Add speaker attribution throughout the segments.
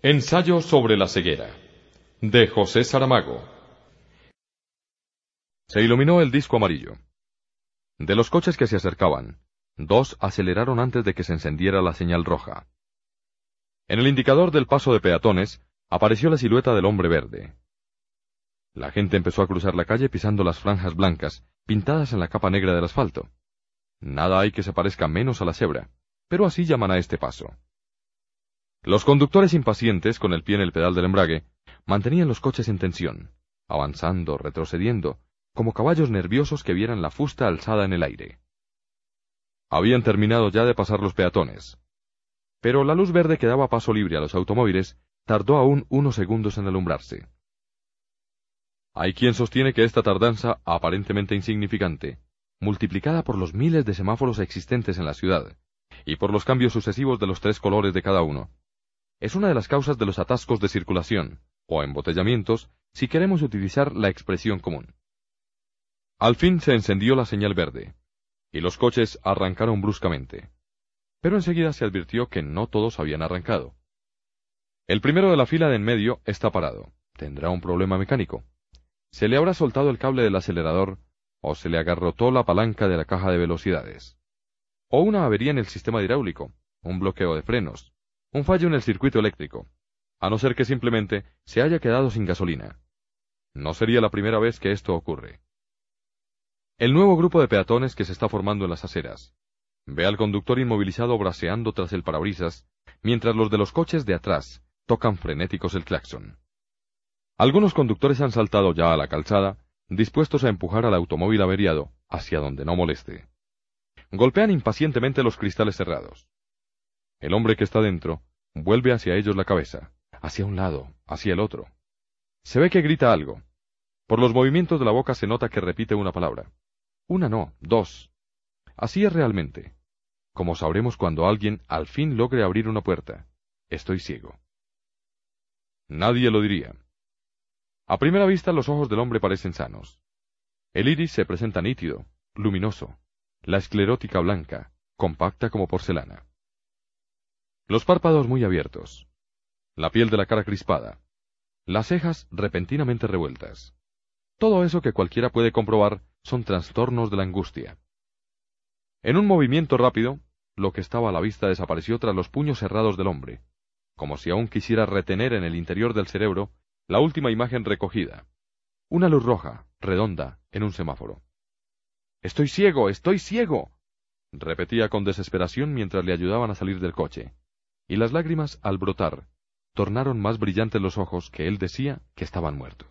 Speaker 1: Ensayo sobre la ceguera de José Saramago. Se iluminó el disco amarillo. De los coches que se acercaban, dos aceleraron antes de que se encendiera la señal roja. En el indicador del paso de peatones apareció la silueta del hombre verde. La gente empezó a cruzar la calle pisando las franjas blancas, pintadas en la capa negra del asfalto. Nada hay que se parezca menos a la cebra, pero así llaman a este paso. Los conductores impacientes, con el pie en el pedal del embrague, mantenían los coches en tensión, avanzando, retrocediendo, como caballos nerviosos que vieran la fusta alzada en el aire. Habían terminado ya de pasar los peatones. Pero la luz verde que daba paso libre a los automóviles tardó aún unos segundos en alumbrarse. Hay quien sostiene que esta tardanza, aparentemente insignificante, multiplicada por los miles de semáforos existentes en la ciudad, y por los cambios sucesivos de los tres colores de cada uno, es una de las causas de los atascos de circulación, o embotellamientos, si queremos utilizar la expresión común. Al fin se encendió la señal verde, y los coches arrancaron bruscamente. Pero enseguida se advirtió que no todos habían arrancado. El primero de la fila de en medio está parado. Tendrá un problema mecánico. Se le habrá soltado el cable del acelerador o se le agarrotó la palanca de la caja de velocidades. O una avería en el sistema hidráulico, un bloqueo de frenos, un fallo en el circuito eléctrico, a no ser que simplemente se haya quedado sin gasolina. No sería la primera vez que esto ocurre. El nuevo grupo de peatones que se está formando en las aceras. Ve al conductor inmovilizado braceando tras el parabrisas, mientras los de los coches de atrás tocan frenéticos el claxon. Algunos conductores han saltado ya a la calzada, dispuestos a empujar al automóvil averiado hacia donde no moleste. Golpean impacientemente los cristales cerrados. El hombre que está dentro vuelve hacia ellos la cabeza, hacia un lado, hacia el otro. Se ve que grita algo. Por los movimientos de la boca se nota que repite una palabra. Una no, dos. Así es realmente. Como sabremos cuando alguien al fin logre abrir una puerta. Estoy ciego. Nadie lo diría. A primera vista los ojos del hombre parecen sanos. El iris se presenta nítido, luminoso, la esclerótica blanca, compacta como porcelana. Los párpados muy abiertos, la piel de la cara crispada, las cejas repentinamente revueltas. Todo eso que cualquiera puede comprobar son trastornos de la angustia. En un movimiento rápido, lo que estaba a la vista desapareció tras los puños cerrados del hombre, como si aún quisiera retener en el interior del cerebro la última imagen recogida. Una luz roja, redonda, en un semáforo. Estoy ciego, estoy ciego. repetía con desesperación mientras le ayudaban a salir del coche y las lágrimas, al brotar, tornaron más brillantes los ojos que él decía que estaban muertos.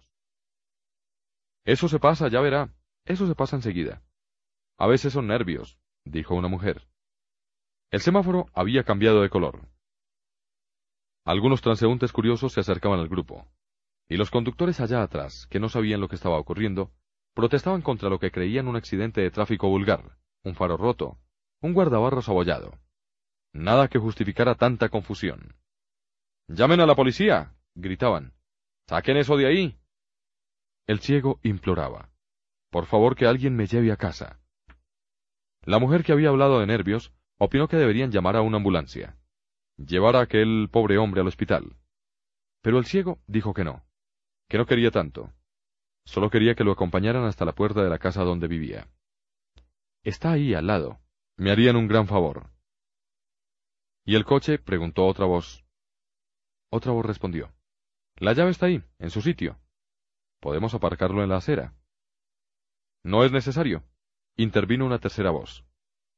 Speaker 1: Eso se pasa, ya verá. Eso se pasa enseguida. A veces son nervios, dijo una mujer. El semáforo había cambiado de color. Algunos transeúntes curiosos se acercaban al grupo, y los conductores allá atrás, que no sabían lo que estaba ocurriendo, protestaban contra lo que creían un accidente de tráfico vulgar, un faro roto, un guardabarros abollado. Nada que justificara tanta confusión. Llamen a la policía, gritaban. Saquen eso de ahí. El ciego imploraba. Por favor que alguien me lleve a casa. La mujer que había hablado de nervios opinó que deberían llamar a una ambulancia. Llevar a aquel pobre hombre al hospital. Pero el ciego dijo que no, que no quería tanto. Solo quería que lo acompañaran hasta la puerta de la casa donde vivía. Está ahí al lado. Me harían un gran favor. ¿Y el coche? preguntó otra voz. Otra voz respondió. La llave está ahí, en su sitio. Podemos aparcarlo en la acera. No es necesario. Intervino una tercera voz.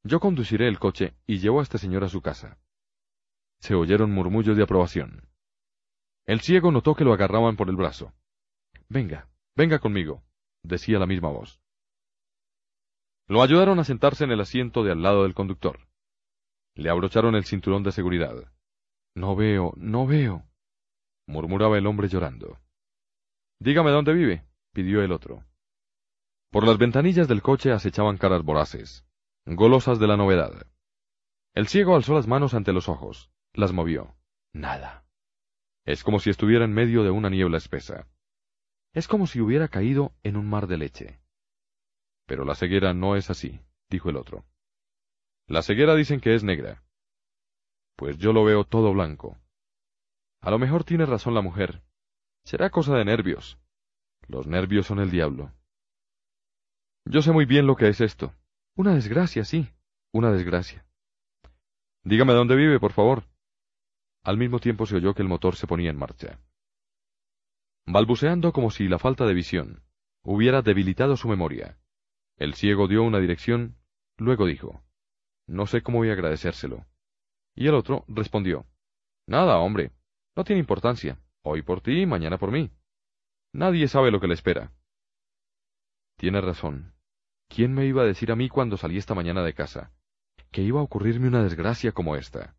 Speaker 1: Yo conduciré el coche y llevo a este señor a su casa. Se oyeron murmullos de aprobación. El ciego notó que lo agarraban por el brazo. Venga, venga conmigo, decía la misma voz. Lo ayudaron a sentarse en el asiento de al lado del conductor. Le abrocharon el cinturón de seguridad. No veo, no veo, murmuraba el hombre llorando. Dígame dónde vive, pidió el otro. Por las ventanillas del coche acechaban caras voraces, golosas de la novedad. El ciego alzó las manos ante los ojos, las movió. Nada. Es como si estuviera en medio de una niebla espesa. Es como si hubiera caído en un mar de leche. Pero la ceguera no es así, dijo el otro. La ceguera dicen que es negra. Pues yo lo veo todo blanco. A lo mejor tiene razón la mujer. Será cosa de nervios. Los nervios son el diablo. Yo sé muy bien lo que es esto. Una desgracia, sí, una desgracia. Dígame dónde vive, por favor. Al mismo tiempo se oyó que el motor se ponía en marcha. Balbuceando como si la falta de visión hubiera debilitado su memoria, el ciego dio una dirección, luego dijo, No sé cómo voy a agradecérselo. Y el otro respondió, Nada, hombre, no tiene importancia, hoy por ti, mañana por mí. Nadie sabe lo que le espera. Tiene razón. ¿Quién me iba a decir a mí cuando salí esta mañana de casa? Que iba a ocurrirme una desgracia como esta.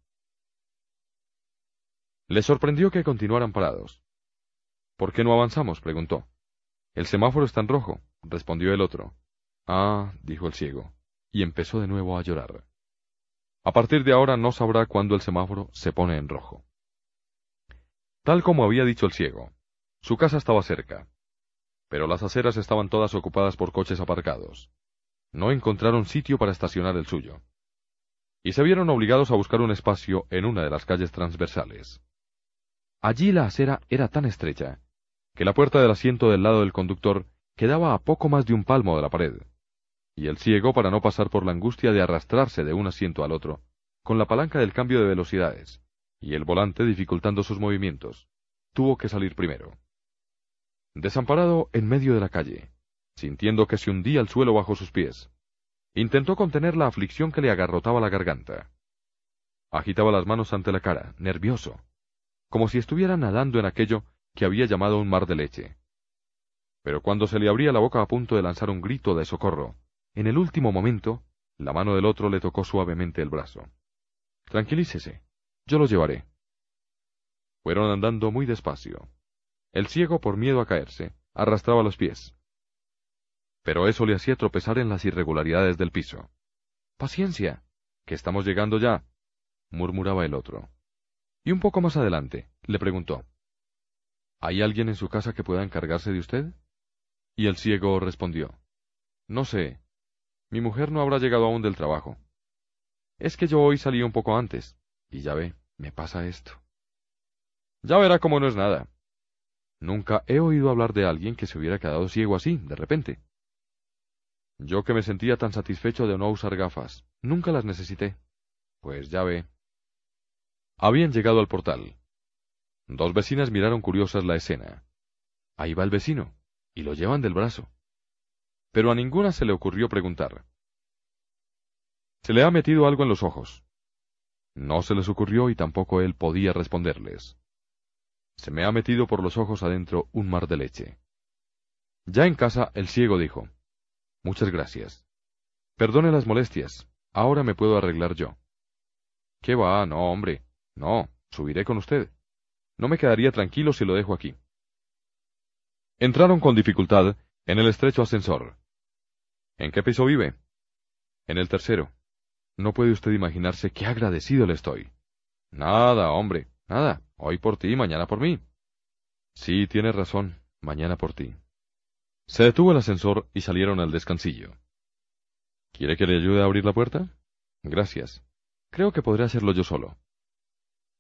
Speaker 1: Le sorprendió que continuaran parados. ¿Por qué no avanzamos? preguntó. El semáforo está en rojo, respondió el otro. Ah, dijo el ciego, y empezó de nuevo a llorar. A partir de ahora no sabrá cuándo el semáforo se pone en rojo. Tal como había dicho el ciego, su casa estaba cerca, pero las aceras estaban todas ocupadas por coches aparcados. No encontraron sitio para estacionar el suyo. Y se vieron obligados a buscar un espacio en una de las calles transversales. Allí la acera era tan estrecha que la puerta del asiento del lado del conductor quedaba a poco más de un palmo de la pared, y el ciego, para no pasar por la angustia de arrastrarse de un asiento al otro, con la palanca del cambio de velocidades, y el volante dificultando sus movimientos, tuvo que salir primero. Desamparado en medio de la calle, sintiendo que se hundía el suelo bajo sus pies, intentó contener la aflicción que le agarrotaba la garganta. Agitaba las manos ante la cara, nervioso, como si estuviera nadando en aquello que había llamado un mar de leche. Pero cuando se le abría la boca a punto de lanzar un grito de socorro, en el último momento, la mano del otro le tocó suavemente el brazo. Tranquilícese, yo lo llevaré. Fueron andando muy despacio. El ciego, por miedo a caerse, arrastraba los pies. Pero eso le hacía tropezar en las irregularidades del piso. Paciencia, que estamos llegando ya, murmuraba el otro. Y un poco más adelante, le preguntó. ¿Hay alguien en su casa que pueda encargarse de usted? Y el ciego respondió. No sé. Mi mujer no habrá llegado aún del trabajo. Es que yo hoy salí un poco antes, y ya ve, me pasa esto. Ya verá cómo no es nada. Nunca he oído hablar de alguien que se hubiera quedado ciego así, de repente. Yo que me sentía tan satisfecho de no usar gafas, nunca las necesité. Pues ya ve. Habían llegado al portal. Dos vecinas miraron curiosas la escena. Ahí va el vecino, y lo llevan del brazo. Pero a ninguna se le ocurrió preguntar. Se le ha metido algo en los ojos. No se les ocurrió y tampoco él podía responderles. Se me ha metido por los ojos adentro un mar de leche. Ya en casa, el ciego dijo, Muchas gracias. Perdone las molestias, ahora me puedo arreglar yo. ¿Qué va? No, hombre. No, subiré con usted. No me quedaría tranquilo si lo dejo aquí. Entraron con dificultad en el estrecho ascensor. ¿En qué piso vive? En el tercero. No puede usted imaginarse qué agradecido le estoy. Nada, hombre, nada. Hoy por ti, mañana por mí. Sí, tienes razón. Mañana por ti. Se detuvo el ascensor y salieron al descansillo. ¿Quiere que le ayude a abrir la puerta? Gracias. Creo que podré hacerlo yo solo.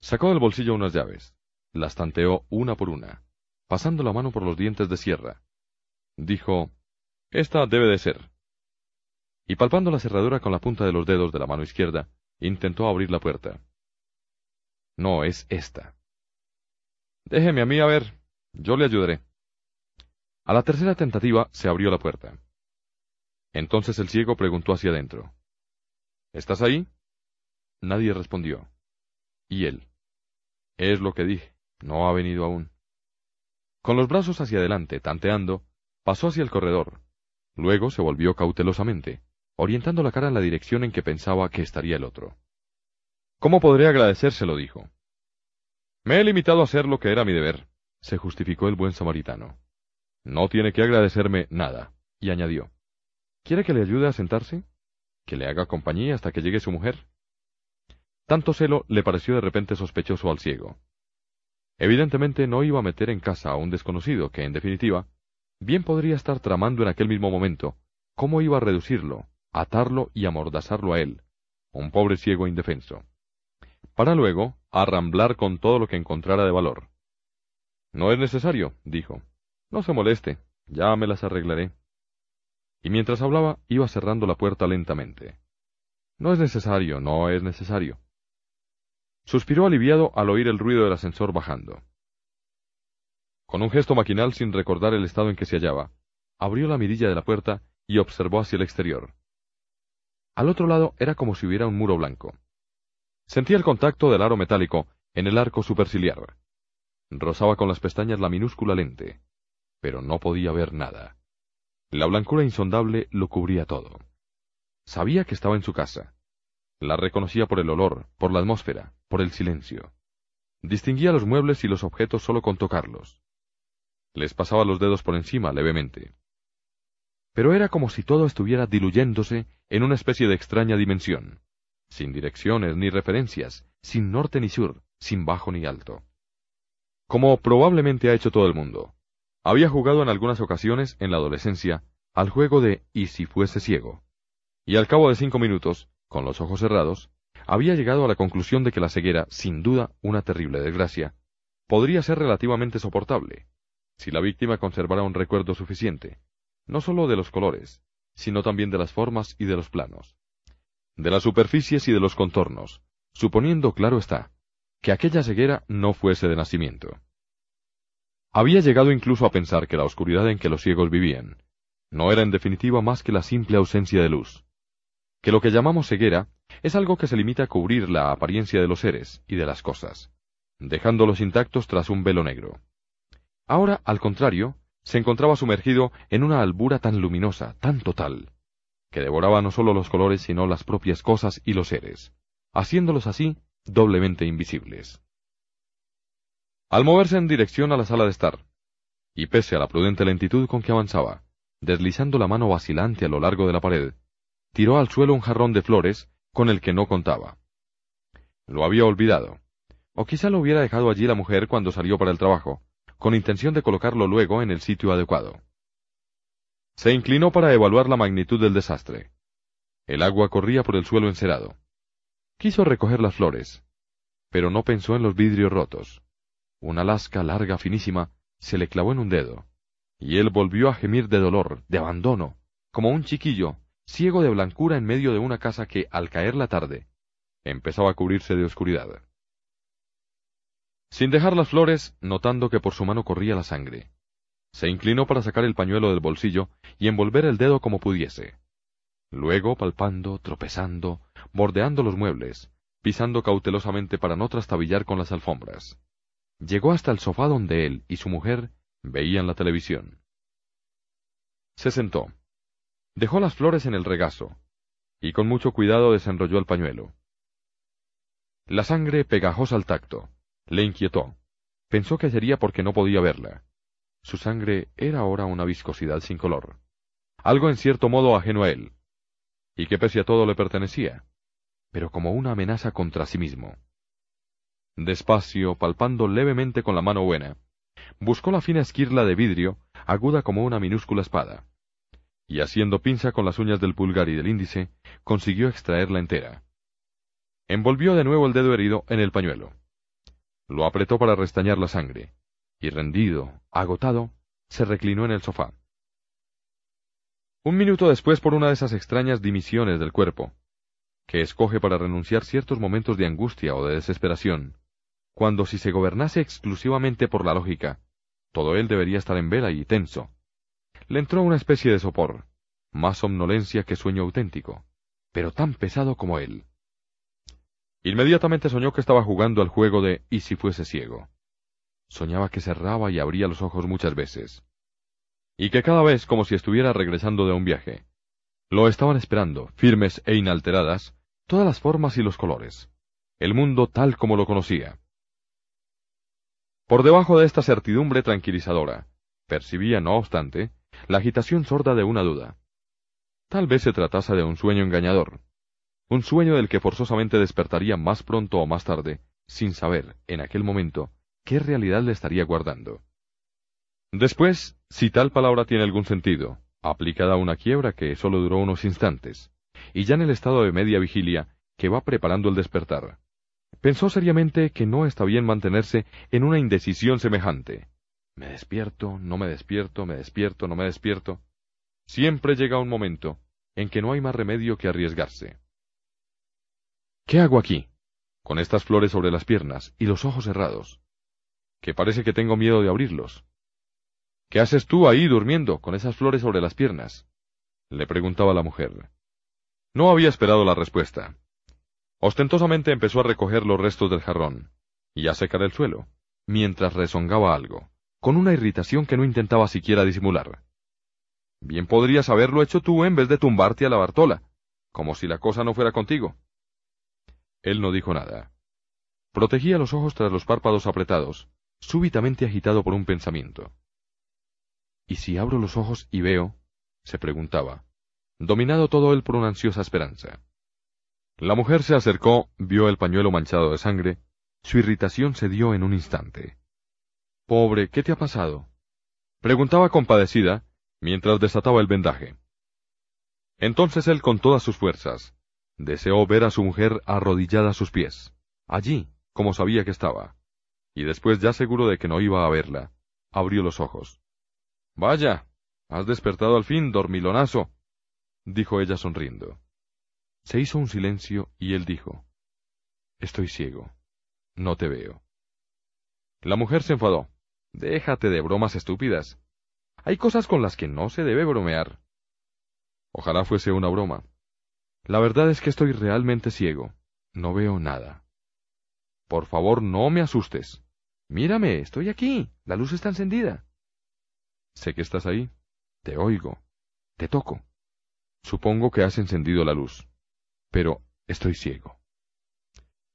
Speaker 1: Sacó del bolsillo unas llaves. Las tanteó una por una, pasando la mano por los dientes de sierra. Dijo, Esta debe de ser. Y palpando la cerradura con la punta de los dedos de la mano izquierda, intentó abrir la puerta. No es esta. Déjeme a mí a ver. Yo le ayudaré. A la tercera tentativa se abrió la puerta. Entonces el ciego preguntó hacia adentro. ¿Estás ahí? Nadie respondió. Y él. Es lo que dije. No ha venido aún. Con los brazos hacia adelante, tanteando, pasó hacia el corredor. Luego se volvió cautelosamente, orientando la cara en la dirección en que pensaba que estaría el otro. ¿Cómo podré agradecérselo? dijo. Me he limitado a hacer lo que era mi deber, se justificó el buen samaritano. No tiene que agradecerme nada, y añadió. ¿Quiere que le ayude a sentarse? ¿Que le haga compañía hasta que llegue su mujer? Tanto celo le pareció de repente sospechoso al ciego. Evidentemente no iba a meter en casa a un desconocido que, en definitiva, bien podría estar tramando en aquel mismo momento cómo iba a reducirlo, atarlo y amordazarlo a él, un pobre ciego indefenso. para luego arramblar con todo lo que encontrara de valor. No es necesario, dijo. No se moleste, ya me las arreglaré. Y mientras hablaba, iba cerrando la puerta lentamente. No es necesario, no es necesario. Suspiró aliviado al oír el ruido del ascensor bajando. Con un gesto maquinal sin recordar el estado en que se hallaba, abrió la mirilla de la puerta y observó hacia el exterior. Al otro lado era como si hubiera un muro blanco. Sentía el contacto del aro metálico en el arco superciliar. Rozaba con las pestañas la minúscula lente, pero no podía ver nada. La blancura insondable lo cubría todo. Sabía que estaba en su casa. La reconocía por el olor, por la atmósfera, por el silencio. Distinguía los muebles y los objetos solo con tocarlos. Les pasaba los dedos por encima levemente. Pero era como si todo estuviera diluyéndose en una especie de extraña dimensión, sin direcciones ni referencias, sin norte ni sur, sin bajo ni alto. Como probablemente ha hecho todo el mundo, había jugado en algunas ocasiones en la adolescencia al juego de ¿y si fuese ciego? Y al cabo de cinco minutos, con los ojos cerrados, había llegado a la conclusión de que la ceguera, sin duda una terrible desgracia, podría ser relativamente soportable, si la víctima conservara un recuerdo suficiente, no sólo de los colores, sino también de las formas y de los planos, de las superficies y de los contornos, suponiendo, claro está, que aquella ceguera no fuese de nacimiento. Había llegado incluso a pensar que la oscuridad en que los ciegos vivían no era en definitiva más que la simple ausencia de luz, que lo que llamamos ceguera es algo que se limita a cubrir la apariencia de los seres y de las cosas, dejándolos intactos tras un velo negro. Ahora, al contrario, se encontraba sumergido en una albura tan luminosa, tan total, que devoraba no sólo los colores, sino las propias cosas y los seres, haciéndolos así doblemente invisibles. Al moverse en dirección a la sala de estar, y pese a la prudente lentitud con que avanzaba, deslizando la mano vacilante a lo largo de la pared, tiró al suelo un jarrón de flores con el que no contaba. Lo había olvidado, o quizá lo hubiera dejado allí la mujer cuando salió para el trabajo, con intención de colocarlo luego en el sitio adecuado. Se inclinó para evaluar la magnitud del desastre. El agua corría por el suelo encerado. Quiso recoger las flores, pero no pensó en los vidrios rotos. Una lasca larga finísima se le clavó en un dedo, y él volvió a gemir de dolor, de abandono, como un chiquillo, ciego de blancura en medio de una casa que, al caer la tarde, empezaba a cubrirse de oscuridad sin dejar las flores, notando que por su mano corría la sangre. Se inclinó para sacar el pañuelo del bolsillo y envolver el dedo como pudiese. Luego, palpando, tropezando, bordeando los muebles, pisando cautelosamente para no trastabillar con las alfombras. Llegó hasta el sofá donde él y su mujer veían la televisión. Se sentó. Dejó las flores en el regazo, y con mucho cuidado desenrolló el pañuelo. La sangre pegajosa al tacto, le inquietó. Pensó que sería porque no podía verla. Su sangre era ahora una viscosidad sin color. Algo en cierto modo ajeno a él. Y que pese a todo le pertenecía. Pero como una amenaza contra sí mismo. Despacio, palpando levemente con la mano buena, buscó la fina esquirla de vidrio, aguda como una minúscula espada. Y haciendo pinza con las uñas del pulgar y del índice, consiguió extraerla entera. Envolvió de nuevo el dedo herido en el pañuelo. Lo apretó para restañar la sangre, y rendido, agotado, se reclinó en el sofá. Un minuto después por una de esas extrañas dimisiones del cuerpo, que escoge para renunciar ciertos momentos de angustia o de desesperación, cuando si se gobernase exclusivamente por la lógica, todo él debería estar en vela y tenso. Le entró una especie de sopor, más somnolencia que sueño auténtico, pero tan pesado como él. Inmediatamente soñó que estaba jugando al juego de ¿y si fuese ciego? Soñaba que cerraba y abría los ojos muchas veces. Y que cada vez como si estuviera regresando de un viaje. Lo estaban esperando, firmes e inalteradas, todas las formas y los colores. El mundo tal como lo conocía. Por debajo de esta certidumbre tranquilizadora, percibía, no obstante, la agitación sorda de una duda. Tal vez se tratase de un sueño engañador, un sueño del que forzosamente despertaría más pronto o más tarde, sin saber, en aquel momento, qué realidad le estaría guardando. Después, si tal palabra tiene algún sentido, aplicada a una quiebra que solo duró unos instantes, y ya en el estado de media vigilia que va preparando el despertar, Pensó seriamente que no está bien mantenerse en una indecisión semejante. Me despierto, no me despierto, me despierto, no me despierto. Siempre llega un momento en que no hay más remedio que arriesgarse. ¿Qué hago aquí? Con estas flores sobre las piernas y los ojos cerrados. Que parece que tengo miedo de abrirlos. ¿Qué haces tú ahí durmiendo, con esas flores sobre las piernas? le preguntaba la mujer. No había esperado la respuesta. Ostentosamente empezó a recoger los restos del jarrón y a secar el suelo, mientras rezongaba algo, con una irritación que no intentaba siquiera disimular. Bien podrías haberlo hecho tú en vez de tumbarte a la Bartola, como si la cosa no fuera contigo. Él no dijo nada. Protegía los ojos tras los párpados apretados, súbitamente agitado por un pensamiento. ¿Y si abro los ojos y veo? se preguntaba, dominado todo él por una ansiosa esperanza. La mujer se acercó, vio el pañuelo manchado de sangre, su irritación se dio en un instante. Pobre, ¿qué te ha pasado? preguntaba compadecida, mientras desataba el vendaje. Entonces él con todas sus fuerzas deseó ver a su mujer arrodillada a sus pies, allí, como sabía que estaba, y después ya seguro de que no iba a verla, abrió los ojos. Vaya, has despertado al fin, dormilonazo, dijo ella sonriendo. Se hizo un silencio y él dijo, Estoy ciego, no te veo. La mujer se enfadó. Déjate de bromas estúpidas. Hay cosas con las que no se debe bromear. Ojalá fuese una broma. La verdad es que estoy realmente ciego. No veo nada. Por favor, no me asustes. Mírame, estoy aquí. La luz está encendida. Sé que estás ahí. Te oigo. Te toco. Supongo que has encendido la luz. Pero estoy ciego.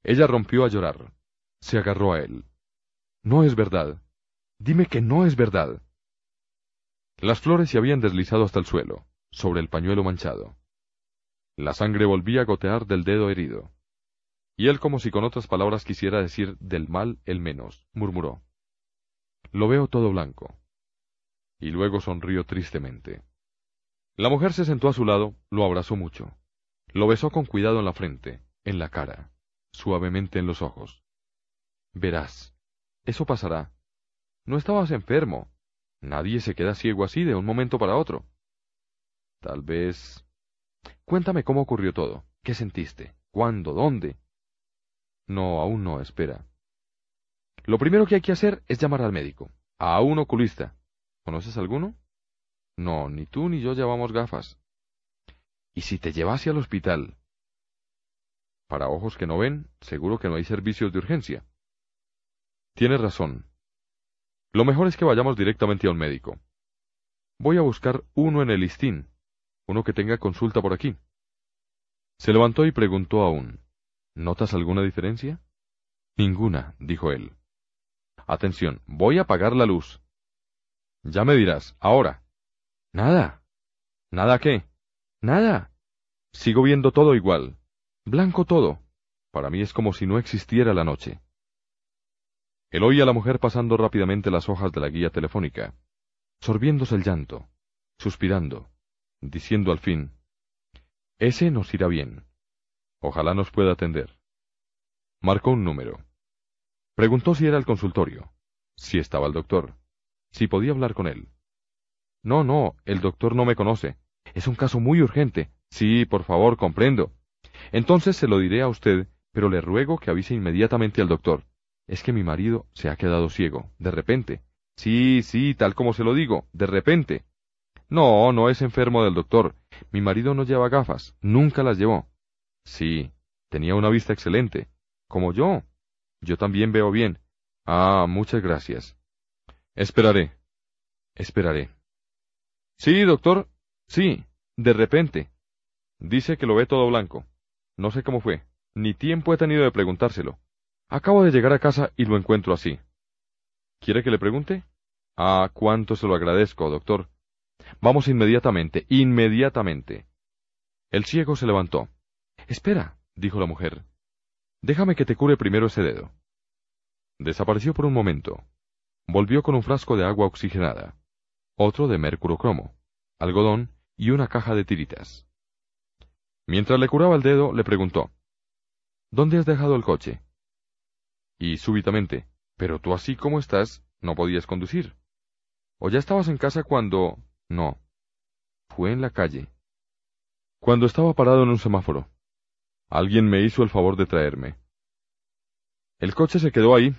Speaker 1: Ella rompió a llorar. Se agarró a él. No es verdad. Dime que no es verdad. Las flores se habían deslizado hasta el suelo, sobre el pañuelo manchado. La sangre volvía a gotear del dedo herido. Y él, como si con otras palabras quisiera decir del mal el menos, murmuró. Lo veo todo blanco. Y luego sonrió tristemente. La mujer se sentó a su lado, lo abrazó mucho. Lo besó con cuidado en la frente, en la cara, suavemente en los ojos. Verás, eso pasará. No estabas enfermo, Nadie se queda ciego así de un momento para otro. Tal vez... Cuéntame cómo ocurrió todo. ¿Qué sentiste? ¿Cuándo? ¿Dónde? No, aún no, espera. Lo primero que hay que hacer es llamar al médico, a un oculista. ¿Conoces alguno? No, ni tú ni yo llevamos gafas. ¿Y si te llevase al hospital? Para ojos que no ven, seguro que no hay servicios de urgencia. Tienes razón. Lo mejor es que vayamos directamente a un médico. Voy a buscar uno en el listín, uno que tenga consulta por aquí. Se levantó y preguntó aún. ¿Notas alguna diferencia? Ninguna, dijo él. Atención, voy a apagar la luz. Ya me dirás, ahora. Nada. ¿Nada qué? Nada. Sigo viendo todo igual. Blanco todo. Para mí es como si no existiera la noche. Él oía a la mujer pasando rápidamente las hojas de la guía telefónica, sorbiéndose el llanto, suspirando, diciendo al fin, Ese nos irá bien. Ojalá nos pueda atender. Marcó un número. Preguntó si era el consultorio, si estaba el doctor, si podía hablar con él. No, no, el doctor no me conoce. Es un caso muy urgente. Sí, por favor, comprendo. Entonces se lo diré a usted, pero le ruego que avise inmediatamente al doctor. Es que mi marido se ha quedado ciego, de repente. Sí, sí, tal como se lo digo, de repente. No, no es enfermo del doctor. Mi marido no lleva gafas, nunca las llevó. Sí, tenía una vista excelente, como yo. Yo también veo bien. Ah, muchas gracias. Esperaré. Esperaré. Sí, doctor. Sí, de repente. Dice que lo ve todo blanco. No sé cómo fue. Ni tiempo he tenido de preguntárselo. Acabo de llegar a casa y lo encuentro así. ¿Quiere que le pregunte? Ah, cuánto se lo agradezco, doctor. Vamos inmediatamente, inmediatamente. El ciego se levantó. Espera, dijo la mujer. Déjame que te cure primero ese dedo. Desapareció por un momento. Volvió con un frasco de agua oxigenada, otro de mercurocromo, algodón y una caja de tiritas. Mientras le curaba el dedo, le preguntó, ¿Dónde has dejado el coche? Y súbitamente, pero tú así como estás, no podías conducir. ¿O ya estabas en casa cuando... No. Fue en la calle. Cuando estaba parado en un semáforo. Alguien me hizo el favor de traerme. El coche se quedó ahí,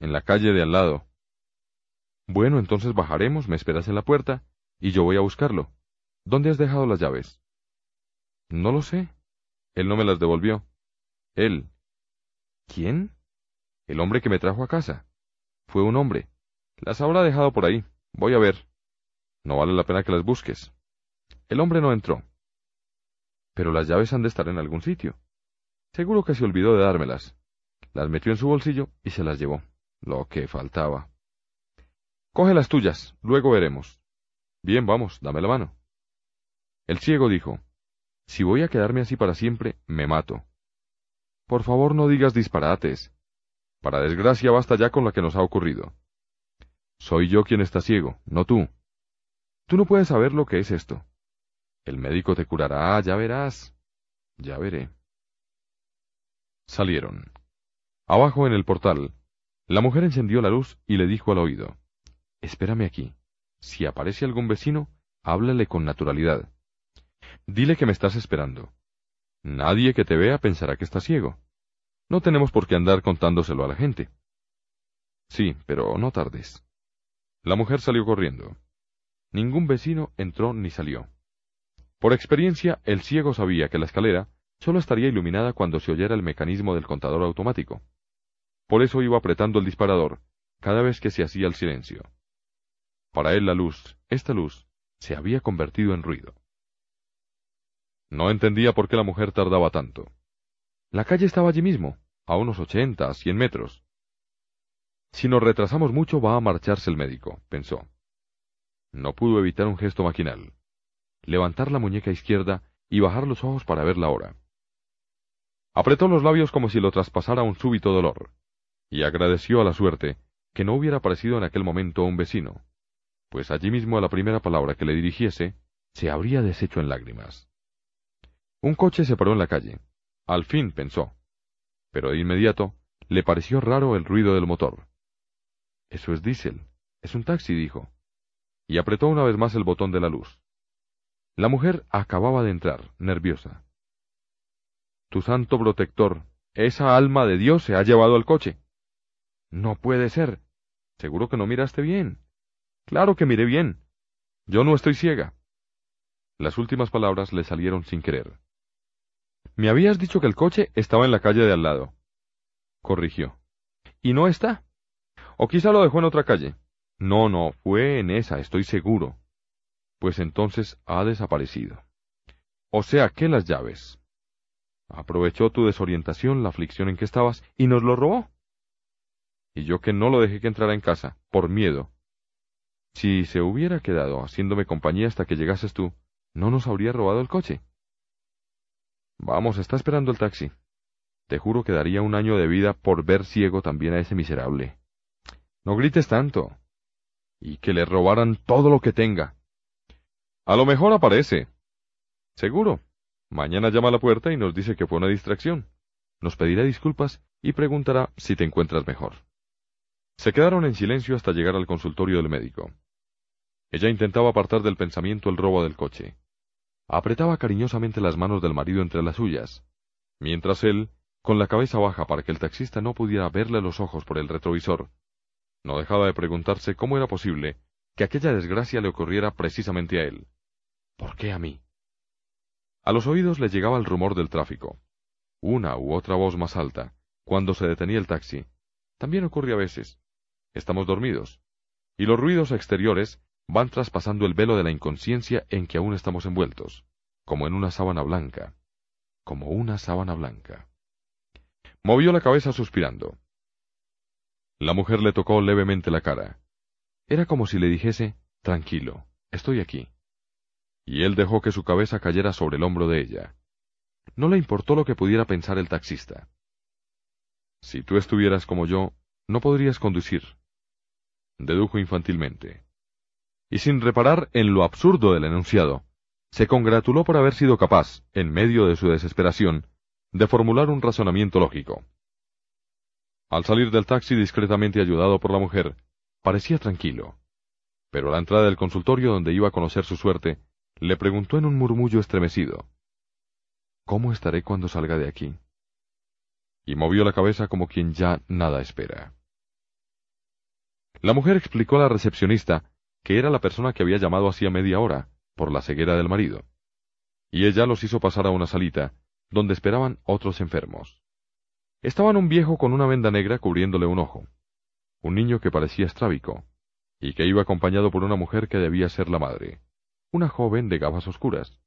Speaker 1: en la calle de al lado. Bueno, entonces bajaremos, me esperas en la puerta, y yo voy a buscarlo. ¿Dónde has dejado las llaves? No lo sé. Él no me las devolvió. Él. ¿Quién? El hombre que me trajo a casa. Fue un hombre. Las habrá dejado por ahí. Voy a ver. No vale la pena que las busques. El hombre no entró. Pero las llaves han de estar en algún sitio. Seguro que se olvidó de dármelas. Las metió en su bolsillo y se las llevó. Lo que faltaba. Coge las tuyas, luego veremos. Bien, vamos, dame la mano. El ciego dijo, Si voy a quedarme así para siempre, me mato. Por favor, no digas disparates. Para desgracia basta ya con la que nos ha ocurrido. Soy yo quien está ciego, no tú. Tú no puedes saber lo que es esto. El médico te curará, ya verás. Ya veré. Salieron. Abajo en el portal, la mujer encendió la luz y le dijo al oído, Espérame aquí. Si aparece algún vecino, háblale con naturalidad. Dile que me estás esperando. Nadie que te vea pensará que estás ciego. No tenemos por qué andar contándoselo a la gente. Sí, pero no tardes. La mujer salió corriendo. Ningún vecino entró ni salió. Por experiencia, el ciego sabía que la escalera solo estaría iluminada cuando se oyera el mecanismo del contador automático. Por eso iba apretando el disparador cada vez que se hacía el silencio. Para él la luz, esta luz, se había convertido en ruido. No entendía por qué la mujer tardaba tanto. La calle estaba allí mismo, a unos ochenta, cien metros. Si nos retrasamos mucho va a marcharse el médico, pensó. No pudo evitar un gesto maquinal. Levantar la muñeca izquierda y bajar los ojos para ver la hora. Apretó los labios como si lo traspasara un súbito dolor, y agradeció a la suerte que no hubiera aparecido en aquel momento un vecino, pues allí mismo a la primera palabra que le dirigiese, se habría deshecho en lágrimas. Un coche se paró en la calle. Al fin pensó. Pero de inmediato le pareció raro el ruido del motor. Eso es diésel. Es un taxi, dijo. Y apretó una vez más el botón de la luz. La mujer acababa de entrar, nerviosa. Tu santo protector, esa alma de Dios se ha llevado al coche. No puede ser. Seguro que no miraste bien. Claro que miré bien. Yo no estoy ciega. Las últimas palabras le salieron sin querer. Me habías dicho que el coche estaba en la calle de al lado. Corrigió. ¿Y no está? O quizá lo dejó en otra calle. No, no, fue en esa, estoy seguro. Pues entonces ha desaparecido. O sea que las llaves. Aprovechó tu desorientación, la aflicción en que estabas, y nos lo robó. Y yo que no lo dejé que entrara en casa, por miedo. Si se hubiera quedado haciéndome compañía hasta que llegases tú, ¿no nos habría robado el coche? Vamos, está esperando el taxi. Te juro que daría un año de vida por ver ciego también a ese miserable. No grites tanto. Y que le robaran todo lo que tenga. A lo mejor aparece. Seguro. Mañana llama a la puerta y nos dice que fue una distracción. Nos pedirá disculpas y preguntará si te encuentras mejor. Se quedaron en silencio hasta llegar al consultorio del médico. Ella intentaba apartar del pensamiento el robo del coche. Apretaba cariñosamente las manos del marido entre las suyas, mientras él, con la cabeza baja para que el taxista no pudiera verle los ojos por el retrovisor, no dejaba de preguntarse cómo era posible que aquella desgracia le ocurriera precisamente a él. ¿Por qué a mí? A los oídos le llegaba el rumor del tráfico. Una u otra voz más alta, cuando se detenía el taxi. También ocurre a veces. Estamos dormidos. Y los ruidos exteriores van traspasando el velo de la inconsciencia en que aún estamos envueltos, como en una sábana blanca, como una sábana blanca. Movió la cabeza suspirando. La mujer le tocó levemente la cara. Era como si le dijese, Tranquilo, estoy aquí. Y él dejó que su cabeza cayera sobre el hombro de ella. No le importó lo que pudiera pensar el taxista. Si tú estuvieras como yo, no podrías conducir, dedujo infantilmente y sin reparar en lo absurdo del enunciado, se congratuló por haber sido capaz, en medio de su desesperación, de formular un razonamiento lógico. Al salir del taxi discretamente ayudado por la mujer, parecía tranquilo. Pero a la entrada del consultorio donde iba a conocer su suerte, le preguntó en un murmullo estremecido. ¿Cómo estaré cuando salga de aquí? Y movió la cabeza como quien ya nada espera. La mujer explicó a la recepcionista que era la persona que había llamado hacía media hora, por la ceguera del marido. Y ella los hizo pasar a una salita, donde esperaban otros enfermos. Estaban un viejo con una venda negra cubriéndole un ojo, un niño que parecía estrábico, y que iba acompañado por una mujer que debía ser la madre, una joven de gafas oscuras.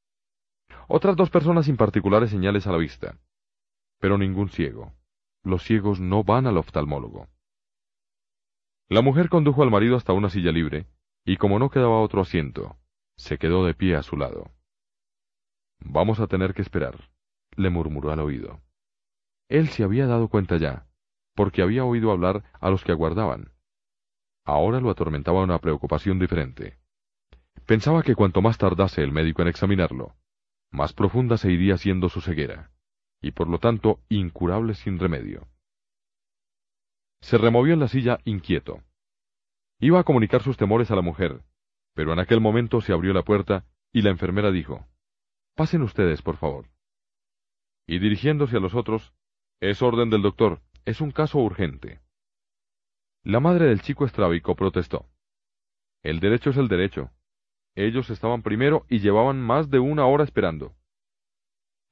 Speaker 1: Otras dos personas sin particulares señales a la vista, pero ningún ciego. Los ciegos no van al oftalmólogo. La mujer condujo al marido hasta una silla libre, y como no quedaba otro asiento, se quedó de pie a su lado. Vamos a tener que esperar, le murmuró al oído. Él se había dado cuenta ya, porque había oído hablar a los que aguardaban. Ahora lo atormentaba una preocupación diferente. Pensaba que cuanto más tardase el médico en examinarlo, más profunda se iría siendo su ceguera, y por lo tanto incurable sin remedio. Se removió en la silla inquieto. Iba a comunicar sus temores a la mujer, pero en aquel momento se abrió la puerta y la enfermera dijo, Pasen ustedes, por favor. Y dirigiéndose a los otros, es orden del doctor. Es un caso urgente. La madre del chico estrábico protestó. El derecho es el derecho. Ellos estaban primero y llevaban más de una hora esperando.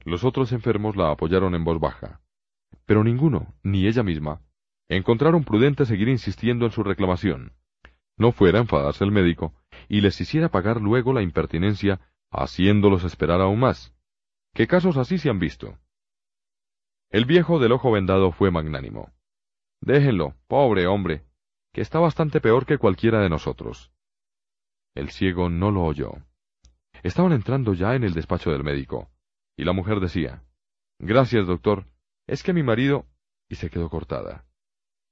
Speaker 1: Los otros enfermos la apoyaron en voz baja. Pero ninguno, ni ella misma, encontraron prudente seguir insistiendo en su reclamación. No fuera a enfadarse el médico y les hiciera pagar luego la impertinencia haciéndolos esperar aún más. ¿Qué casos así se han visto? El viejo del ojo vendado fue magnánimo. Déjenlo, pobre hombre, que está bastante peor que cualquiera de nosotros. El ciego no lo oyó. Estaban entrando ya en el despacho del médico, y la mujer decía, Gracias, doctor, es que mi marido... y se quedó cortada.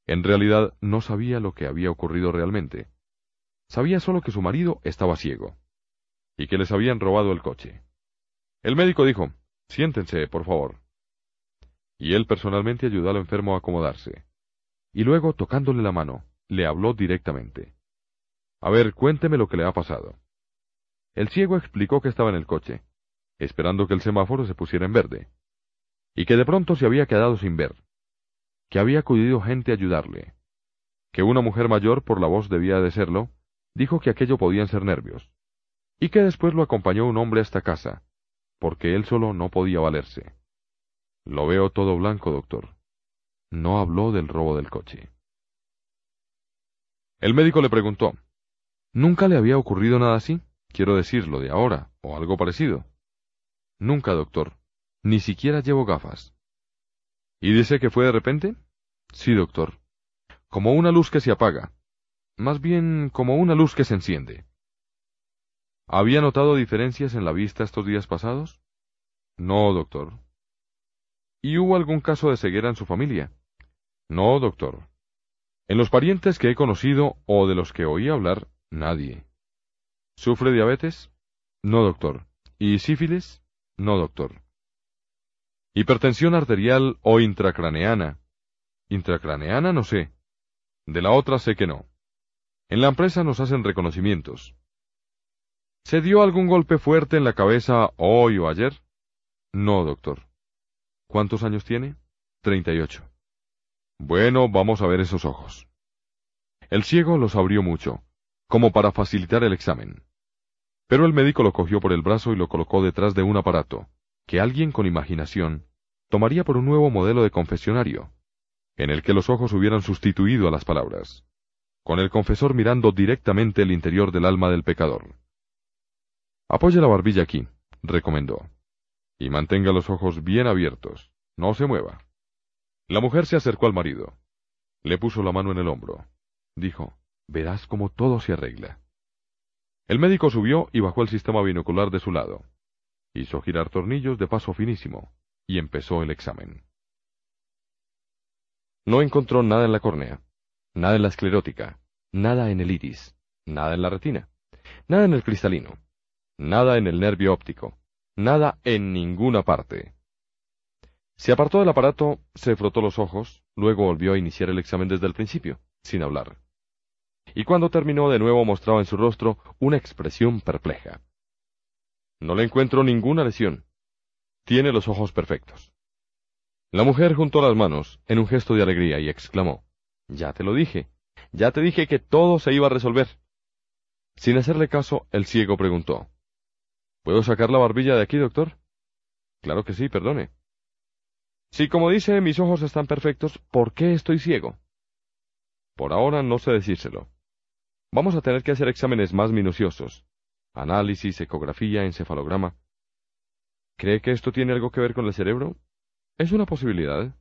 Speaker 1: En realidad no sabía lo que había ocurrido realmente. Sabía solo que su marido estaba ciego, y que les habían robado el coche. El médico dijo, Siéntense, por favor y él personalmente ayudó al enfermo a acomodarse. Y luego, tocándole la mano, le habló directamente. A ver, cuénteme lo que le ha pasado. El ciego explicó que estaba en el coche, esperando que el semáforo se pusiera en verde, y que de pronto se había quedado sin ver, que había acudido gente a ayudarle, que una mujer mayor, por la voz debía de serlo, dijo que aquello podían ser nervios, y que después lo acompañó un hombre hasta casa, porque él solo no podía valerse. Lo veo todo blanco, doctor. No habló del robo del coche. El médico le preguntó, ¿Nunca le había ocurrido nada así? Quiero decirlo de ahora, o algo parecido. Nunca, doctor. Ni siquiera llevo gafas. ¿Y dice que fue de repente? Sí, doctor. Como una luz que se apaga. Más bien como una luz que se enciende. ¿Había notado diferencias en la vista estos días pasados? No, doctor. ¿Y hubo algún caso de ceguera en su familia? No, doctor. En los parientes que he conocido o de los que oí hablar, nadie. ¿Sufre diabetes? No, doctor. ¿Y sífilis? No, doctor. ¿Hipertensión arterial o intracraneana? Intracraneana no sé. De la otra sé que no. En la empresa nos hacen reconocimientos. ¿Se dio algún golpe fuerte en la cabeza hoy o ayer? No, doctor. ¿Cuántos años tiene? Treinta y ocho. Bueno, vamos a ver esos ojos. El ciego los abrió mucho, como para facilitar el examen. Pero el médico lo cogió por el brazo y lo colocó detrás de un aparato, que alguien con imaginación tomaría por un nuevo modelo de confesionario, en el que los ojos hubieran sustituido a las palabras, con el confesor mirando directamente el interior del alma del pecador. Apoye la barbilla aquí, recomendó y mantenga los ojos bien abiertos. No se mueva. La mujer se acercó al marido. Le puso la mano en el hombro. Dijo, verás cómo todo se arregla. El médico subió y bajó el sistema binocular de su lado. Hizo girar tornillos de paso finísimo, y empezó el examen. No encontró nada en la córnea, nada en la esclerótica, nada en el iris, nada en la retina, nada en el cristalino, nada en el nervio óptico, Nada en ninguna parte. Se apartó del aparato, se frotó los ojos, luego volvió a iniciar el examen desde el principio, sin hablar. Y cuando terminó de nuevo mostraba en su rostro una expresión perpleja. No le encuentro ninguna lesión. Tiene los ojos perfectos. La mujer juntó las manos en un gesto de alegría y exclamó, Ya te lo dije, ya te dije que todo se iba a resolver. Sin hacerle caso, el ciego preguntó, ¿Puedo sacar la barbilla de aquí, doctor? Claro que sí, perdone. Si, como dice, mis ojos están perfectos, ¿por qué estoy ciego? Por ahora no sé decírselo. Vamos a tener que hacer exámenes más minuciosos. Análisis, ecografía, encefalograma. ¿Cree que esto tiene algo que ver con el cerebro? Es una posibilidad,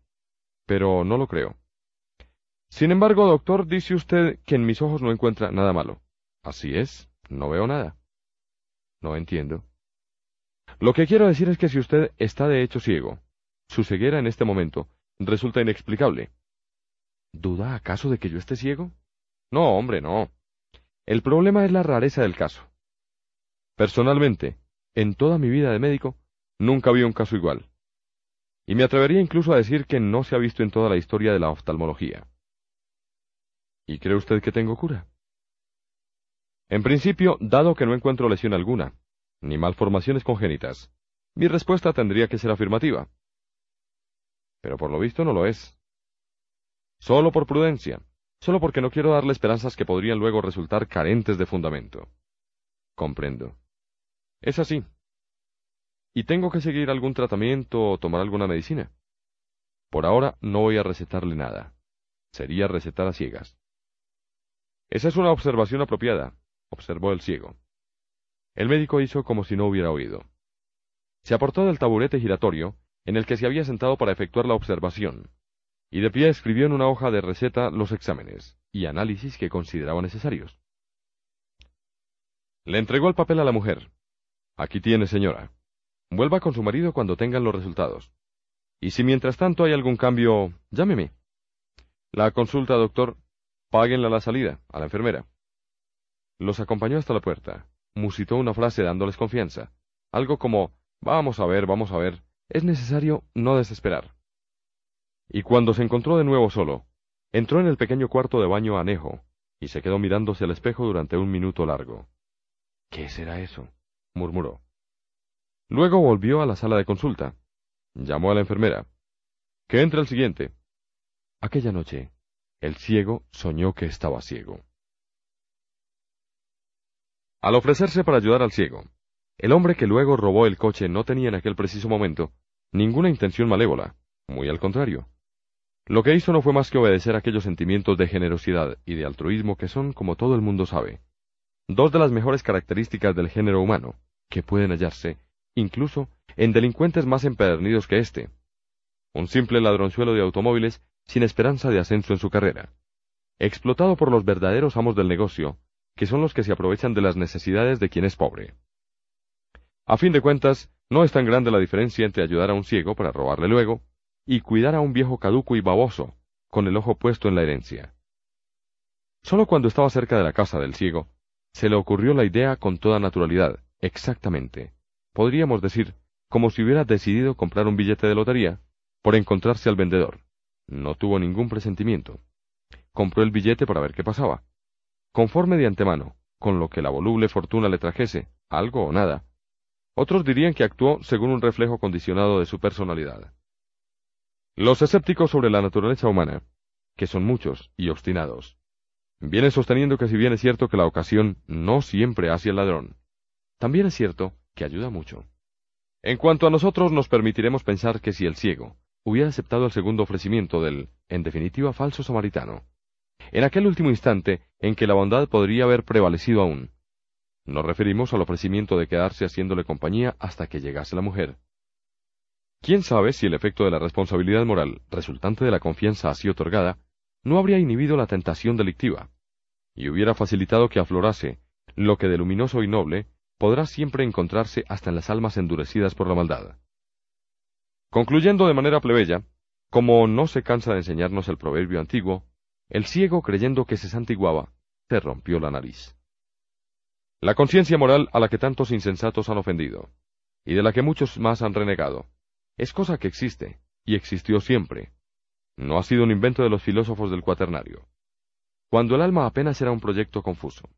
Speaker 1: pero no lo creo. Sin embargo, doctor, dice usted que en mis ojos no encuentra nada malo. Así es, no veo nada. No entiendo. Lo que quiero decir es que si usted está de hecho ciego, su ceguera en este momento resulta inexplicable. ¿Duda acaso de que yo esté ciego? No, hombre, no. El problema es la rareza del caso. Personalmente, en toda mi vida de médico, nunca vi un caso igual. Y me atrevería incluso a decir que no se ha visto en toda la historia de la oftalmología. ¿Y cree usted que tengo cura? En principio, dado que no encuentro lesión alguna, ni malformaciones congénitas, mi respuesta tendría que ser afirmativa. Pero por lo visto no lo es. Solo por prudencia, solo porque no quiero darle esperanzas que podrían luego resultar carentes de fundamento. Comprendo. Es así. ¿Y tengo que seguir algún tratamiento o tomar alguna medicina? Por ahora no voy a recetarle nada. Sería recetar a ciegas. Esa es una observación apropiada, observó el ciego. El médico hizo como si no hubiera oído. Se aportó del taburete giratorio en el que se había sentado para efectuar la observación, y de pie escribió en una hoja de receta los exámenes y análisis que consideraba necesarios. Le entregó el papel a la mujer. Aquí tiene, señora. Vuelva con su marido cuando tengan los resultados. Y si mientras tanto hay algún cambio, llámeme. La consulta, doctor, páguenla la salida, a la enfermera. Los acompañó hasta la puerta. Musitó una frase dándoles confianza. Algo como, vamos a ver, vamos a ver, es necesario no desesperar. Y cuando se encontró de nuevo solo, entró en el pequeño cuarto de baño anejo, y se quedó mirándose al espejo durante un minuto largo. ¿Qué será eso? murmuró. Luego volvió a la sala de consulta. Llamó a la enfermera. Que entre el siguiente. Aquella noche, el ciego soñó que estaba ciego. Al ofrecerse para ayudar al ciego, el hombre que luego robó el coche no tenía en aquel preciso momento ninguna intención malévola, muy al contrario. Lo que hizo no fue más que obedecer aquellos sentimientos de generosidad y de altruismo que son, como todo el mundo sabe, dos de las mejores características del género humano, que pueden hallarse, incluso, en delincuentes más empedernidos que éste. Un simple ladronzuelo de automóviles sin esperanza de ascenso en su carrera. Explotado por los verdaderos amos del negocio, que son los que se aprovechan de las necesidades de quien es pobre. A fin de cuentas, no es tan grande la diferencia entre ayudar a un ciego para robarle luego, y cuidar a un viejo caduco y baboso, con el ojo puesto en la herencia. Solo cuando estaba cerca de la casa del ciego, se le ocurrió la idea con toda naturalidad, exactamente. Podríamos decir, como si hubiera decidido comprar un billete de lotería, por encontrarse al vendedor. No tuvo ningún presentimiento. Compró el billete para ver qué pasaba. Conforme de antemano, con lo que la voluble fortuna le trajese, algo o nada. Otros dirían que actuó según un reflejo condicionado de su personalidad. Los escépticos sobre la naturaleza humana, que son muchos y obstinados, vienen sosteniendo que si bien es cierto que la ocasión no siempre hace el ladrón, también es cierto que ayuda mucho. En cuanto a nosotros, nos permitiremos pensar que si el ciego, hubiera aceptado el segundo ofrecimiento del, en definitiva, falso samaritano. En aquel último instante en que la bondad podría haber prevalecido aún. Nos referimos al ofrecimiento de quedarse haciéndole compañía hasta que llegase la mujer. ¿Quién sabe si el efecto de la responsabilidad moral resultante de la confianza así otorgada no habría inhibido la tentación delictiva, y hubiera facilitado que aflorase lo que de luminoso y noble podrá siempre encontrarse hasta en las almas endurecidas por la maldad? Concluyendo de manera plebeya, como no se cansa de enseñarnos el proverbio antiguo, el ciego creyendo que se santiguaba, se rompió la nariz. La conciencia moral a la que tantos insensatos han ofendido, y de la que muchos más han renegado, es cosa que existe, y existió siempre. No ha sido un invento de los filósofos del cuaternario. Cuando el alma apenas era un proyecto confuso.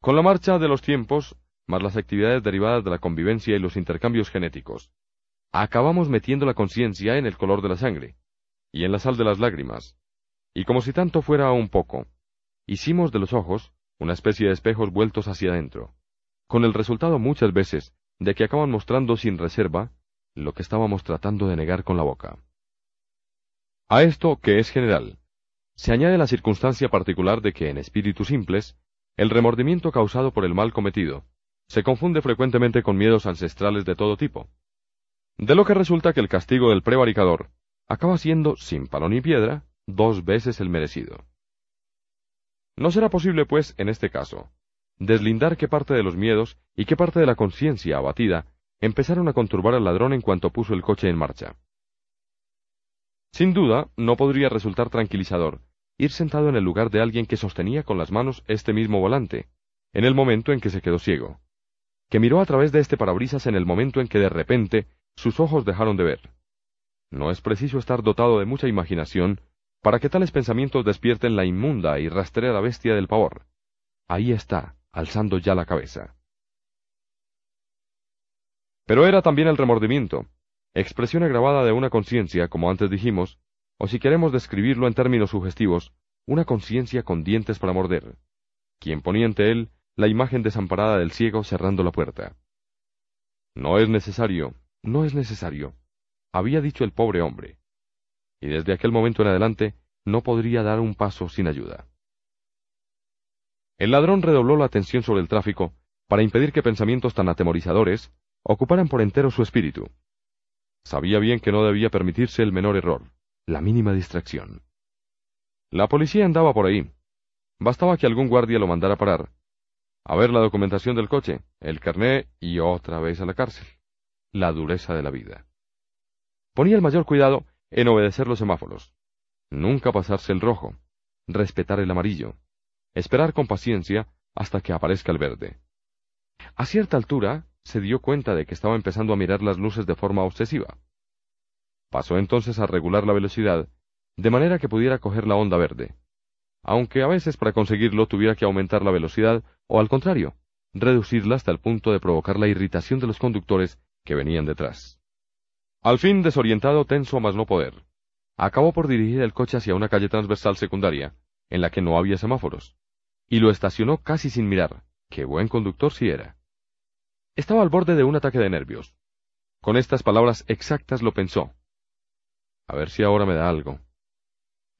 Speaker 1: Con la marcha de los tiempos, más las actividades derivadas de la convivencia y los intercambios genéticos, acabamos metiendo la conciencia en el color de la sangre y en la sal de las lágrimas, y como si tanto fuera un poco, hicimos de los ojos una especie de espejos vueltos hacia adentro, con el resultado muchas veces de que acaban mostrando sin reserva lo que estábamos tratando de negar con la boca. A esto, que es general, se añade la circunstancia particular de que en espíritus simples, el remordimiento causado por el mal cometido se confunde frecuentemente con miedos ancestrales de todo tipo, de lo que resulta que el castigo del prevaricador acaba siendo, sin palo ni piedra, dos veces el merecido. No será posible, pues, en este caso, deslindar qué parte de los miedos y qué parte de la conciencia abatida empezaron a conturbar al ladrón en cuanto puso el coche en marcha. Sin duda, no podría resultar tranquilizador ir sentado en el lugar de alguien que sostenía con las manos este mismo volante, en el momento en que se quedó ciego, que miró a través de este parabrisas en el momento en que de repente sus ojos dejaron de ver. No es preciso estar dotado de mucha imaginación para que tales pensamientos despierten la inmunda y rastrera bestia del pavor. Ahí está, alzando ya la cabeza. Pero era también el remordimiento, expresión agravada de una conciencia, como antes dijimos, o si queremos describirlo en términos sugestivos, una conciencia con dientes para morder, quien ponía ante él la imagen desamparada del ciego cerrando la puerta. No es necesario, no es necesario, había dicho el pobre hombre, y desde aquel momento en adelante no podría dar un paso sin ayuda. El ladrón redobló la atención sobre el tráfico para impedir que pensamientos tan atemorizadores ocuparan por entero su espíritu. Sabía bien que no debía permitirse el menor error, la mínima distracción. La policía andaba por ahí. Bastaba que algún guardia lo mandara parar, a ver la documentación del coche, el carné y otra vez a la cárcel. La dureza de la vida. Ponía el mayor cuidado en obedecer los semáforos. Nunca pasarse el rojo, respetar el amarillo, esperar con paciencia hasta que aparezca el verde. A cierta altura se dio cuenta de que estaba empezando a mirar las luces de forma obsesiva. Pasó entonces a regular la velocidad, de manera que pudiera coger la onda verde, aunque a veces para conseguirlo tuviera que aumentar la velocidad o al contrario, reducirla hasta el punto de provocar la irritación de los conductores que venían detrás. Al fin, desorientado, tenso más no poder, acabó por dirigir el coche hacia una calle transversal secundaria, en la que no había semáforos, y lo estacionó casi sin mirar. Qué buen conductor si era. Estaba al borde de un ataque de nervios. Con estas palabras exactas lo pensó. A ver si ahora me da algo.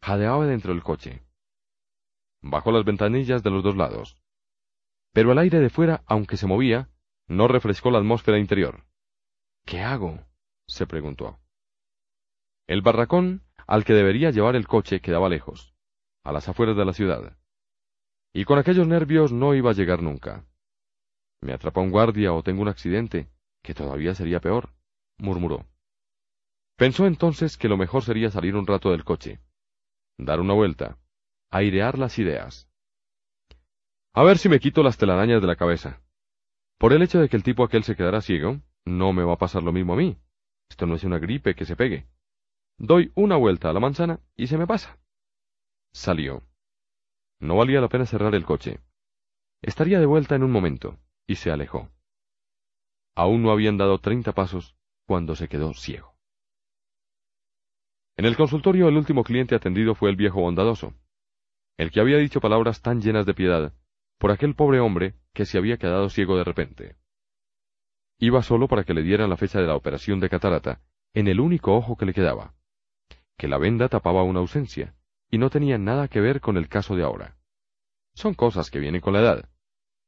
Speaker 1: Jadeaba dentro del coche. Bajó las ventanillas de los dos lados. Pero el aire de fuera, aunque se movía, no refrescó la atmósfera interior. ¿Qué hago? Se preguntó. El barracón al que debería llevar el coche quedaba lejos, a las afueras de la ciudad. Y con aquellos nervios no iba a llegar nunca. Me atrapa un guardia o tengo un accidente, que todavía sería peor, murmuró. Pensó entonces que lo mejor sería salir un rato del coche, dar una vuelta, airear las ideas. A ver si me quito las telarañas de la cabeza. Por el hecho de que el tipo aquel se quedara ciego, no me va a pasar lo mismo a mí. Esto no es una gripe que se pegue. Doy una vuelta a la manzana y se me pasa. Salió. No valía la pena cerrar el coche. Estaría de vuelta en un momento, y se alejó. Aún no habían dado treinta pasos cuando se quedó ciego. En el consultorio el último cliente atendido fue el viejo bondadoso, el que había dicho palabras tan llenas de piedad por aquel pobre hombre que se había quedado ciego de repente. Iba solo para que le dieran la fecha de la operación de catarata en el único ojo que le quedaba, que la venda tapaba una ausencia, y no tenía nada que ver con el caso de ahora. Son cosas que vienen con la edad.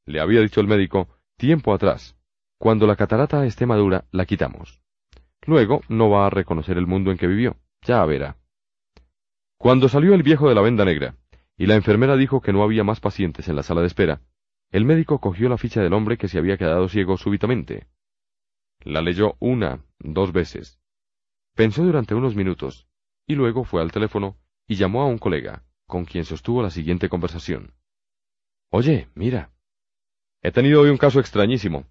Speaker 1: Le había dicho el médico tiempo atrás, cuando la catarata esté madura, la quitamos. Luego no va a reconocer el mundo en que vivió, ya verá. Cuando salió el viejo de la venda negra, y la enfermera dijo que no había más pacientes en la sala de espera, el médico cogió la ficha del hombre que se había quedado ciego súbitamente. La leyó una, dos veces. Pensó durante unos minutos, y luego fue al teléfono y llamó a un colega, con quien sostuvo la siguiente conversación. Oye, mira. He tenido hoy un caso extrañísimo.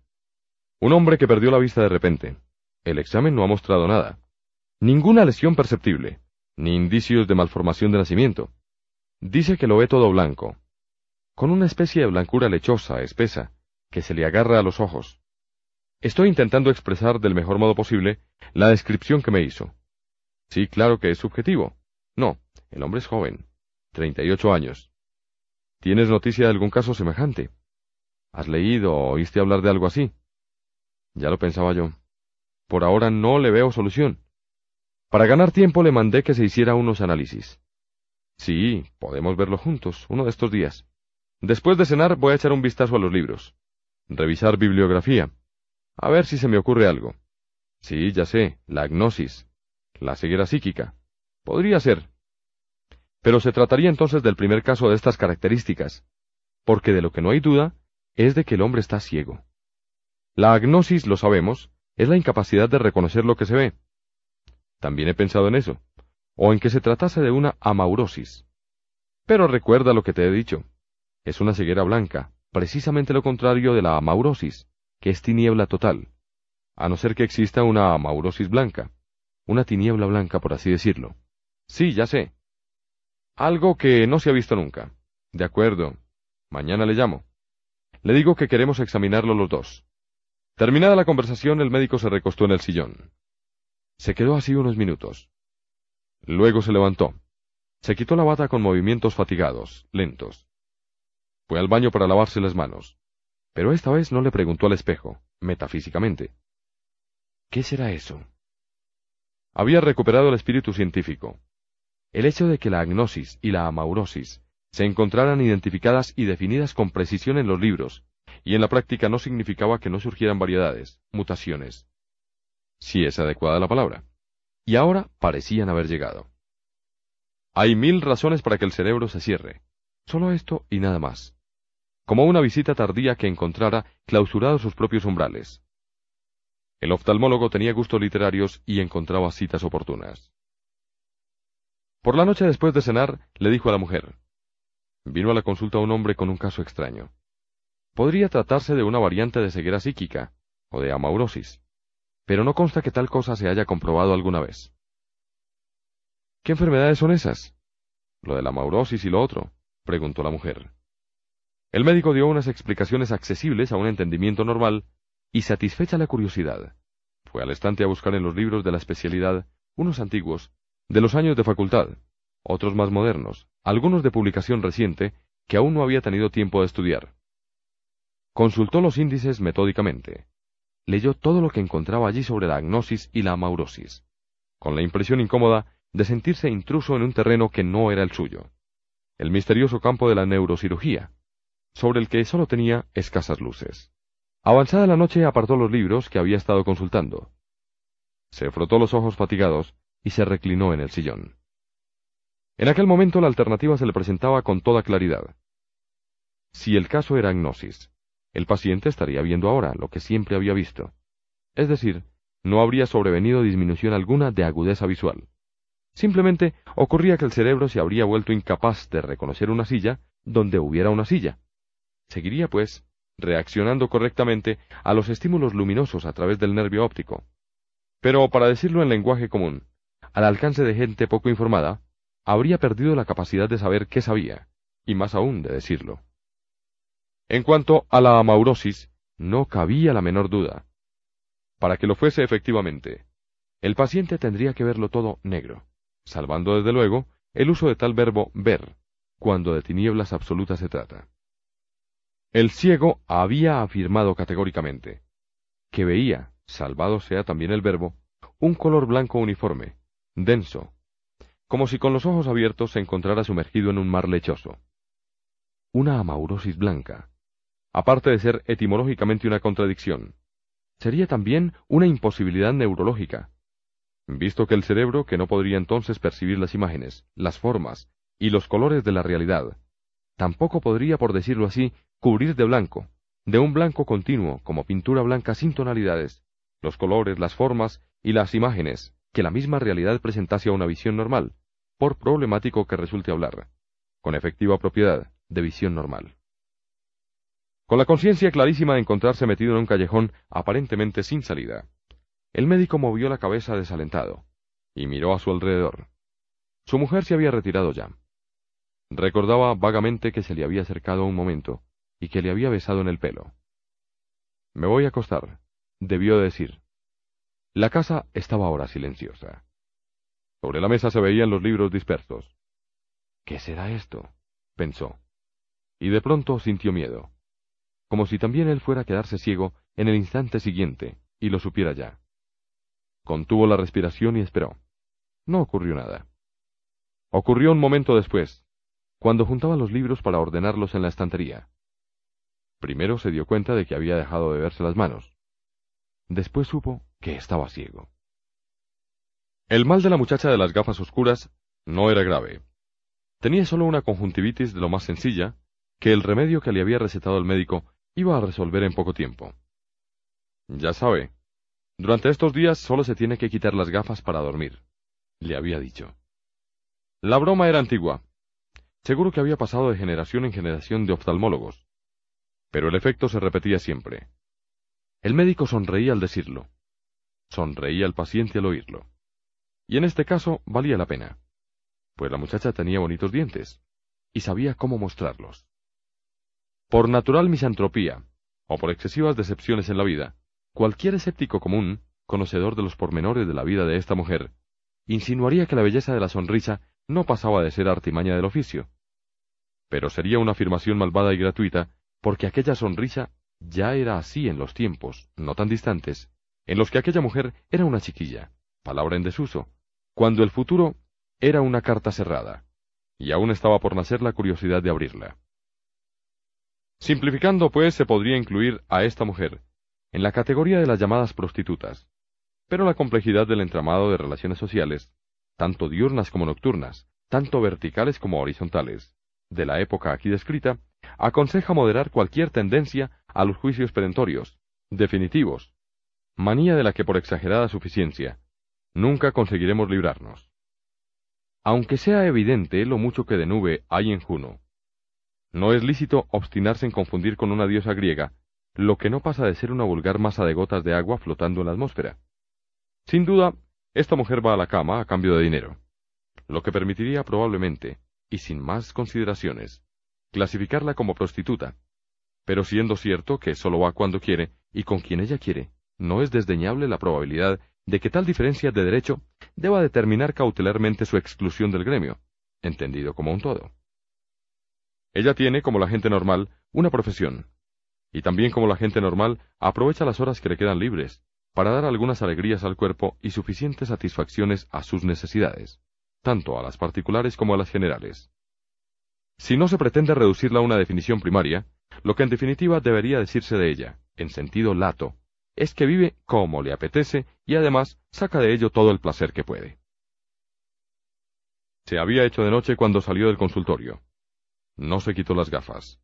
Speaker 1: Un hombre que perdió la vista de repente. El examen no ha mostrado nada. Ninguna lesión perceptible. ni indicios de malformación de nacimiento. Dice que lo ve todo blanco, con una especie de blancura lechosa, espesa, que se le agarra a los ojos. Estoy intentando expresar del mejor modo posible la descripción que me hizo. Sí, claro que es subjetivo. No, el hombre es joven, treinta y ocho años. ¿Tienes noticia de algún caso semejante? ¿Has leído o oíste hablar de algo así? Ya lo pensaba yo. Por ahora no le veo solución. Para ganar tiempo le mandé que se hiciera unos análisis. Sí, podemos verlo juntos, uno de estos días. Después de cenar voy a echar un vistazo a los libros. Revisar bibliografía. A ver si se me ocurre algo. Sí, ya sé, la agnosis. La ceguera psíquica. Podría ser. Pero se trataría entonces del primer caso de estas características, porque de lo que no hay duda es de que el hombre está ciego. La agnosis, lo sabemos, es la incapacidad de reconocer lo que se ve. También he pensado en eso, o en que se tratase de una amaurosis. Pero recuerda lo que te he dicho. Es una ceguera blanca, precisamente lo contrario de la amaurosis, que es tiniebla total, a no ser que exista una amaurosis blanca, una tiniebla blanca, por así decirlo. Sí, ya sé. Algo que no se ha visto nunca. De acuerdo. Mañana le llamo. Le digo que queremos examinarlo los dos. Terminada la conversación, el médico se recostó en el sillón. Se quedó así unos minutos. Luego se levantó. Se quitó la bata con movimientos fatigados, lentos. Fue al baño para lavarse las manos. Pero esta vez no le preguntó al espejo, metafísicamente. ¿Qué será eso? Había recuperado el espíritu científico. El hecho de que la agnosis y la amaurosis se encontraran identificadas y definidas con precisión en los libros, y en la práctica no significaba que no surgieran variedades, mutaciones. Si es adecuada la palabra. Y ahora parecían haber llegado. Hay mil razones para que el cerebro se cierre. Solo esto y nada más. Como una visita tardía que encontrara clausurados sus propios umbrales. El oftalmólogo tenía gustos literarios y encontraba citas oportunas. Por la noche después de cenar, le dijo a la mujer, Vino a la consulta un hombre con un caso extraño. Podría tratarse de una variante de ceguera psíquica, o de amaurosis, pero no consta que tal cosa se haya comprobado alguna vez. ¿Qué enfermedades son esas? Lo de la amaurosis y lo otro, preguntó la mujer. El médico dio unas explicaciones accesibles a un entendimiento normal y satisfecha la curiosidad, fue al estante a buscar en los libros de la especialidad, unos antiguos, de los años de facultad, otros más modernos, algunos de publicación reciente, que aún no había tenido tiempo de estudiar. Consultó los índices metódicamente. Leyó todo lo que encontraba allí sobre la agnosis y la amaurosis, con la impresión incómoda de sentirse intruso en un terreno que no era el suyo, el misterioso campo de la neurocirugía, sobre el que sólo tenía escasas luces. Avanzada la noche apartó los libros que había estado consultando. Se frotó los ojos fatigados y se reclinó en el sillón. En aquel momento la alternativa se le presentaba con toda claridad. Si el caso era agnosis, el paciente estaría viendo ahora lo que siempre había visto. Es decir, no habría sobrevenido disminución alguna de agudeza visual. Simplemente ocurría que el cerebro se habría vuelto incapaz de reconocer una silla donde hubiera una silla. Seguiría, pues, reaccionando correctamente a los estímulos luminosos a través del nervio óptico. Pero, para decirlo en lenguaje común, al alcance de gente poco informada, habría perdido la capacidad de saber qué sabía, y más aún de decirlo. En cuanto a la amaurosis, no cabía la menor duda. Para que lo fuese efectivamente, el paciente tendría que verlo todo negro, salvando desde luego el uso de tal verbo ver, cuando de tinieblas absolutas se trata. El ciego había afirmado categóricamente que veía, salvado sea también el verbo, un color blanco uniforme, denso, como si con los ojos abiertos se encontrara sumergido en un mar lechoso. Una amaurosis blanca, aparte de ser etimológicamente una contradicción, sería también una imposibilidad neurológica, visto que el cerebro, que no podría entonces percibir las imágenes, las formas y los colores de la realidad, tampoco podría, por decirlo así, cubrir de blanco, de un blanco continuo, como pintura blanca sin tonalidades, los colores, las formas y las imágenes que la misma realidad presentase a una visión normal, por problemático que resulte hablar, con efectiva propiedad de visión normal. Con la conciencia clarísima de encontrarse metido en un callejón aparentemente sin salida, el médico movió la cabeza desalentado y miró a su alrededor. Su mujer se había retirado ya. Recordaba vagamente que se le había acercado un momento y que le había besado en el pelo. Me voy a acostar, debió decir. La casa estaba ahora silenciosa. Sobre la mesa se veían los libros dispersos. ¿Qué será esto? pensó. Y de pronto sintió miedo, como si también él fuera a quedarse ciego en el instante siguiente, y lo supiera ya. Contuvo la respiración y esperó. No ocurrió nada. Ocurrió un momento después, cuando juntaba los libros para ordenarlos en la estantería. Primero se dio cuenta de que había dejado de verse las manos. Después supo que estaba ciego. El mal de la muchacha de las gafas oscuras no era grave. Tenía solo una conjuntivitis de lo más sencilla, que el remedio que le había recetado el médico iba a resolver en poco tiempo. Ya sabe, durante estos días solo se tiene que quitar las gafas para dormir, le había dicho. La broma era antigua. Seguro que había pasado de generación en generación de oftalmólogos. Pero el efecto se repetía siempre. El médico sonreía al decirlo. Sonreía el paciente al oírlo. Y en este caso valía la pena, pues la muchacha tenía bonitos dientes, y sabía cómo mostrarlos. Por natural misantropía, o por excesivas decepciones en la vida, cualquier escéptico común, conocedor de los pormenores de la vida de esta mujer, insinuaría que la belleza de la sonrisa no pasaba de ser artimaña del oficio. Pero sería una afirmación malvada y gratuita, porque aquella sonrisa ya era así en los tiempos, no tan distantes, en los que aquella mujer era una chiquilla, palabra en desuso, cuando el futuro era una carta cerrada, y aún estaba por nacer la curiosidad de abrirla. Simplificando, pues, se podría incluir a esta mujer en la categoría de las llamadas prostitutas, pero la complejidad del entramado de relaciones sociales, tanto diurnas como nocturnas, tanto verticales como horizontales, de la época aquí descrita, aconseja moderar cualquier tendencia a los juicios perentorios, definitivos, manía de la que por exagerada suficiencia, nunca conseguiremos librarnos. Aunque sea evidente lo mucho que de nube hay en Juno, no es lícito obstinarse en confundir con una diosa griega lo que no pasa de ser una vulgar masa de gotas de agua flotando en la atmósfera. Sin duda, esta mujer va a la cama a cambio de dinero, lo que permitiría probablemente, y sin más consideraciones, clasificarla como prostituta. Pero siendo cierto que solo va cuando quiere y con quien ella quiere, no es desdeñable la probabilidad de que tal diferencia de derecho deba determinar cautelarmente su exclusión del gremio, entendido como un todo. Ella tiene, como la gente normal, una profesión, y también como la gente normal aprovecha las horas que le quedan libres, para dar algunas alegrías al cuerpo y suficientes satisfacciones a sus necesidades, tanto a las particulares como a las generales. Si no se pretende reducirla a una definición primaria, lo que en definitiva debería decirse de ella, en sentido lato, es que vive como le apetece y además saca de ello todo el placer que puede. Se había hecho de noche cuando salió del consultorio. No se quitó las gafas.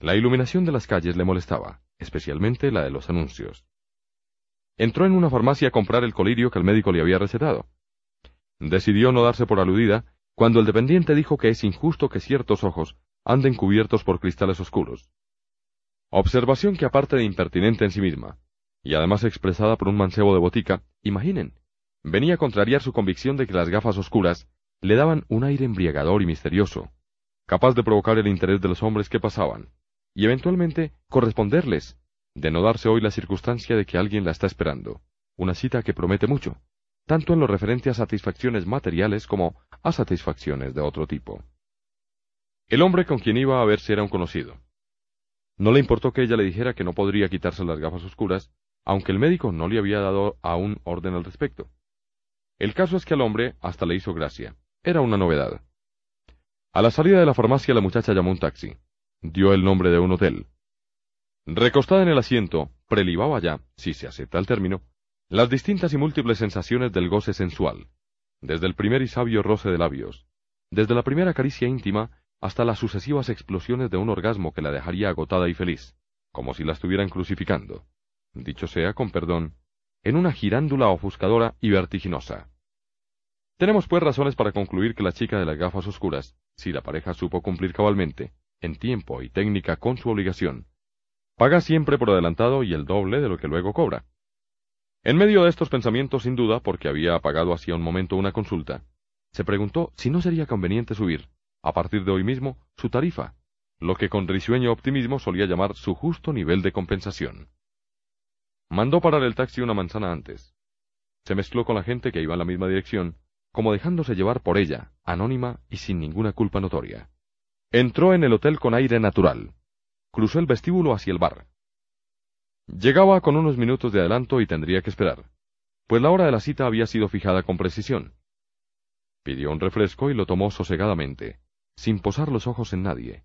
Speaker 1: La iluminación de las calles le molestaba, especialmente la de los anuncios. Entró en una farmacia a comprar el colirio que el médico le había recetado. Decidió no darse por aludida cuando el dependiente dijo que es injusto que ciertos ojos anden cubiertos por cristales oscuros. Observación que aparte de impertinente en sí misma, y además expresada por un mancebo de botica, imaginen, venía a contrariar su convicción de que las gafas oscuras le daban un aire embriagador y misterioso, capaz de provocar el interés de los hombres que pasaban, y eventualmente corresponderles, de no darse hoy la circunstancia de que alguien la está esperando, una cita que promete mucho, tanto en lo referente a satisfacciones materiales como a satisfacciones de otro tipo. El hombre con quien iba a verse era un conocido. No le importó que ella le dijera que no podría quitarse las gafas oscuras, aunque el médico no le había dado aún orden al respecto. El caso es que al hombre hasta le hizo gracia. Era una novedad. A la salida de la farmacia la muchacha llamó un taxi. Dio el nombre de un hotel. Recostada en el asiento, prelibaba ya, si se acepta el término, las distintas y múltiples sensaciones del goce sensual, desde el primer y sabio roce de labios, desde la primera caricia íntima hasta las sucesivas explosiones de un orgasmo que la dejaría agotada y feliz, como si la estuvieran crucificando dicho sea con perdón, en una girándula ofuscadora y vertiginosa. Tenemos pues razones para concluir que la chica de las gafas oscuras, si la pareja supo cumplir cabalmente, en tiempo y técnica con su obligación, paga siempre por adelantado y el doble de lo que luego cobra. En medio de estos pensamientos, sin duda, porque había pagado hacía un momento una consulta, se preguntó si no sería conveniente subir, a partir de hoy mismo, su tarifa, lo que con risueño optimismo solía llamar su justo nivel de compensación. Mandó parar el taxi una manzana antes. Se mezcló con la gente que iba en la misma dirección, como dejándose llevar por ella, anónima y sin ninguna culpa notoria. Entró en el hotel con aire natural. Cruzó el vestíbulo hacia el bar. Llegaba con unos minutos de adelanto y tendría que esperar, pues la hora de la cita había sido fijada con precisión. Pidió un refresco y lo tomó sosegadamente, sin posar los ojos en nadie.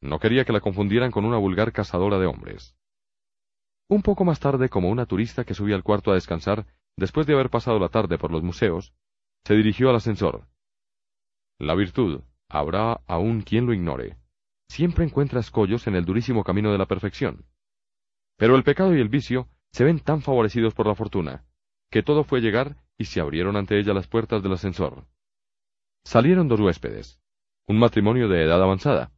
Speaker 1: No quería que la confundieran con una vulgar cazadora de hombres. Un poco más tarde, como una turista que subía al cuarto a descansar, después de haber pasado la tarde por los museos, se dirigió al ascensor. La virtud, habrá aún quien lo ignore, siempre encuentra escollos en el durísimo camino de la perfección. Pero el pecado y el vicio se ven tan favorecidos por la fortuna, que todo fue llegar y se abrieron ante ella las puertas del ascensor. Salieron dos huéspedes, un matrimonio de edad avanzada.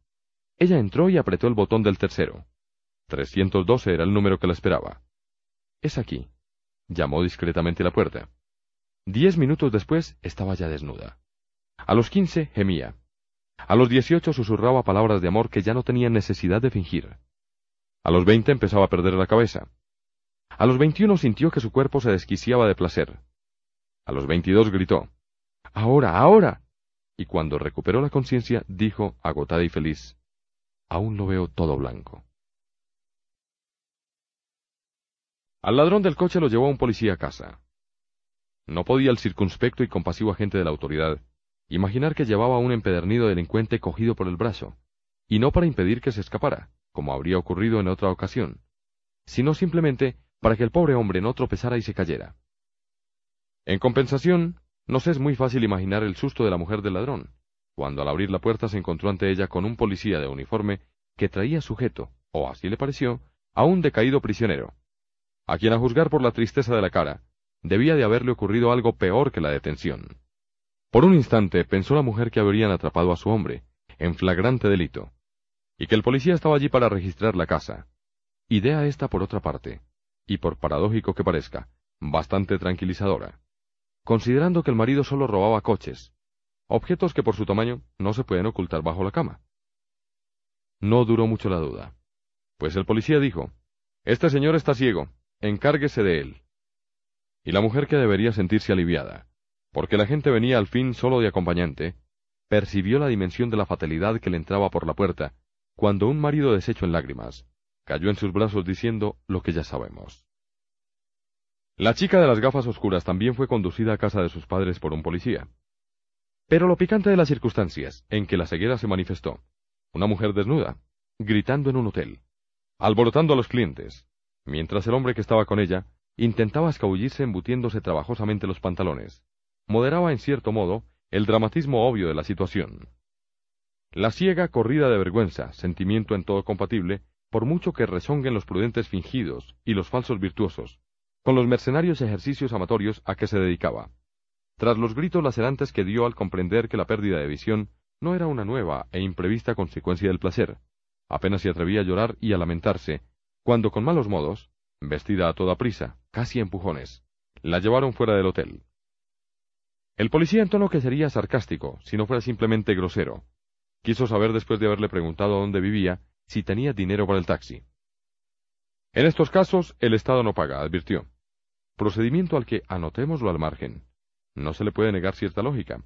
Speaker 1: Ella entró y apretó el botón del tercero. 312 era el número que la esperaba. Es aquí. Llamó discretamente la puerta. Diez minutos después estaba ya desnuda. A los quince gemía. A los dieciocho susurraba palabras de amor que ya no tenían necesidad de fingir. A los veinte empezaba a perder la cabeza. A los veintiuno sintió que su cuerpo se desquiciaba de placer. A los veintidós gritó, Ahora, ahora. Y cuando recuperó la conciencia, dijo, agotada y feliz, Aún lo veo todo blanco. Al ladrón del coche lo llevó un policía a casa. No podía el circunspecto y compasivo agente de la autoridad imaginar que llevaba a un empedernido delincuente cogido por el brazo, y no para impedir que se escapara, como habría ocurrido en otra ocasión, sino simplemente para que el pobre hombre no tropezara y se cayera. En compensación, nos es muy fácil imaginar el susto de la mujer del ladrón, cuando al abrir la puerta se encontró ante ella con un policía de uniforme que traía sujeto, o así le pareció, a un decaído prisionero, a quien a juzgar por la tristeza de la cara, debía de haberle ocurrido algo peor que la detención. Por un instante pensó la mujer que habrían atrapado a su hombre, en flagrante delito, y que el policía estaba allí para registrar la casa. Idea esta por otra parte, y por paradójico que parezca, bastante tranquilizadora considerando que el marido solo robaba coches, objetos que por su tamaño no se pueden ocultar bajo la cama. No duró mucho la duda, pues el policía dijo, Este señor está ciego, encárguese de él. Y la mujer que debería sentirse aliviada, porque la gente venía al fin solo de acompañante, percibió la dimensión de la fatalidad que le entraba por la puerta, cuando un marido deshecho en lágrimas, cayó en sus brazos diciendo lo que ya sabemos. La chica de las gafas oscuras también fue conducida a casa de sus padres por un policía. Pero lo picante de las circunstancias en que la ceguera se manifestó, una mujer desnuda, gritando en un hotel, alborotando a los clientes, mientras el hombre que estaba con ella intentaba escabullirse embutiéndose trabajosamente los pantalones, moderaba en cierto modo el dramatismo obvio de la situación. La ciega corrida de vergüenza, sentimiento en todo compatible, por mucho que rezonguen los prudentes fingidos y los falsos virtuosos, con los mercenarios ejercicios amatorios a que se dedicaba. Tras los gritos lacerantes que dio al comprender que la pérdida de visión no era una nueva e imprevista consecuencia del placer, apenas se atrevía a llorar y a lamentarse, cuando con malos modos, vestida a toda prisa, casi empujones, la llevaron fuera del hotel. El policía en tono que sería sarcástico, si no fuera simplemente grosero, quiso saber después de haberle preguntado dónde vivía, si tenía dinero para el taxi. En estos casos, el Estado no paga, advirtió procedimiento al que, anotémoslo al margen, no se le puede negar cierta lógica,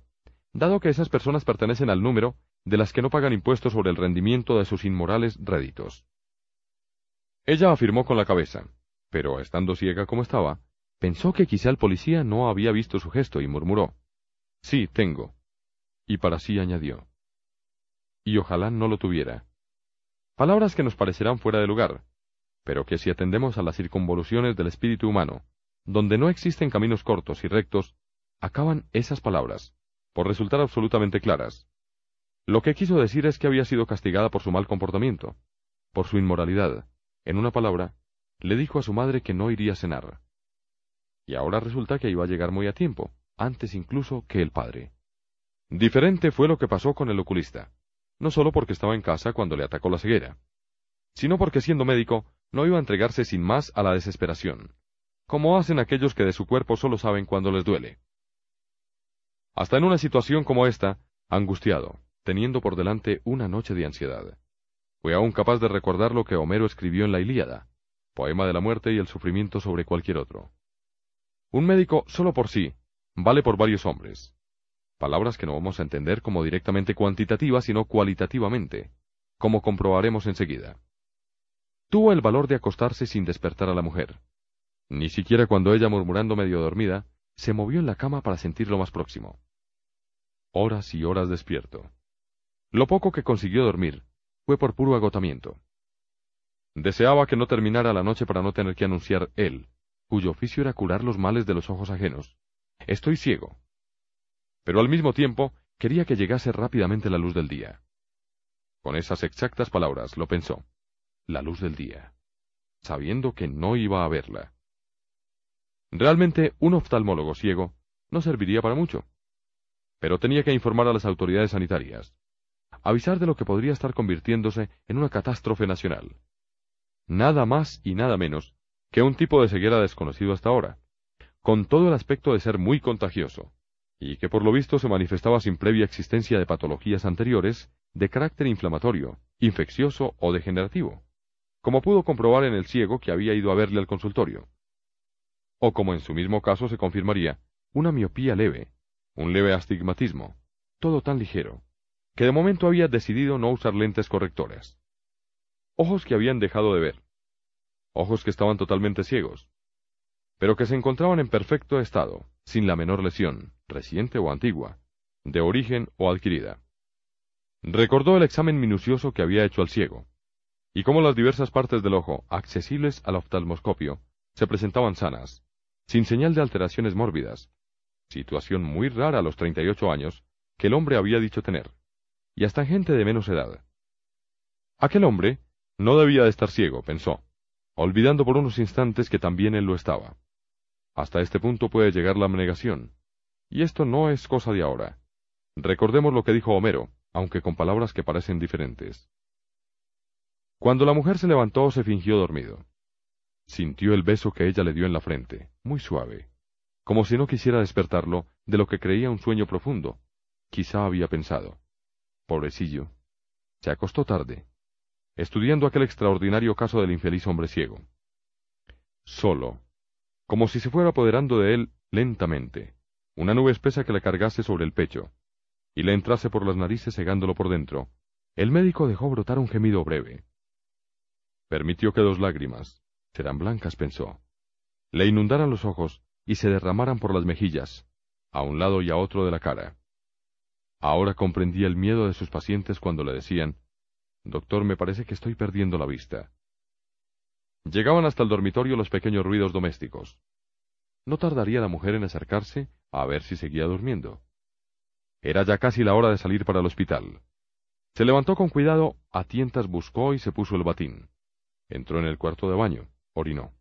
Speaker 1: dado que esas personas pertenecen al número de las que no pagan impuestos sobre el rendimiento de sus inmorales réditos. Ella afirmó con la cabeza, pero estando ciega como estaba, pensó que quizá el policía no había visto su gesto y murmuró, Sí, tengo. Y para sí añadió, y ojalá no lo tuviera. Palabras que nos parecerán fuera de lugar, pero que si atendemos a las circunvoluciones del espíritu humano, donde no existen caminos cortos y rectos, acaban esas palabras, por resultar absolutamente claras. Lo que quiso decir es que había sido castigada por su mal comportamiento, por su inmoralidad. En una palabra, le dijo a su madre que no iría a cenar. Y ahora resulta que iba a llegar muy a tiempo, antes incluso que el padre. Diferente fue lo que pasó con el oculista, no solo porque estaba en casa cuando le atacó la ceguera, sino porque siendo médico no iba a entregarse sin más a la desesperación como hacen aquellos que de su cuerpo solo saben cuando les duele. Hasta en una situación como esta, angustiado, teniendo por delante una noche de ansiedad. Fue aún capaz de recordar lo que Homero escribió en la Ilíada, poema de la muerte y el sufrimiento sobre cualquier otro. Un médico solo por sí vale por varios hombres. Palabras que no vamos a entender como directamente cuantitativas, sino cualitativamente, como comprobaremos enseguida. Tuvo el valor de acostarse sin despertar a la mujer. Ni siquiera cuando ella, murmurando medio dormida, se movió en la cama para sentirlo más próximo. Horas y horas despierto. Lo poco que consiguió dormir fue por puro agotamiento. Deseaba que no terminara la noche para no tener que anunciar él, cuyo oficio era curar los males de los ojos ajenos. Estoy ciego. Pero al mismo tiempo quería que llegase rápidamente la luz del día. Con esas exactas palabras lo pensó. La luz del día. Sabiendo que no iba a verla. Realmente un oftalmólogo ciego no serviría para mucho. Pero tenía que informar a las autoridades sanitarias. Avisar de lo que podría estar convirtiéndose en una catástrofe nacional. Nada más y nada menos que un tipo de ceguera desconocido hasta ahora, con todo el aspecto de ser muy contagioso, y que por lo visto se manifestaba sin previa existencia de patologías anteriores de carácter inflamatorio, infeccioso o degenerativo, como pudo comprobar en el ciego que había ido a verle al consultorio. O como en su mismo caso se confirmaría, una miopía leve, un leve astigmatismo, todo tan ligero, que de momento había decidido no usar lentes correctores. Ojos que habían dejado de ver, ojos que estaban totalmente ciegos, pero que se encontraban en perfecto estado, sin la menor lesión, reciente o antigua, de origen o adquirida. Recordó el examen minucioso que había hecho al ciego, y cómo las diversas partes del ojo, accesibles al oftalmoscopio, se presentaban sanas, sin señal de alteraciones mórbidas, situación muy rara a los treinta y ocho años que el hombre había dicho tener, y hasta gente de menos edad. Aquel hombre no debía de estar ciego, pensó, olvidando por unos instantes que también él lo estaba. Hasta este punto puede llegar la abnegación, y esto no es cosa de ahora. Recordemos lo que dijo Homero, aunque con palabras que parecen diferentes. Cuando la mujer se levantó se fingió dormido. Sintió el beso que ella le dio en la frente, muy suave, como si no quisiera despertarlo de lo que creía un sueño profundo. Quizá había pensado. Pobrecillo. Se acostó tarde, estudiando aquel extraordinario caso del infeliz hombre ciego. Solo, como si se fuera apoderando de él lentamente, una nube espesa que le cargase sobre el pecho, y le entrase por las narices cegándolo por dentro, el médico dejó brotar un gemido breve. Permitió que dos lágrimas, serán blancas, pensó, le inundaran los ojos y se derramaran por las mejillas, a un lado y a otro de la cara. Ahora comprendía el miedo de sus pacientes cuando le decían, Doctor, me parece que estoy perdiendo la vista. Llegaban hasta el dormitorio los pequeños ruidos domésticos. No tardaría la mujer en acercarse a ver si seguía durmiendo. Era ya casi la hora de salir para el hospital. Se levantó con cuidado, a tientas buscó y se puso el batín. Entró en el cuarto de baño, orinó.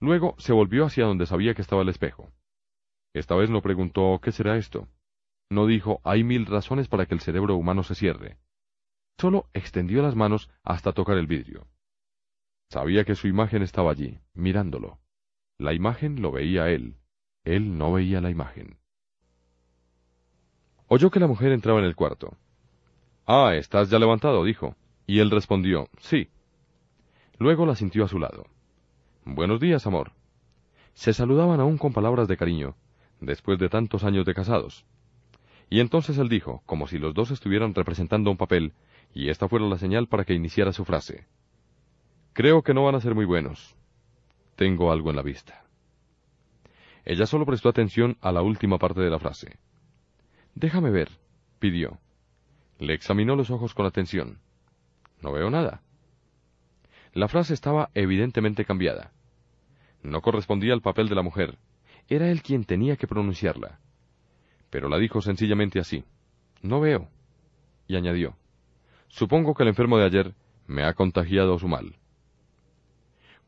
Speaker 1: Luego se volvió hacia donde sabía que estaba el espejo. Esta vez no preguntó ¿qué será esto? No dijo hay mil razones para que el cerebro humano se cierre. Solo extendió las manos hasta tocar el vidrio. Sabía que su imagen estaba allí, mirándolo. La imagen lo veía él. Él no veía la imagen. Oyó que la mujer entraba en el cuarto. Ah, estás ya levantado, dijo. Y él respondió, sí. Luego la sintió a su lado. Buenos días, amor. Se saludaban aún con palabras de cariño, después de tantos años de casados. Y entonces él dijo, como si los dos estuvieran representando un papel, y esta fuera la señal para que iniciara su frase. Creo que no van a ser muy buenos. Tengo algo en la vista. Ella solo prestó atención a la última parte de la frase. Déjame ver, pidió. Le examinó los ojos con atención. No veo nada. La frase estaba evidentemente cambiada. No correspondía al papel de la mujer. Era él quien tenía que pronunciarla. Pero la dijo sencillamente así. No veo. Y añadió. Supongo que el enfermo de ayer me ha contagiado su mal.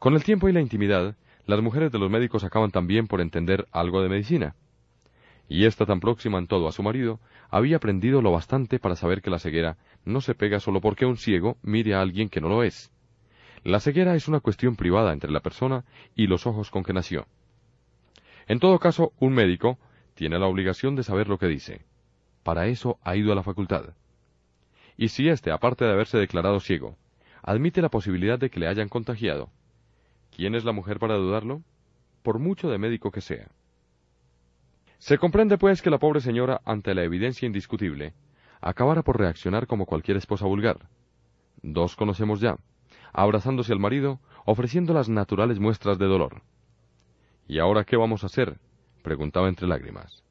Speaker 1: Con el tiempo y la intimidad, las mujeres de los médicos acaban también por entender algo de medicina y ésta tan próxima en todo a su marido, había aprendido lo bastante para saber que la ceguera no se pega solo porque un ciego mire a alguien que no lo es. La ceguera es una cuestión privada entre la persona y los ojos con que nació. En todo caso, un médico Tiene la obligación de saber lo que dice. Para eso ha ido a la facultad. Y si éste, aparte de haberse declarado ciego, admite la posibilidad de que le hayan contagiado, ¿quién es la mujer para dudarlo? Por mucho de médico que sea. Se comprende, pues, que la pobre señora, ante la evidencia indiscutible, acabara por reaccionar como cualquier esposa vulgar. Dos conocemos ya, abrazándose al marido, ofreciendo las naturales muestras de dolor. ¿Y ahora qué vamos a hacer? preguntaba entre lágrimas.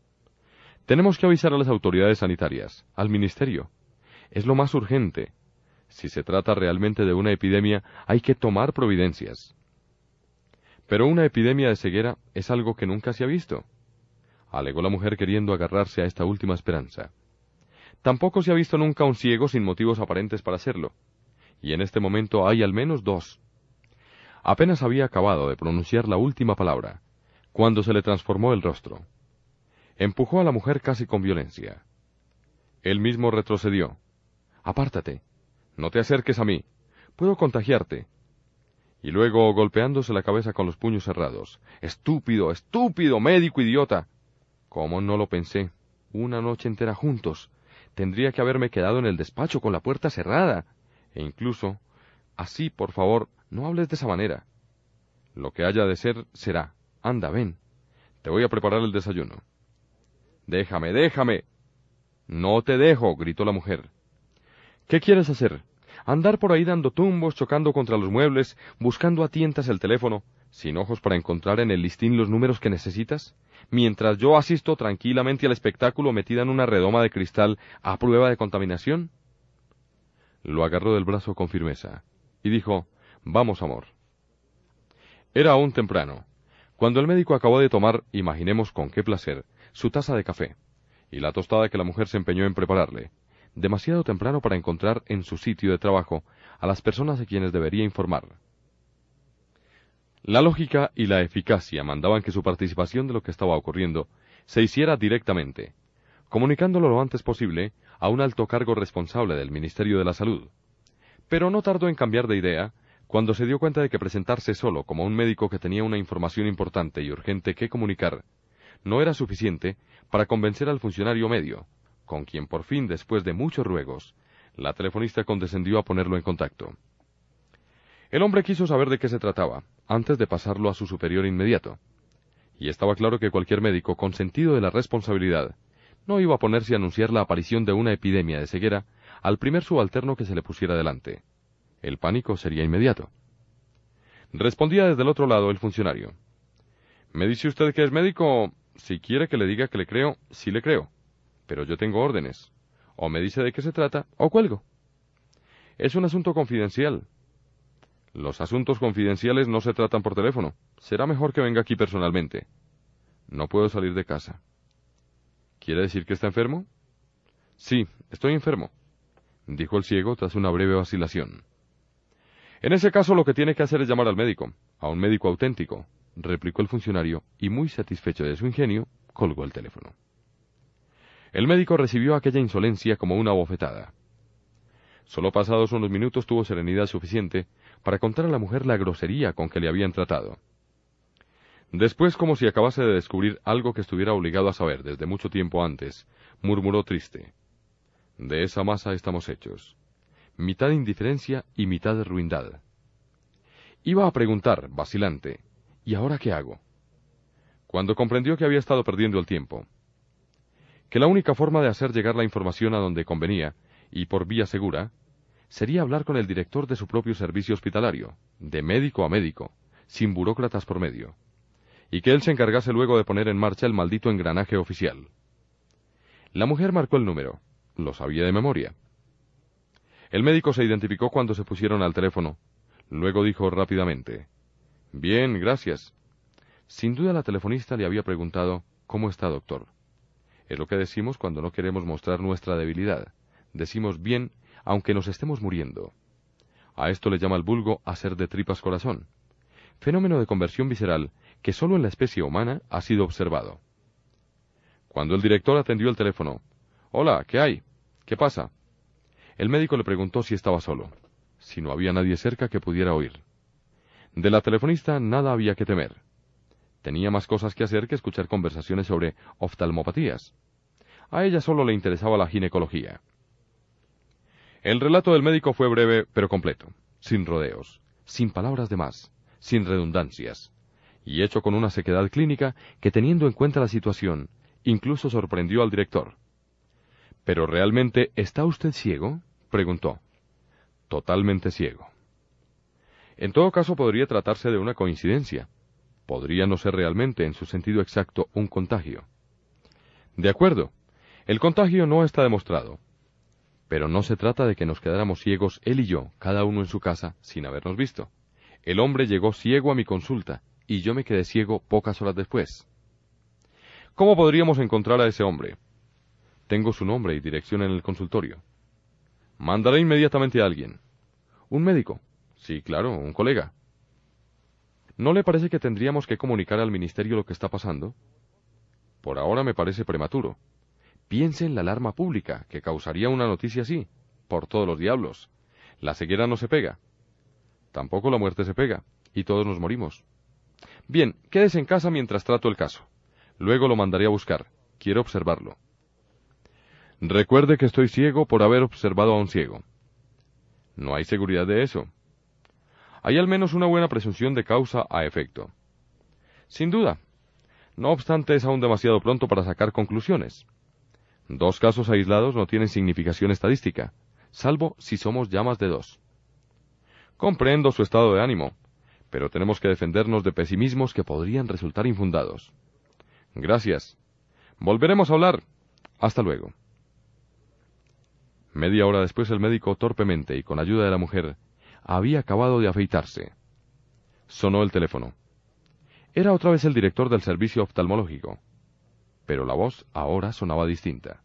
Speaker 1: Tenemos que avisar a las autoridades sanitarias, al ministerio. Es lo más urgente. Si se trata realmente de una epidemia, hay que tomar providencias. Pero una epidemia de ceguera es algo que nunca se ha visto, alegó la mujer queriendo agarrarse a esta última esperanza. Tampoco se ha visto nunca un ciego sin motivos aparentes para hacerlo, y en este momento hay al menos dos. Apenas había acabado de pronunciar la última palabra, cuando se le transformó el rostro. Empujó a la mujer casi con violencia. Él mismo retrocedió. Apártate. No te acerques a mí. Puedo contagiarte. Y luego, golpeándose la cabeza con los puños cerrados. Estúpido, estúpido, médico idiota. ¿Cómo no lo pensé? Una noche entera juntos. Tendría que haberme quedado en el despacho con la puerta cerrada. E incluso, así, por favor, no hables de esa manera. Lo que haya de ser, será. Anda, ven. Te voy a preparar el desayuno. Déjame, déjame. No te dejo, gritó la mujer. ¿Qué quieres hacer? Andar por ahí dando tumbos, chocando contra los muebles, buscando a tientas el teléfono, sin ojos para encontrar en el listín los números que necesitas, mientras yo asisto tranquilamente al espectáculo metida en una redoma de cristal a prueba de contaminación? Lo agarró del brazo con firmeza y dijo, Vamos, amor. Era aún temprano, cuando el médico acabó de tomar, imaginemos con qué placer, su taza de café, y la tostada que la mujer se empeñó en prepararle, demasiado temprano para encontrar en su sitio de trabajo a las personas a quienes debería informar. La lógica y la eficacia mandaban que su participación de lo que estaba ocurriendo se hiciera directamente, comunicándolo lo antes posible a un alto cargo responsable del Ministerio de la Salud. Pero no tardó en cambiar de idea cuando se dio cuenta de que presentarse solo como un médico que tenía una información importante y urgente que comunicar no era suficiente para convencer al funcionario medio, con quien por fin, después de muchos ruegos, la telefonista condescendió a ponerlo en contacto. El hombre quiso saber de qué se trataba, antes de pasarlo a su superior inmediato. Y estaba claro que cualquier médico con sentido de la responsabilidad no iba a ponerse a anunciar la aparición de una epidemia de ceguera al primer subalterno que se le pusiera delante. El pánico sería inmediato. Respondía desde el otro lado el funcionario. ¿Me dice usted que es médico? Si quiere que le diga que le creo, sí le creo. Pero yo tengo órdenes. O me dice de qué se trata, o cuelgo. Es un asunto confidencial. Los asuntos confidenciales no se tratan por teléfono. Será mejor que venga aquí personalmente. No puedo salir de casa. ¿Quiere decir que está enfermo? Sí, estoy enfermo, dijo el ciego tras una breve vacilación. En ese caso lo que tiene que hacer es llamar al médico, a un médico auténtico, replicó el funcionario, y muy satisfecho de su ingenio, colgó el teléfono. El médico recibió aquella insolencia como una bofetada. Solo pasados unos minutos tuvo serenidad suficiente para contar a la mujer la grosería con que le habían tratado. Después, como si acabase de descubrir algo que estuviera obligado a saber desde mucho tiempo antes, murmuró triste. De esa masa estamos hechos mitad indiferencia y mitad ruindad. Iba a preguntar, vacilante, ¿y ahora qué hago? Cuando comprendió que había estado perdiendo el tiempo, que la única forma de hacer llegar la información a donde convenía, y por vía segura, sería hablar con el director de su propio servicio hospitalario, de médico a médico, sin burócratas por medio, y que él se encargase luego de poner en marcha el maldito engranaje oficial. La mujer marcó el número, lo sabía de memoria, el médico se identificó cuando se pusieron al teléfono. Luego dijo rápidamente Bien, gracias. Sin duda la telefonista le había preguntado ¿Cómo está, doctor? Es lo que decimos cuando no queremos mostrar nuestra debilidad. Decimos bien, aunque nos estemos muriendo. A esto le llama el vulgo hacer de tripas corazón. Fenómeno de conversión visceral que solo en la especie humana ha sido observado. Cuando el director atendió el teléfono, Hola, ¿qué hay? ¿Qué pasa? El médico le preguntó si estaba solo, si no había nadie cerca que pudiera oír. De la telefonista nada había que temer. Tenía más cosas que hacer que escuchar conversaciones sobre oftalmopatías. A ella solo le interesaba la ginecología. El relato del médico fue breve pero completo, sin rodeos, sin palabras de más, sin redundancias, y hecho con una sequedad clínica que teniendo en cuenta la situación, incluso sorprendió al director. ¿Pero realmente está usted ciego? preguntó. Totalmente ciego. En todo caso podría tratarse de una coincidencia. Podría no ser realmente, en su sentido exacto, un contagio. De acuerdo. El contagio no está demostrado. Pero no se trata de que nos quedáramos ciegos él y yo, cada uno en su casa, sin habernos visto. El hombre llegó ciego a mi consulta, y yo me quedé ciego pocas horas después. ¿Cómo podríamos encontrar a ese hombre? Tengo su nombre y dirección en el consultorio. Mandaré inmediatamente a alguien. ¿Un médico? Sí, claro, un colega. ¿No le parece que tendríamos que comunicar al Ministerio lo que está pasando? Por ahora me parece prematuro. Piense en la alarma pública que causaría una noticia así. Por todos los diablos. La ceguera no se pega. Tampoco la muerte se pega. Y todos nos morimos. Bien, quédese en casa mientras trato el caso. Luego lo mandaré a buscar. Quiero observarlo. Recuerde que estoy ciego por haber observado a un ciego. No hay seguridad de eso. Hay al menos una buena presunción de causa a efecto. Sin duda. No obstante, es aún demasiado pronto para sacar conclusiones. Dos casos aislados no tienen significación estadística, salvo si somos llamas de dos. Comprendo su estado de ánimo, pero tenemos que defendernos de pesimismos que podrían resultar infundados. Gracias. Volveremos a hablar. Hasta luego. Media hora después el médico, torpemente y con ayuda de la mujer, había acabado de afeitarse. Sonó el teléfono. Era otra vez el director del servicio oftalmológico, pero la voz ahora sonaba distinta.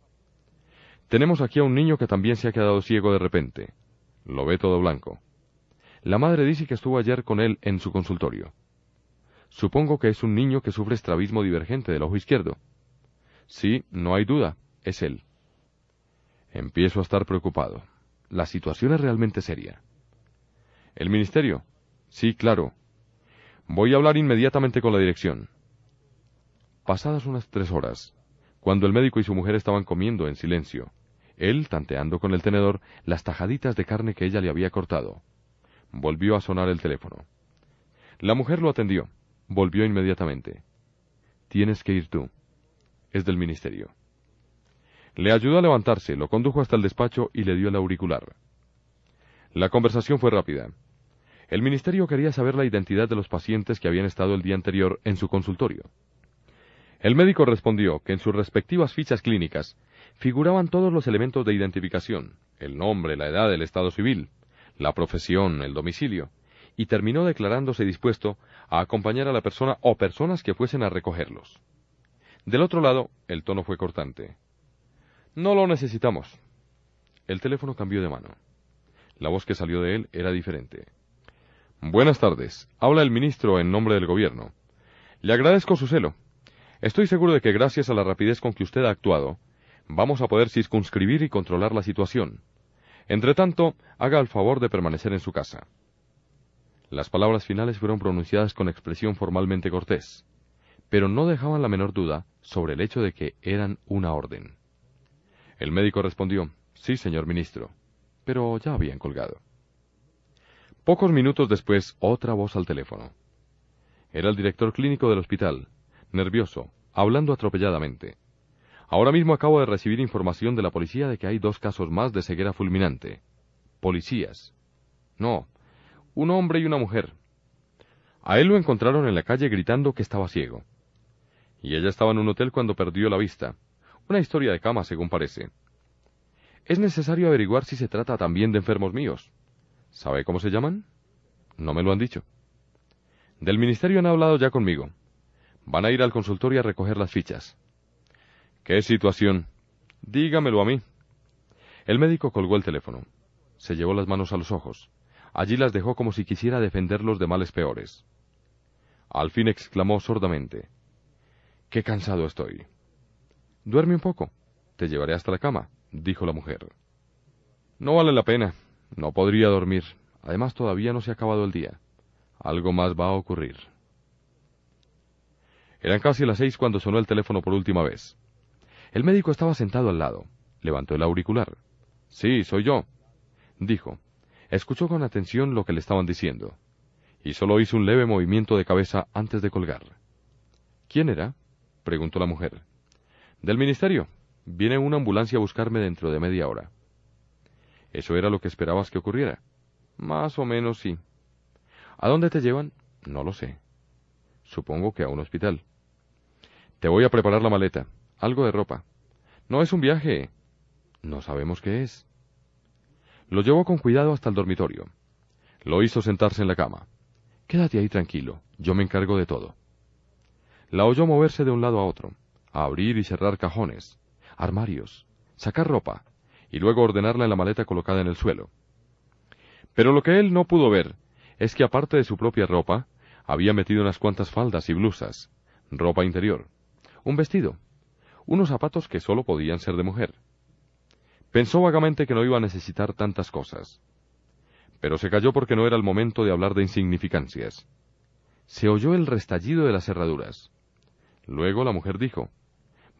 Speaker 1: Tenemos aquí a un niño que también se ha quedado ciego de repente. Lo ve todo blanco. La madre dice que estuvo ayer con él en su consultorio. Supongo que es un niño que sufre estrabismo divergente del ojo izquierdo. Sí, no hay duda, es él. Empiezo a estar preocupado. La situación es realmente seria. ¿El ministerio? Sí, claro. Voy a hablar inmediatamente con la dirección. Pasadas unas tres horas, cuando el médico y su mujer estaban comiendo en silencio, él tanteando con el tenedor las tajaditas de carne que ella le había cortado, volvió a sonar el teléfono. La mujer lo atendió. Volvió inmediatamente. Tienes que ir tú. Es del ministerio. Le ayudó a levantarse, lo condujo hasta el despacho y le dio el auricular. La conversación fue rápida. El ministerio quería saber la identidad de los pacientes que habían estado el día anterior en su consultorio. El médico respondió que en sus respectivas fichas clínicas figuraban todos los elementos de identificación, el nombre, la edad, el estado civil, la profesión, el domicilio, y terminó declarándose dispuesto a acompañar a la persona o personas que fuesen a recogerlos. Del otro lado, el tono fue cortante. No lo necesitamos. El teléfono cambió de mano. La voz que salió de él era diferente. Buenas tardes. Habla el ministro en nombre del gobierno. Le agradezco su celo. Estoy seguro de que gracias a la rapidez con que usted ha actuado, vamos a poder circunscribir y controlar la situación. Entretanto, haga el favor de permanecer en su casa. Las palabras finales fueron pronunciadas con expresión formalmente cortés, pero no dejaban la menor duda sobre el hecho de que eran una orden. El médico respondió, Sí, señor ministro, pero ya habían colgado. Pocos minutos después, otra voz al teléfono. Era el director clínico del hospital, nervioso, hablando atropelladamente. Ahora mismo acabo de recibir información de la policía de que hay dos casos más de ceguera fulminante. Policías. No, un hombre y una mujer. A él lo encontraron en la calle gritando que estaba ciego. Y ella estaba en un hotel cuando perdió la vista. Una historia de cama, según parece. Es necesario averiguar si se trata también de enfermos míos. ¿Sabe cómo se llaman? No me lo han dicho. Del ministerio han hablado ya conmigo. Van a ir al consultorio a recoger las fichas. ¿Qué situación? Dígamelo a mí. El médico colgó el teléfono. Se llevó las manos a los ojos. Allí las dejó como si quisiera defenderlos de males peores. Al fin exclamó sordamente. Qué cansado estoy. Duerme un poco. Te llevaré hasta la cama, dijo la mujer. No vale la pena. No podría dormir. Además, todavía no se ha acabado el día. Algo más va a ocurrir. Eran casi las seis cuando sonó el teléfono por última vez. El médico estaba sentado al lado. Levantó el auricular. Sí, soy yo, dijo. Escuchó con atención lo que le estaban diciendo, y solo hizo un leve movimiento de cabeza antes de colgar. ¿Quién era? preguntó la mujer. Del ministerio. Viene una ambulancia a buscarme dentro de media hora. ¿Eso era lo que esperabas que ocurriera? Más o menos sí. ¿A dónde te llevan? No lo sé. Supongo que a un hospital. Te voy a preparar la maleta. Algo de ropa. No es un viaje. No sabemos qué es. Lo llevó con cuidado hasta el dormitorio. Lo hizo sentarse en la cama. Quédate ahí tranquilo. Yo me encargo de todo. La oyó moverse de un lado a otro, abrir y cerrar cajones, armarios, sacar ropa, y luego ordenarla en la maleta colocada en el suelo. Pero lo que él no pudo ver es que aparte de su propia ropa, había metido unas cuantas faldas y blusas, ropa interior, un vestido, unos zapatos que sólo podían ser de mujer. Pensó vagamente que no iba a necesitar tantas cosas. Pero se calló porque no era el momento de hablar de insignificancias. Se oyó el restallido de las cerraduras. Luego la mujer dijo,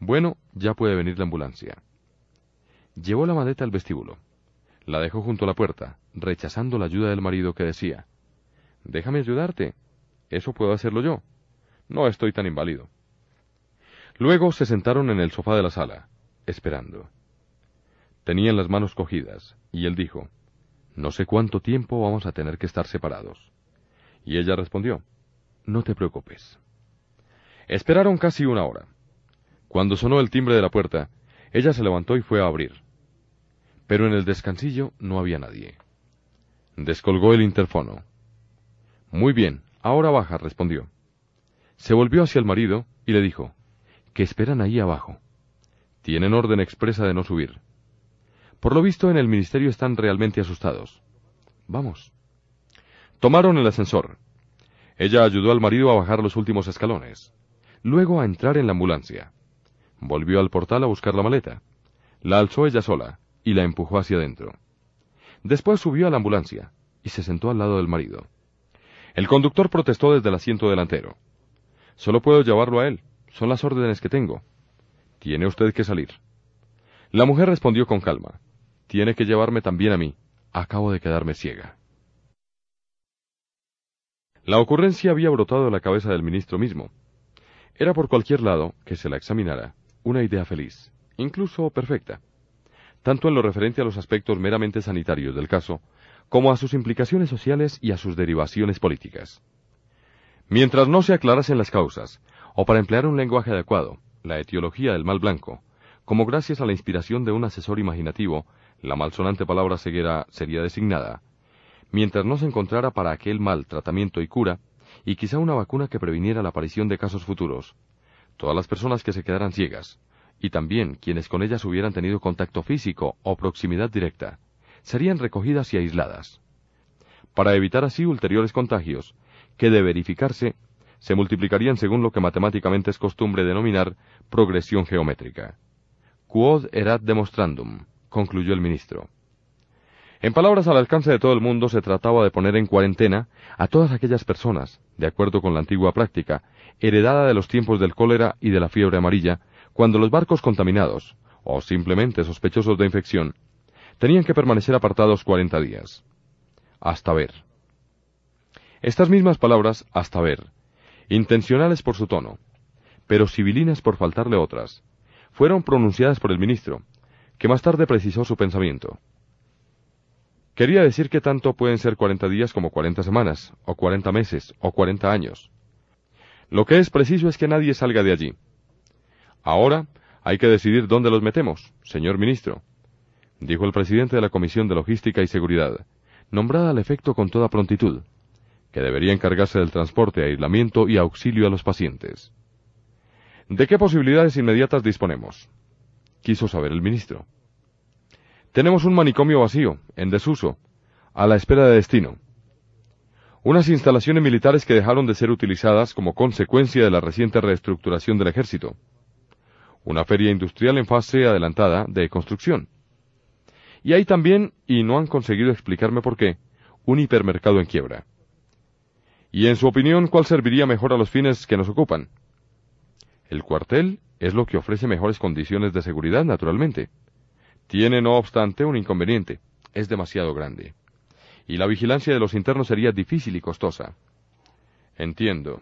Speaker 1: Bueno, ya puede venir la ambulancia. Llevó la maleta al vestíbulo. La dejó junto a la puerta, rechazando la ayuda del marido que decía, Déjame ayudarte. Eso puedo hacerlo yo. No estoy tan inválido. Luego se sentaron en el sofá de la sala, esperando. Tenían las manos cogidas, y él dijo, No sé cuánto tiempo vamos a tener que estar separados. Y ella respondió, No te preocupes. Esperaron casi una hora. Cuando sonó el timbre de la puerta, ella se levantó y fue a abrir. Pero en el descansillo no había nadie. Descolgó el interfono. Muy bien, ahora baja, respondió. Se volvió hacia el marido y le dijo, que esperan ahí abajo. Tienen orden expresa de no subir. Por lo visto en el ministerio están realmente asustados. Vamos. Tomaron el ascensor. Ella ayudó al marido a bajar los últimos escalones, luego a entrar en la ambulancia. Volvió al portal a buscar la maleta. La alzó ella sola y la empujó hacia adentro. Después subió a la ambulancia y se sentó al lado del marido. El conductor protestó desde el asiento delantero. Solo puedo llevarlo a él. Son las órdenes que tengo. Tiene usted que salir. La mujer respondió con calma. Tiene que llevarme también a mí. Acabo de quedarme ciega. La ocurrencia había brotado de la cabeza del ministro mismo. Era por cualquier lado que se la examinara una idea feliz, incluso perfecta, tanto en lo referente a los aspectos meramente sanitarios del caso, como a sus implicaciones sociales y a sus derivaciones políticas. Mientras no se aclarasen las causas, o para emplear un lenguaje adecuado, la etiología del mal blanco, como gracias a la inspiración de un asesor imaginativo, la malsonante palabra ceguera sería designada, mientras no se encontrara para aquel mal tratamiento y cura, y quizá una vacuna que previniera la aparición de casos futuros, todas las personas que se quedaran ciegas, y también quienes con ellas hubieran tenido contacto físico o proximidad directa, serían recogidas y aisladas. Para evitar así ulteriores contagios, que de verificarse, se multiplicarían según lo que matemáticamente es costumbre denominar progresión geométrica. Quod erat demonstrandum, concluyó el ministro. En palabras al alcance de todo el mundo se trataba de poner en cuarentena a todas aquellas personas, de acuerdo con la antigua práctica, heredada de los tiempos del cólera y de la fiebre amarilla, cuando los barcos contaminados, o simplemente sospechosos de infección, tenían que permanecer apartados cuarenta días. Hasta ver. Estas mismas palabras, hasta ver, intencionales por su tono, pero civilinas por faltarle otras, fueron pronunciadas por el ministro, que más tarde precisó su pensamiento. Quería decir que tanto pueden ser cuarenta días como cuarenta semanas, o cuarenta meses, o cuarenta años. Lo que es preciso es que nadie salga de allí. Ahora hay que decidir dónde los metemos, señor ministro dijo el presidente de la Comisión de Logística y Seguridad, nombrada al efecto con toda prontitud, que debería encargarse del transporte, aislamiento y auxilio a los pacientes. ¿De qué posibilidades inmediatas disponemos? quiso saber el ministro. Tenemos un manicomio vacío, en desuso, a la espera de destino. Unas instalaciones militares que dejaron de ser utilizadas como consecuencia de la reciente reestructuración del ejército. Una feria industrial en fase adelantada de construcción y hay también, y no han conseguido explicarme por qué, un hipermercado en quiebra. Y en su opinión, ¿cuál serviría mejor a los fines que nos ocupan? El cuartel es lo que ofrece mejores condiciones de seguridad, naturalmente. Tiene, no obstante, un inconveniente. Es demasiado grande. Y la vigilancia de los internos sería difícil y costosa. Entiendo.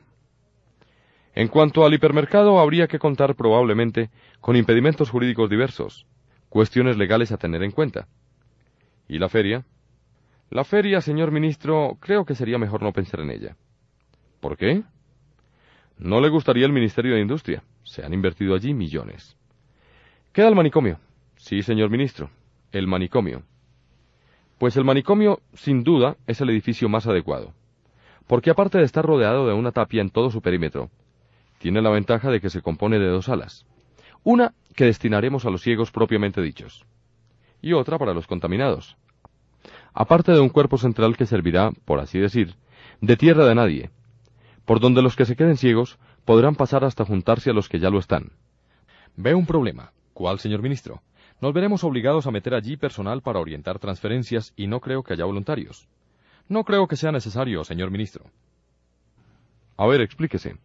Speaker 1: En cuanto al hipermercado, habría que contar probablemente con impedimentos jurídicos diversos, cuestiones legales a tener en cuenta. ¿Y la feria? La feria, señor ministro, creo que sería mejor no pensar en ella. ¿Por qué? No le gustaría el Ministerio de Industria. Se han invertido allí millones. Queda el manicomio. Sí, señor ministro, el manicomio. Pues el manicomio, sin duda, es el edificio más adecuado. Porque aparte de estar rodeado de una tapia en todo su perímetro, tiene la ventaja de que se compone de dos alas. Una que destinaremos a los ciegos propiamente dichos, y otra para los contaminados. Aparte de un cuerpo central que servirá, por así decir, de tierra de nadie, por donde los que se queden ciegos podrán pasar hasta juntarse a los que ya lo están. Veo un problema. ¿Cuál, señor ministro? Nos veremos obligados a meter allí personal para orientar transferencias y no creo que haya voluntarios. No creo que sea necesario, señor ministro. A ver, explíquese.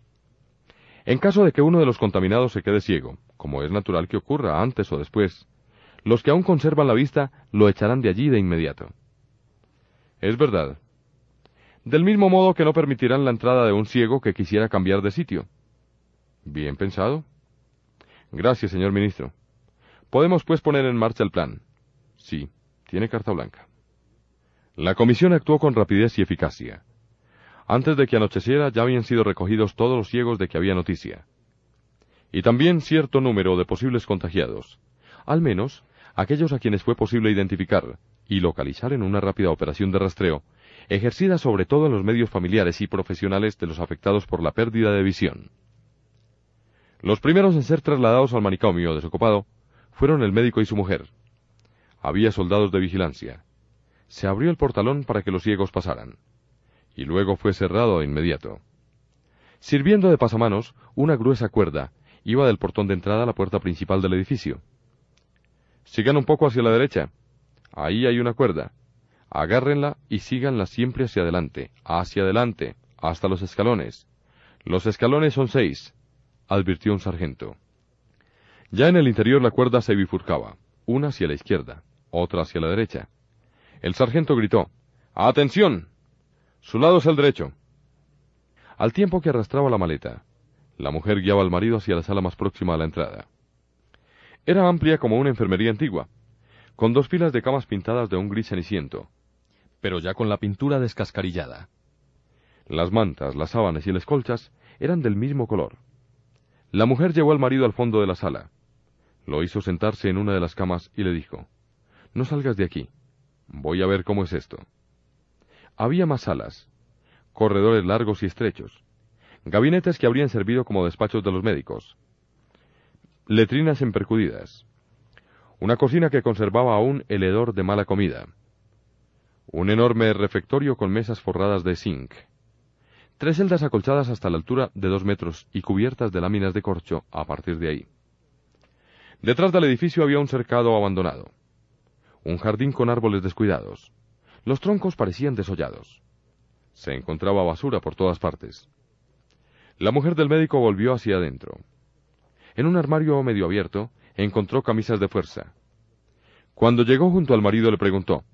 Speaker 1: En caso de que uno de los contaminados se quede ciego, como es natural que ocurra antes o después, los que aún conservan la vista lo echarán de allí de inmediato. Es verdad. Del mismo modo que no permitirán la entrada de un ciego que quisiera cambiar de sitio. Bien pensado. Gracias, señor ministro. Podemos pues poner en marcha el plan. Sí, tiene carta blanca. La comisión actuó con rapidez y eficacia. Antes de que anocheciera ya habían sido recogidos todos los ciegos de que había noticia. Y también cierto número de posibles contagiados, al menos aquellos a quienes fue posible identificar y localizar en una rápida operación de rastreo, ejercida sobre todo en los medios familiares y profesionales de los afectados por la pérdida de visión. Los primeros en ser trasladados al manicomio desocupado fueron el médico y su mujer. Había soldados de vigilancia. Se abrió el portalón para que los ciegos pasaran y luego fue cerrado de inmediato. Sirviendo de pasamanos, una gruesa cuerda iba del portón de entrada a la puerta principal del edificio. Sigan un poco hacia la derecha. Ahí hay una cuerda. Agárrenla y síganla siempre hacia adelante, hacia adelante, hasta los escalones. Los escalones son seis, advirtió un sargento. Ya en el interior la cuerda se bifurcaba, una hacia la izquierda, otra hacia la derecha. El sargento gritó Atención. Su lado es el derecho. Al tiempo que arrastraba la maleta, la mujer guiaba al marido hacia la sala más próxima a la entrada. Era amplia como una enfermería antigua, con dos filas de camas pintadas de un gris ceniciento, pero ya con la pintura descascarillada. Las mantas, las sábanas y las colchas eran del mismo color. La mujer llevó al marido al fondo de la sala. Lo hizo sentarse en una de las camas y le dijo, No salgas de aquí. Voy a ver cómo es esto. Había más salas, corredores largos y estrechos, gabinetes que habrían servido como despachos de los médicos, letrinas empercudidas, una cocina que conservaba aún el hedor de mala comida, un enorme refectorio con mesas forradas de zinc, tres celdas acolchadas hasta la altura de dos metros y cubiertas de láminas de corcho a partir de ahí. Detrás del edificio había un cercado abandonado, un jardín con árboles descuidados, los troncos parecían desollados. Se encontraba basura por todas partes. La mujer del médico volvió hacia adentro. En un armario medio abierto encontró camisas de fuerza. Cuando llegó junto al marido le preguntó,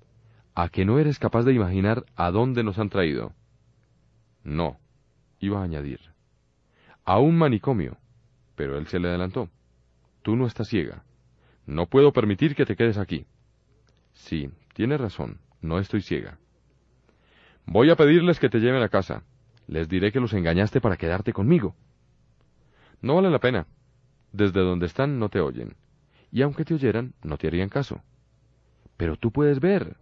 Speaker 1: ¿A que no eres capaz de imaginar a dónde nos han traído? No, iba a añadir. A un manicomio. Pero él se le adelantó. Tú no estás ciega. No puedo permitir que te quedes aquí. Sí, tienes razón. No estoy ciega. Voy a pedirles que te lleven a casa. Les diré que los engañaste para quedarte conmigo. No vale la pena. Desde donde están no te oyen. Y aunque te oyeran, no te harían caso. Pero tú puedes ver.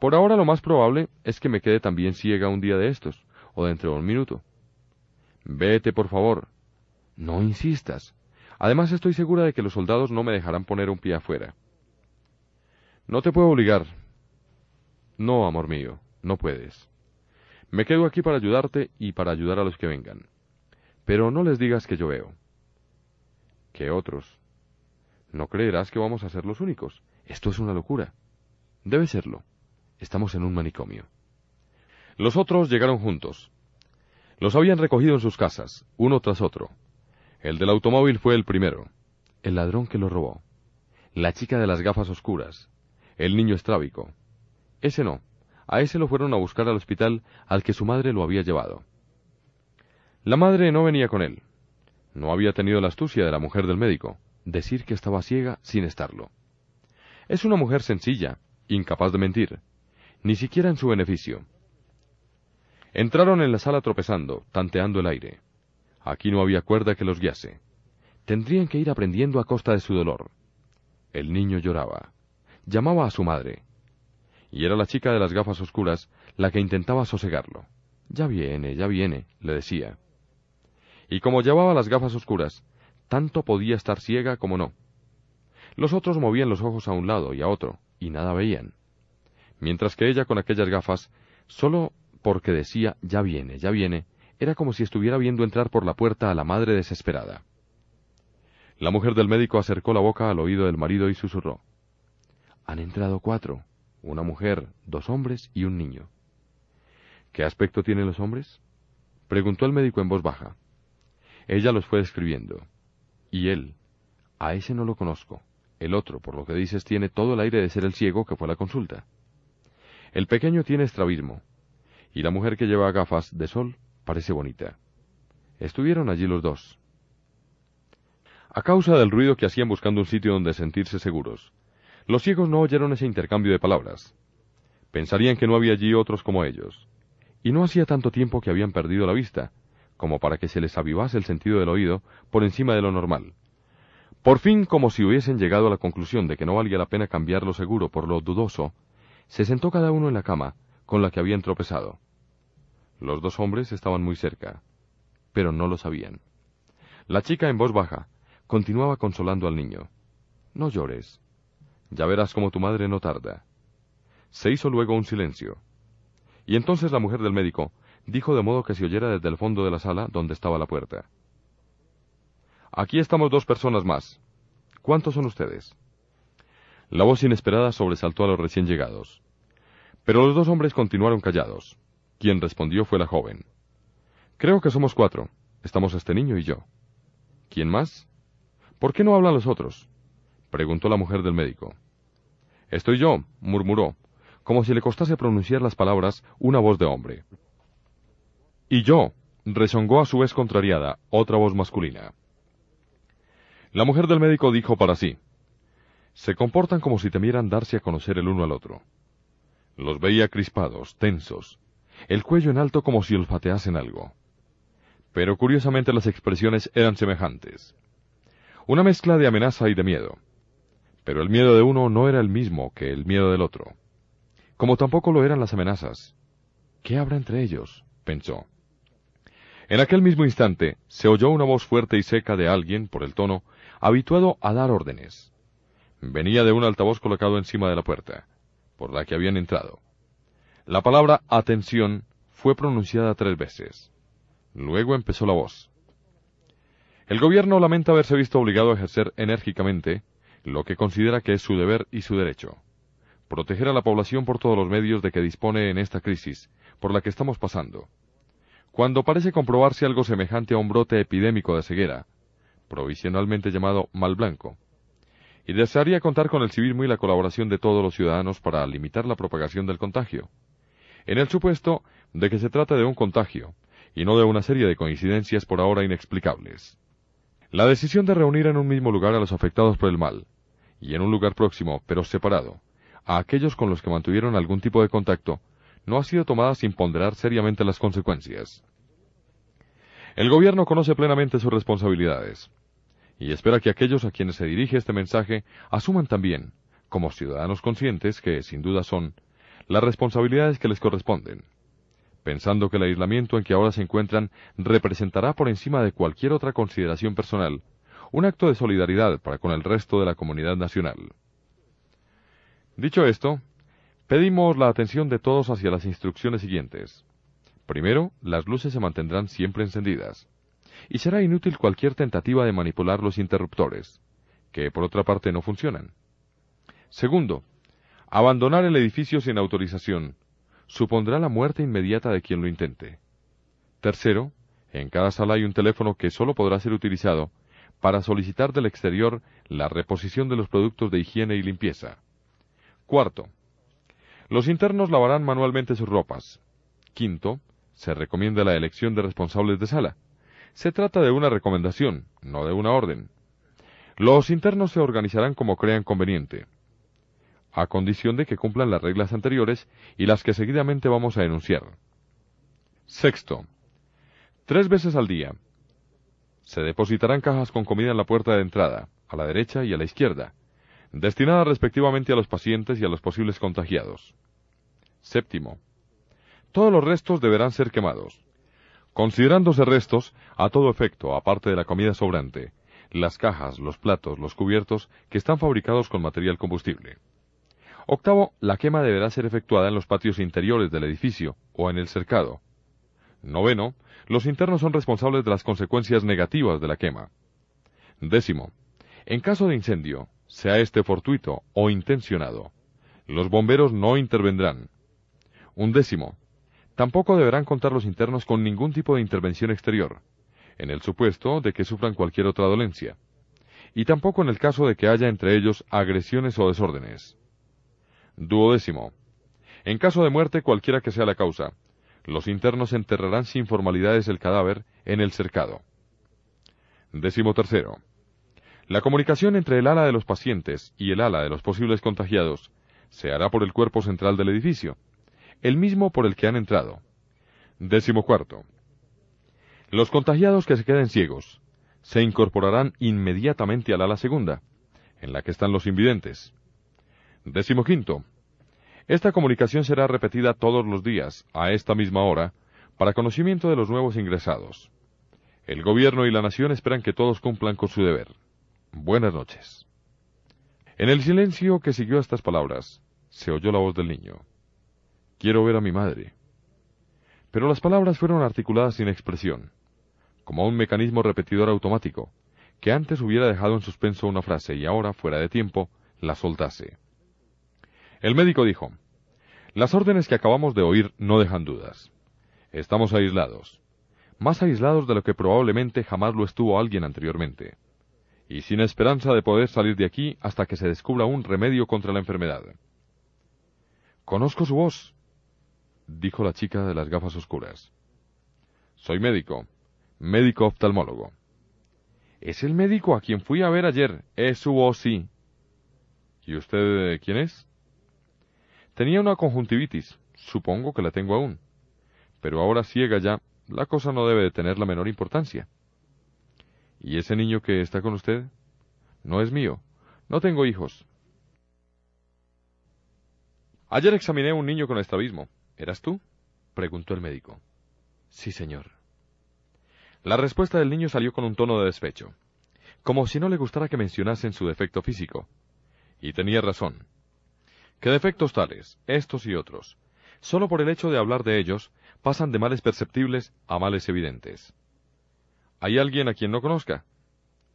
Speaker 1: Por ahora lo más probable es que me quede también ciega un día de estos, o dentro de un minuto. Vete, por favor. No insistas. Además estoy segura de que los soldados no me dejarán poner un pie afuera. No te puedo obligar, no, amor mío, no puedes. Me quedo aquí para ayudarte y para ayudar a los que vengan. Pero no les digas que yo veo. ¿Qué otros? No creerás que vamos a ser los únicos. Esto es una locura. Debe serlo. Estamos en un manicomio. Los otros llegaron juntos. Los habían recogido en sus casas, uno tras otro. El del automóvil fue el primero, el ladrón que lo robó, la chica de las gafas oscuras, el niño estrábico. Ese no, a ese lo fueron a buscar al hospital al que su madre lo había llevado. La madre no venía con él. No había tenido la astucia de la mujer del médico, decir que estaba ciega sin estarlo. Es una mujer sencilla, incapaz de mentir, ni siquiera en su beneficio. Entraron en la sala tropezando, tanteando el aire. Aquí no había cuerda que los guiase. Tendrían que ir aprendiendo a costa de su dolor. El niño lloraba. Llamaba a su madre. Y era la chica de las gafas oscuras la que intentaba sosegarlo. Ya viene, ya viene, le decía. Y como llevaba las gafas oscuras, tanto podía estar ciega como no. Los otros movían los ojos a un lado y a otro, y nada veían. Mientras que ella con aquellas gafas, solo porque decía ya viene, ya viene, era como si estuviera viendo entrar por la puerta a la madre desesperada. La mujer del médico acercó la boca al oído del marido y susurró. Han entrado cuatro, una mujer, dos hombres y un niño. ¿Qué aspecto tienen los hombres? preguntó el médico en voz baja. Ella los fue describiendo. Y él, a ese no lo conozco. El otro, por lo que dices, tiene todo el aire de ser el ciego que fue a la consulta. El pequeño tiene estrabismo, y la mujer que lleva gafas de sol Parece bonita. Estuvieron allí los dos. A causa del ruido que hacían buscando un sitio donde sentirse seguros, los ciegos no oyeron ese intercambio de palabras. Pensarían que no había allí otros como ellos. Y no hacía tanto tiempo que habían perdido la vista, como para que se les avivase el sentido del oído por encima de lo normal. Por fin, como si hubiesen llegado a la conclusión de que no valía la pena cambiar lo seguro por lo dudoso, se sentó cada uno en la cama con la que habían tropezado. Los dos hombres estaban muy cerca, pero no lo sabían. La chica en voz baja continuaba consolando al niño. No llores. Ya verás cómo tu madre no tarda. Se hizo luego un silencio. Y entonces la mujer del médico dijo de modo que se oyera desde el fondo de la sala donde estaba la puerta. Aquí estamos dos personas más. ¿Cuántos son ustedes? La voz inesperada sobresaltó a los recién llegados. Pero los dos hombres continuaron callados. Quien respondió fue la joven. Creo que somos cuatro. Estamos este niño y yo. ¿Quién más? ¿Por qué no hablan los otros? Preguntó la mujer del médico. Estoy yo, murmuró, como si le costase pronunciar las palabras una voz de hombre. Y yo, rezongó a su vez contrariada otra voz masculina. La mujer del médico dijo para sí, se comportan como si temieran darse a conocer el uno al otro. Los veía crispados, tensos, el cuello en alto como si olfateasen algo. Pero curiosamente las expresiones eran semejantes. Una mezcla de amenaza y de miedo. Pero el miedo de uno no era el mismo que el miedo del otro. Como tampoco lo eran las amenazas. ¿Qué habrá entre ellos? pensó. En aquel mismo instante se oyó una voz fuerte y seca de alguien, por el tono, habituado a dar órdenes. Venía de un altavoz colocado encima de la puerta, por la que habían entrado. La palabra atención fue pronunciada tres veces. Luego empezó la voz. El gobierno lamenta haberse visto obligado a ejercer enérgicamente lo que considera que es su deber y su derecho. Proteger a la población por todos los medios de que dispone en esta crisis, por la que estamos pasando. Cuando parece comprobarse algo semejante a un brote epidémico de ceguera, provisionalmente llamado mal blanco, y desearía contar con el civismo y la colaboración de todos los ciudadanos para limitar la propagación del contagio en el supuesto de que se trata de un contagio, y no de una serie de coincidencias por ahora inexplicables. La decisión de reunir en un mismo lugar a los afectados por el mal, y en un lugar próximo, pero separado, a aquellos con los que mantuvieron algún tipo de contacto, no ha sido tomada sin ponderar seriamente las consecuencias. El gobierno conoce plenamente sus responsabilidades, y espera que aquellos a quienes se dirige este mensaje asuman también, como ciudadanos conscientes que, sin duda son, las responsabilidades que les corresponden, pensando que el aislamiento en que ahora se encuentran representará por encima de cualquier otra consideración personal un acto de solidaridad para con el resto de la comunidad nacional. Dicho esto, pedimos la atención de todos hacia las instrucciones siguientes. Primero, las luces se mantendrán siempre encendidas, y será inútil cualquier tentativa de manipular los interruptores, que por otra parte no funcionan. Segundo, Abandonar el edificio sin autorización supondrá la muerte inmediata de quien lo intente. Tercero, En cada sala hay un teléfono que solo podrá ser utilizado para solicitar del exterior la reposición de los productos de higiene y limpieza. Cuarto, los internos lavarán manualmente sus ropas. Quinto, se recomienda la elección de responsables de sala. Se trata de una recomendación, no de una orden. Los internos se organizarán como crean conveniente, a condición de que cumplan las reglas anteriores y las que seguidamente vamos a enunciar. Sexto, tres veces al día. Se depositarán cajas con comida en la puerta de entrada, a la derecha y a la izquierda, destinadas respectivamente a los pacientes y a los posibles contagiados. Séptimo, todos los restos deberán ser quemados. Considerándose restos, a todo efecto, aparte de la comida sobrante, las cajas, los platos, los cubiertos, que están fabricados con material combustible. Octavo, la quema deberá ser efectuada en los patios interiores del edificio o en el cercado. Noveno, los internos son responsables de las consecuencias negativas de la quema. Décimo, en caso de incendio, sea este fortuito o intencionado, los bomberos no intervendrán. Un décimo, tampoco deberán contar los internos con ningún tipo de intervención exterior, en el supuesto de que sufran cualquier otra dolencia, y tampoco en el caso de que haya entre ellos agresiones o desórdenes. Duodécimo. En caso de muerte, cualquiera que sea la causa, los internos enterrarán sin formalidades el cadáver en el cercado. Décimo tercero. La comunicación entre el ala de los pacientes y el ala de los posibles contagiados se hará por el cuerpo central del edificio, el mismo por el que han entrado. Décimo cuarto. Los contagiados que se queden ciegos se incorporarán inmediatamente al ala segunda, en la que están los invidentes. Décimo quinto. Esta comunicación será repetida todos los días, a esta misma hora, para conocimiento de los nuevos ingresados. El gobierno y la nación esperan que todos cumplan con su deber. Buenas noches. En el silencio que siguió a estas palabras, se oyó la voz del niño. Quiero ver a mi madre. Pero las palabras fueron articuladas sin expresión como un mecanismo repetidor automático, que antes hubiera dejado en suspenso una frase y ahora, fuera de tiempo, la soltase. El médico dijo, Las órdenes que acabamos de oír no dejan dudas. Estamos aislados, más aislados de lo que probablemente jamás lo estuvo alguien anteriormente, y sin esperanza de poder salir de aquí hasta que se descubra un remedio contra la enfermedad. Conozco su voz, dijo la chica de las gafas oscuras. Soy médico, médico oftalmólogo. Es el médico a quien fui a ver ayer. Es su voz, sí. ¿Y usted quién es? Tenía una conjuntivitis. Supongo que la tengo aún. Pero ahora ciega ya, la cosa no debe de tener la menor importancia. ¿Y ese niño que está con usted? No es mío. No tengo hijos. Ayer examiné a un niño con estrabismo. ¿Eras tú? preguntó el médico. Sí, señor. La respuesta del niño salió con un tono de despecho, como si no le gustara que mencionasen su defecto físico. Y tenía razón. ¿Qué defectos tales, estos y otros, solo por el hecho de hablar de ellos, pasan de males perceptibles a males evidentes. ¿Hay alguien a quien no conozca?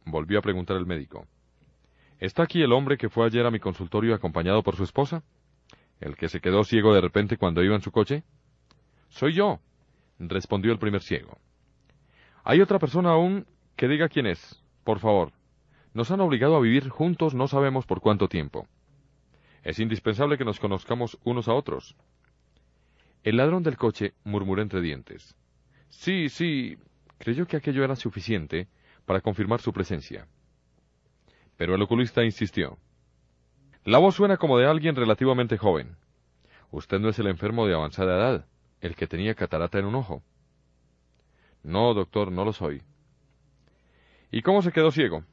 Speaker 1: volvió a preguntar el médico. ¿Está aquí el hombre que fue ayer a mi consultorio acompañado por su esposa? ¿El que se quedó ciego de repente cuando iba en su coche? Soy yo, respondió el primer ciego. Hay otra persona aún que diga quién es, por favor. Nos han obligado a vivir juntos no sabemos por cuánto tiempo. Es indispensable que nos conozcamos unos a otros. El ladrón del coche murmuró entre dientes. Sí, sí, creyó que aquello era suficiente para confirmar su presencia. Pero el oculista insistió. La voz suena como de alguien relativamente joven. Usted no es el enfermo de avanzada edad, el que tenía catarata en un ojo. No, doctor, no lo soy. ¿Y cómo se quedó ciego?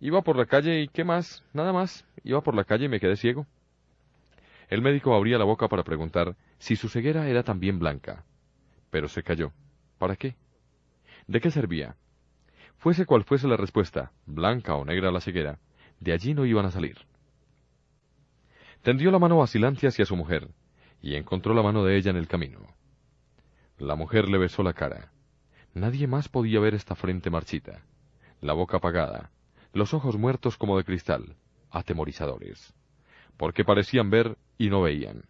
Speaker 1: Iba por la calle y qué más, nada más. Iba por la calle y me quedé ciego. El médico abría la boca para preguntar si su ceguera era también blanca. Pero se calló. ¿Para qué? ¿De qué servía? Fuese cual fuese la respuesta, blanca o negra la ceguera, de allí no iban a salir. Tendió la mano vacilante hacia su mujer, y encontró la mano de ella en el camino. La mujer le besó la cara. Nadie más podía ver esta frente marchita, la boca apagada, los ojos muertos como de cristal, atemorizadores, porque parecían ver y no veían.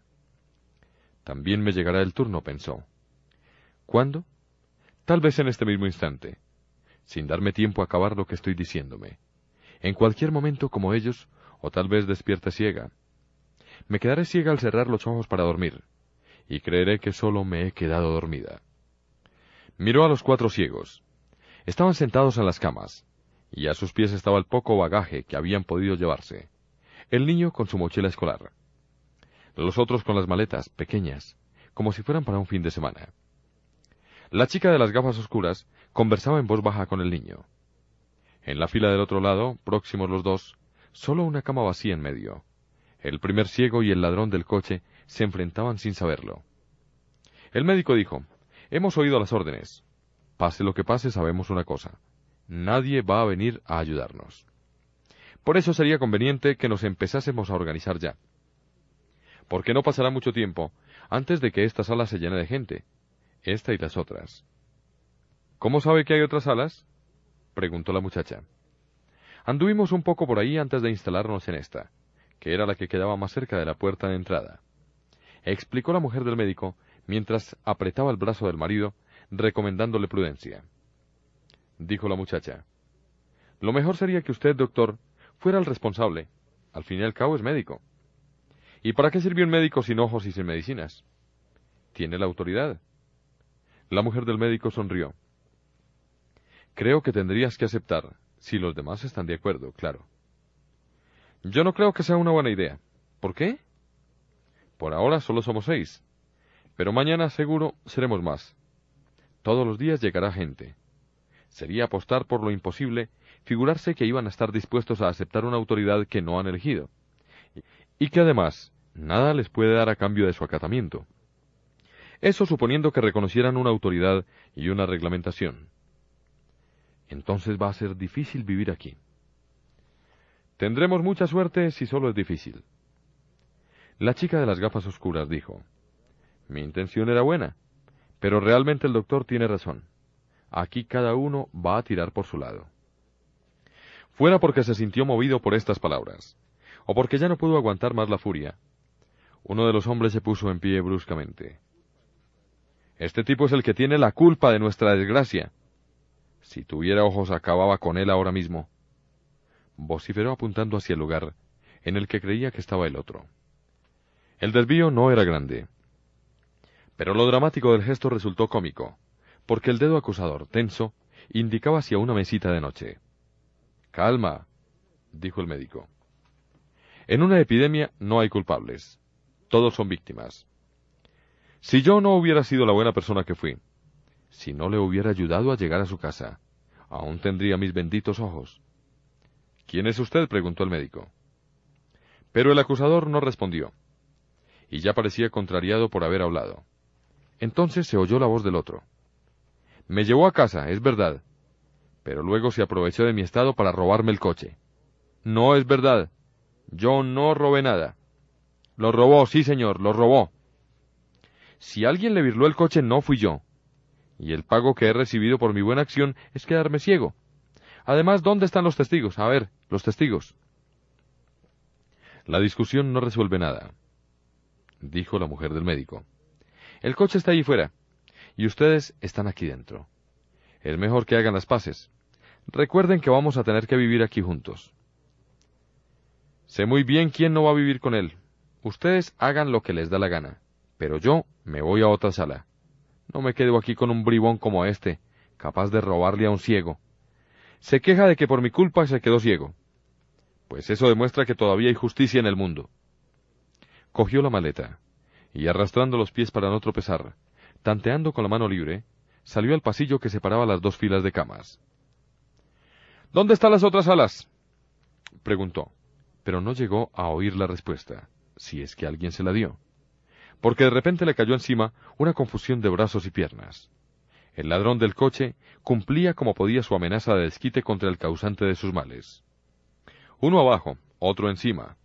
Speaker 1: También me llegará el turno, pensó. ¿Cuándo? tal vez en este mismo instante, sin darme tiempo a acabar lo que estoy diciéndome. En cualquier momento como ellos, o tal vez despierte ciega. Me quedaré ciega al cerrar los ojos para dormir, y creeré que solo me he quedado dormida. Miró a los cuatro ciegos. Estaban sentados en las camas, y a sus pies estaba el poco bagaje que habían podido llevarse. El niño con su mochila escolar. Los otros con las maletas, pequeñas, como si fueran para un fin de semana. La chica de las gafas oscuras conversaba en voz baja con el niño. En la fila del otro lado, próximos los dos, solo una cama vacía en medio. El primer ciego y el ladrón del coche se enfrentaban sin saberlo. El médico dijo, Hemos oído las órdenes. Pase lo que pase, sabemos una cosa. Nadie va a venir a ayudarnos. Por eso sería conveniente que nos empezásemos a organizar ya. Porque no pasará mucho tiempo antes de que esta sala se llene de gente, esta y las otras. ¿Cómo sabe que hay otras salas? preguntó la muchacha. Anduvimos un poco por ahí antes de instalarnos en esta, que era la que quedaba más cerca de la puerta de entrada. Explicó la mujer del médico mientras apretaba el brazo del marido, recomendándole prudencia. Dijo la muchacha. Lo mejor sería que usted, doctor, fuera el responsable. Al fin y al cabo es médico. ¿Y para qué sirvió un médico sin ojos y sin medicinas? Tiene la autoridad. La mujer del médico sonrió. Creo que tendrías que aceptar, si los demás están de acuerdo, claro. Yo no creo que sea una buena idea. ¿Por qué? Por ahora solo somos seis. Pero mañana seguro seremos más. Todos los días llegará gente. Sería apostar por lo imposible, figurarse que iban a estar dispuestos a aceptar una autoridad que no han elegido. Y que además, nada les puede dar a cambio de su acatamiento. Eso suponiendo que reconocieran una autoridad y una reglamentación. Entonces va a ser difícil vivir aquí. Tendremos mucha suerte si solo es difícil. La chica de las gafas oscuras dijo, Mi intención era buena, pero realmente el doctor tiene razón. Aquí cada uno va a tirar por su lado. Fuera porque se sintió movido por estas palabras, o porque ya no pudo aguantar más la furia, uno de los hombres se puso en pie bruscamente. Este tipo es el que tiene la culpa de nuestra desgracia. Si tuviera ojos acababa con él ahora mismo. Vociferó apuntando hacia el lugar en el que creía que estaba el otro. El desvío no era grande. Pero lo dramático del gesto resultó cómico, porque el dedo acusador, tenso, indicaba hacia una mesita de noche. Calma, dijo el médico. En una epidemia no hay culpables. Todos son víctimas. Si yo no hubiera sido la buena persona que fui, si no le hubiera ayudado a llegar a su casa, aún tendría mis benditos ojos. ¿Quién es usted? preguntó el médico. Pero el acusador no respondió, y ya parecía contrariado por haber hablado. Entonces se oyó la voz del otro. Me llevó a casa, es verdad, pero luego se aprovechó de mi estado para robarme el coche. No es verdad. Yo no robé nada. Lo robó, sí señor, lo robó. Si alguien le virló el coche no fui yo. Y el pago que he recibido por mi buena acción es quedarme ciego. Además, ¿dónde están los testigos? A ver, los testigos. La discusión no resuelve nada, dijo la mujer del médico. El coche está allí fuera, y ustedes están aquí dentro. Es mejor que hagan las paces. Recuerden que vamos a tener que vivir aquí juntos. Sé muy bien quién no va a vivir con él. Ustedes hagan lo que les da la gana pero yo me voy a otra sala. No me quedo aquí con un bribón como este, capaz de robarle a un ciego. Se queja de que por mi culpa se quedó ciego. Pues eso demuestra que todavía hay justicia en el mundo. Cogió la maleta, y arrastrando los pies para no tropezar, tanteando con la mano libre, salió al pasillo que separaba las dos filas de camas. ¿Dónde están las otras salas? preguntó, pero no llegó a oír la respuesta, si es que alguien se la dio porque de repente le cayó encima una confusión de brazos y piernas. El ladrón del coche cumplía como podía su amenaza de desquite contra el causante de sus males. Uno abajo, otro encima.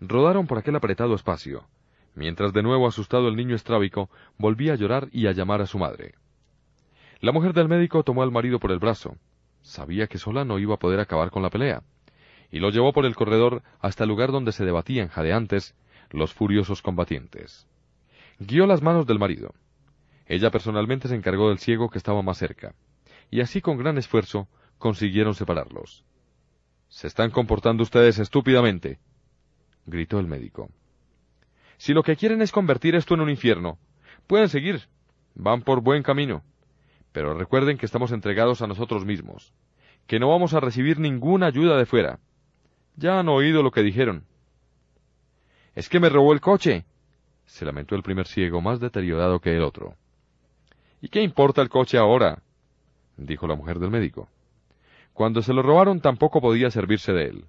Speaker 1: Rodaron por aquel apretado espacio, mientras de nuevo asustado el niño estrábico volvía a llorar y a llamar a su madre. La mujer del médico tomó al marido por el brazo. Sabía que sola no iba a poder acabar con la pelea, y lo llevó por el corredor hasta el lugar donde se debatían jadeantes los furiosos combatientes guió las manos del marido. Ella personalmente se encargó del ciego que estaba más cerca, y así con gran esfuerzo consiguieron separarlos. Se están comportando ustedes estúpidamente, gritó el médico. Si lo que quieren es convertir esto en un infierno, pueden seguir. Van por buen camino. Pero recuerden que estamos entregados a nosotros mismos, que no vamos a recibir ninguna ayuda de fuera. Ya han oído lo que dijeron. Es que me robó el coche, se lamentó el primer ciego más deteriorado que el otro. ¿Y qué importa el coche ahora? dijo la mujer del médico. Cuando se lo robaron tampoco podía servirse de él.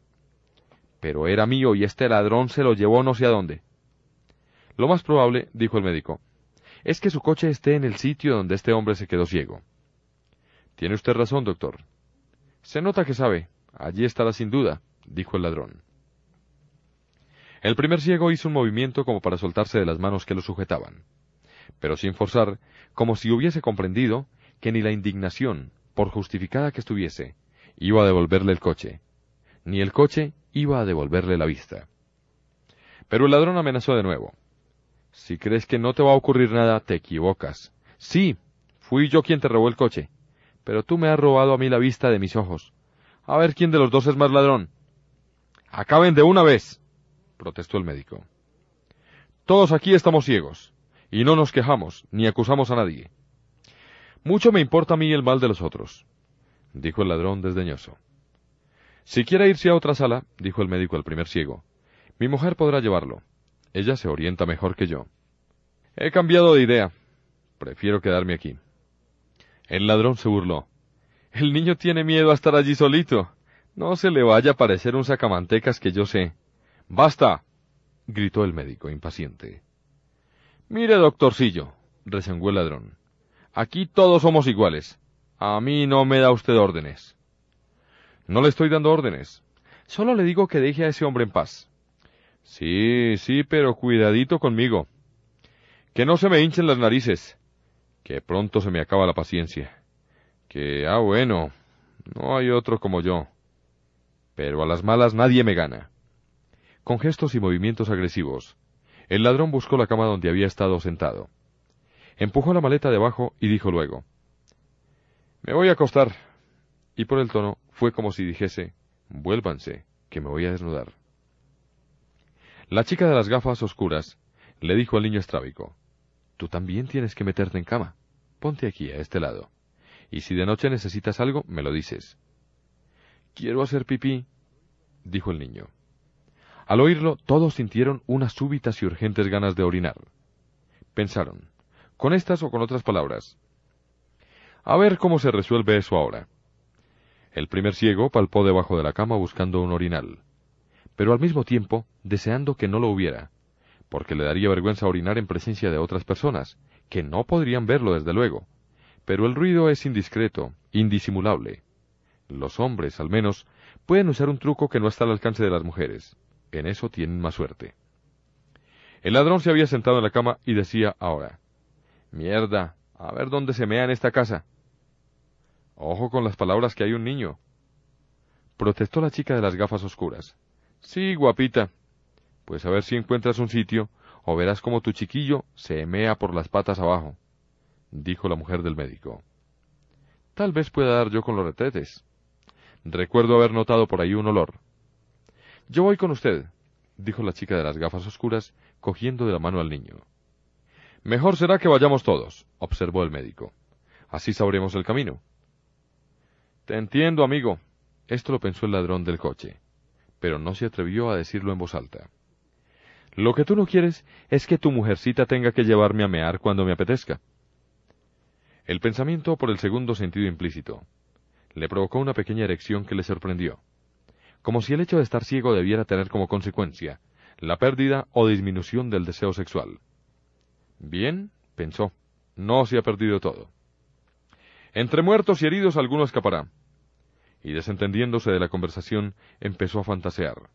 Speaker 1: Pero era mío y este ladrón se lo llevó no sé a dónde. Lo más probable, dijo el médico, es que su coche esté en el sitio donde este hombre se quedó ciego. Tiene usted razón, doctor. Se nota que sabe. Allí estará sin duda, dijo el ladrón. El primer ciego hizo un movimiento como para soltarse de las manos que lo sujetaban, pero sin forzar, como si hubiese comprendido que ni la indignación, por justificada que estuviese, iba a devolverle el coche, ni el coche iba a devolverle la vista. Pero el ladrón amenazó de nuevo. Si crees que no te va a ocurrir nada, te equivocas. Sí, fui yo quien te robó el coche, pero tú me has robado a mí la vista de mis ojos. A ver quién de los dos es más ladrón. Acaben de una vez, protestó el médico. Todos aquí estamos ciegos, y no nos quejamos, ni acusamos a nadie. Mucho me importa a mí el mal de los otros dijo el ladrón desdeñoso. Si quiere irse a otra sala, dijo el médico al primer ciego, mi mujer podrá llevarlo. Ella se orienta mejor que yo. He cambiado de idea. Prefiero quedarme aquí. El ladrón se burló. El niño tiene miedo a estar allí solito. No se le vaya a parecer un sacamantecas que yo sé. ¡Basta! gritó el médico, impaciente. Mire, doctorcillo, resengó el ladrón. Aquí todos somos iguales. A mí no me da usted órdenes. No le estoy dando órdenes. Solo le digo que deje a ese hombre en paz. Sí, sí, pero cuidadito conmigo. Que no se me hinchen las narices. Que pronto se me acaba la paciencia. Que, ah, bueno, no hay otro como yo. Pero a las malas nadie me gana. Con gestos y movimientos agresivos, el ladrón buscó la cama donde había estado sentado. Empujó la maleta debajo y dijo luego me voy a acostar. Y por el tono fue como si dijese, vuélvanse, que me voy a desnudar. La chica de las gafas oscuras le dijo al niño estrábico, Tú también tienes que meterte en cama. Ponte aquí, a este lado. Y si de noche necesitas algo, me lo dices. Quiero hacer pipí, dijo el niño. Al oírlo, todos sintieron unas súbitas y urgentes ganas de orinar. Pensaron, con estas o con otras palabras, a ver cómo se resuelve eso ahora. El primer ciego palpó debajo de la cama buscando un orinal, pero al mismo tiempo deseando que no lo hubiera, porque le daría vergüenza orinar en presencia de otras personas, que no podrían verlo desde luego. Pero el ruido es indiscreto, indisimulable. Los hombres, al menos, pueden usar un truco que no está al alcance de las mujeres. En eso tienen más suerte. El ladrón se había sentado en la cama y decía ahora, Mierda, a ver dónde se mea en esta casa. Ojo con las palabras que hay un niño. Protestó la chica de las gafas oscuras. Sí, guapita. Pues a ver si encuentras un sitio, o verás como tu chiquillo se mea por las patas abajo, dijo la mujer del médico. Tal vez pueda dar yo con los retretes. Recuerdo haber notado por ahí un olor. Yo voy con usted, dijo la chica de las gafas oscuras, cogiendo de la mano al niño. Mejor será que vayamos todos, observó el médico. Así sabremos el camino. Te entiendo, amigo. Esto lo pensó el ladrón del coche, pero no se atrevió a decirlo en voz alta. Lo que tú no quieres es que tu mujercita tenga que llevarme a mear cuando me apetezca. El pensamiento por el segundo sentido implícito le provocó una pequeña erección que le sorprendió, como si el hecho de estar ciego debiera tener como consecuencia la pérdida o disminución del deseo sexual. Bien, pensó, no se ha perdido todo. Entre muertos y heridos alguno escapará. Y desentendiéndose de la conversación, empezó a fantasear.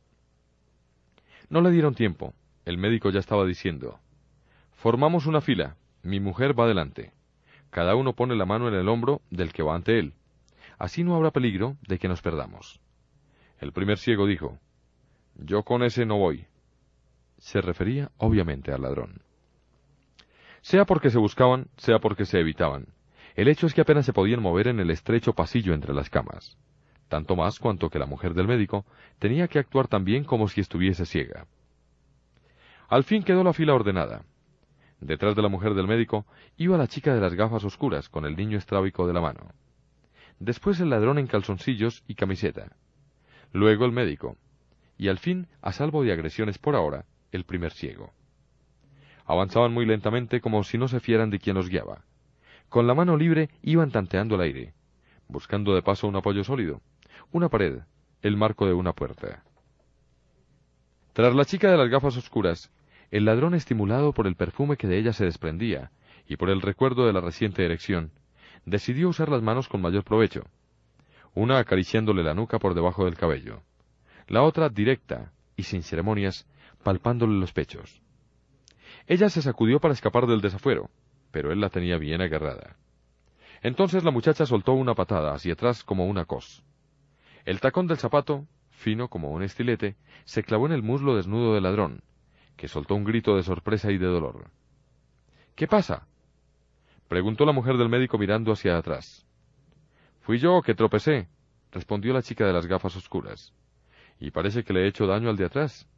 Speaker 1: No le dieron tiempo. El médico ya estaba diciendo Formamos una fila. Mi mujer va adelante. Cada uno pone la mano en el hombro del que va ante él. Así no habrá peligro de que nos perdamos. El primer ciego dijo Yo con ese no voy. Se refería obviamente al ladrón. Sea porque se buscaban, sea porque se evitaban. El hecho es que apenas se podían mover en el estrecho pasillo entre las camas. Tanto más cuanto que la mujer del médico tenía que actuar también como si estuviese ciega. Al fin quedó la fila ordenada. Detrás de la mujer del médico iba la chica de las gafas oscuras con el niño estrábico de la mano. Después el ladrón en calzoncillos y camiseta. Luego el médico. Y al fin, a salvo de agresiones por ahora, el primer ciego. Avanzaban muy lentamente como si no se fieran de quien los guiaba. Con la mano libre iban tanteando el aire, buscando de paso un apoyo sólido, una pared, el marco de una puerta. Tras la chica de las gafas oscuras, el ladrón estimulado por el perfume que de ella se desprendía y por el recuerdo de la reciente erección, decidió usar las manos con mayor provecho, una acariciándole la nuca por debajo del cabello, la otra directa y sin ceremonias, palpándole los pechos. Ella se sacudió para escapar del desafuero, pero él la tenía bien agarrada. Entonces la muchacha soltó una patada hacia atrás como una cos. El tacón del zapato, fino como un estilete, se clavó en el muslo desnudo del ladrón, que soltó un grito de sorpresa y de dolor. ¿Qué pasa? preguntó la mujer del médico mirando hacia atrás. Fui yo que tropecé, respondió la chica de las gafas oscuras. Y parece que le he hecho daño al de atrás.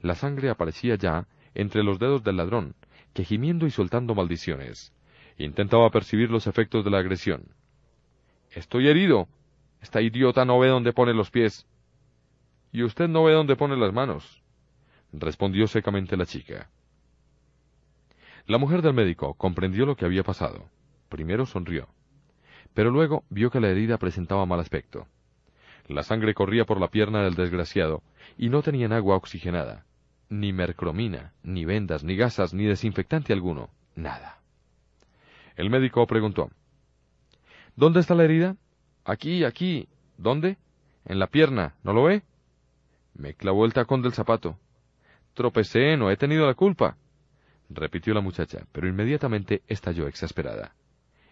Speaker 1: La sangre aparecía ya entre los dedos del ladrón, que gimiendo y soltando maldiciones, intentaba percibir los efectos de la agresión. Estoy herido. Esta idiota no ve dónde pone los pies. Y usted no ve dónde pone las manos, respondió secamente la chica. La mujer del médico comprendió lo que había pasado. Primero sonrió, pero luego vio que la herida presentaba mal aspecto. La sangre corría por la pierna del desgraciado y no tenían agua oxigenada ni mercromina, ni vendas, ni gasas, ni desinfectante alguno, nada. El médico preguntó, ¿Dónde está la herida? Aquí, aquí. ¿Dónde? En la pierna, ¿no lo ve? Me clavó el tacón del zapato. Tropecé, no he tenido la culpa. repitió la muchacha, pero inmediatamente estalló exasperada.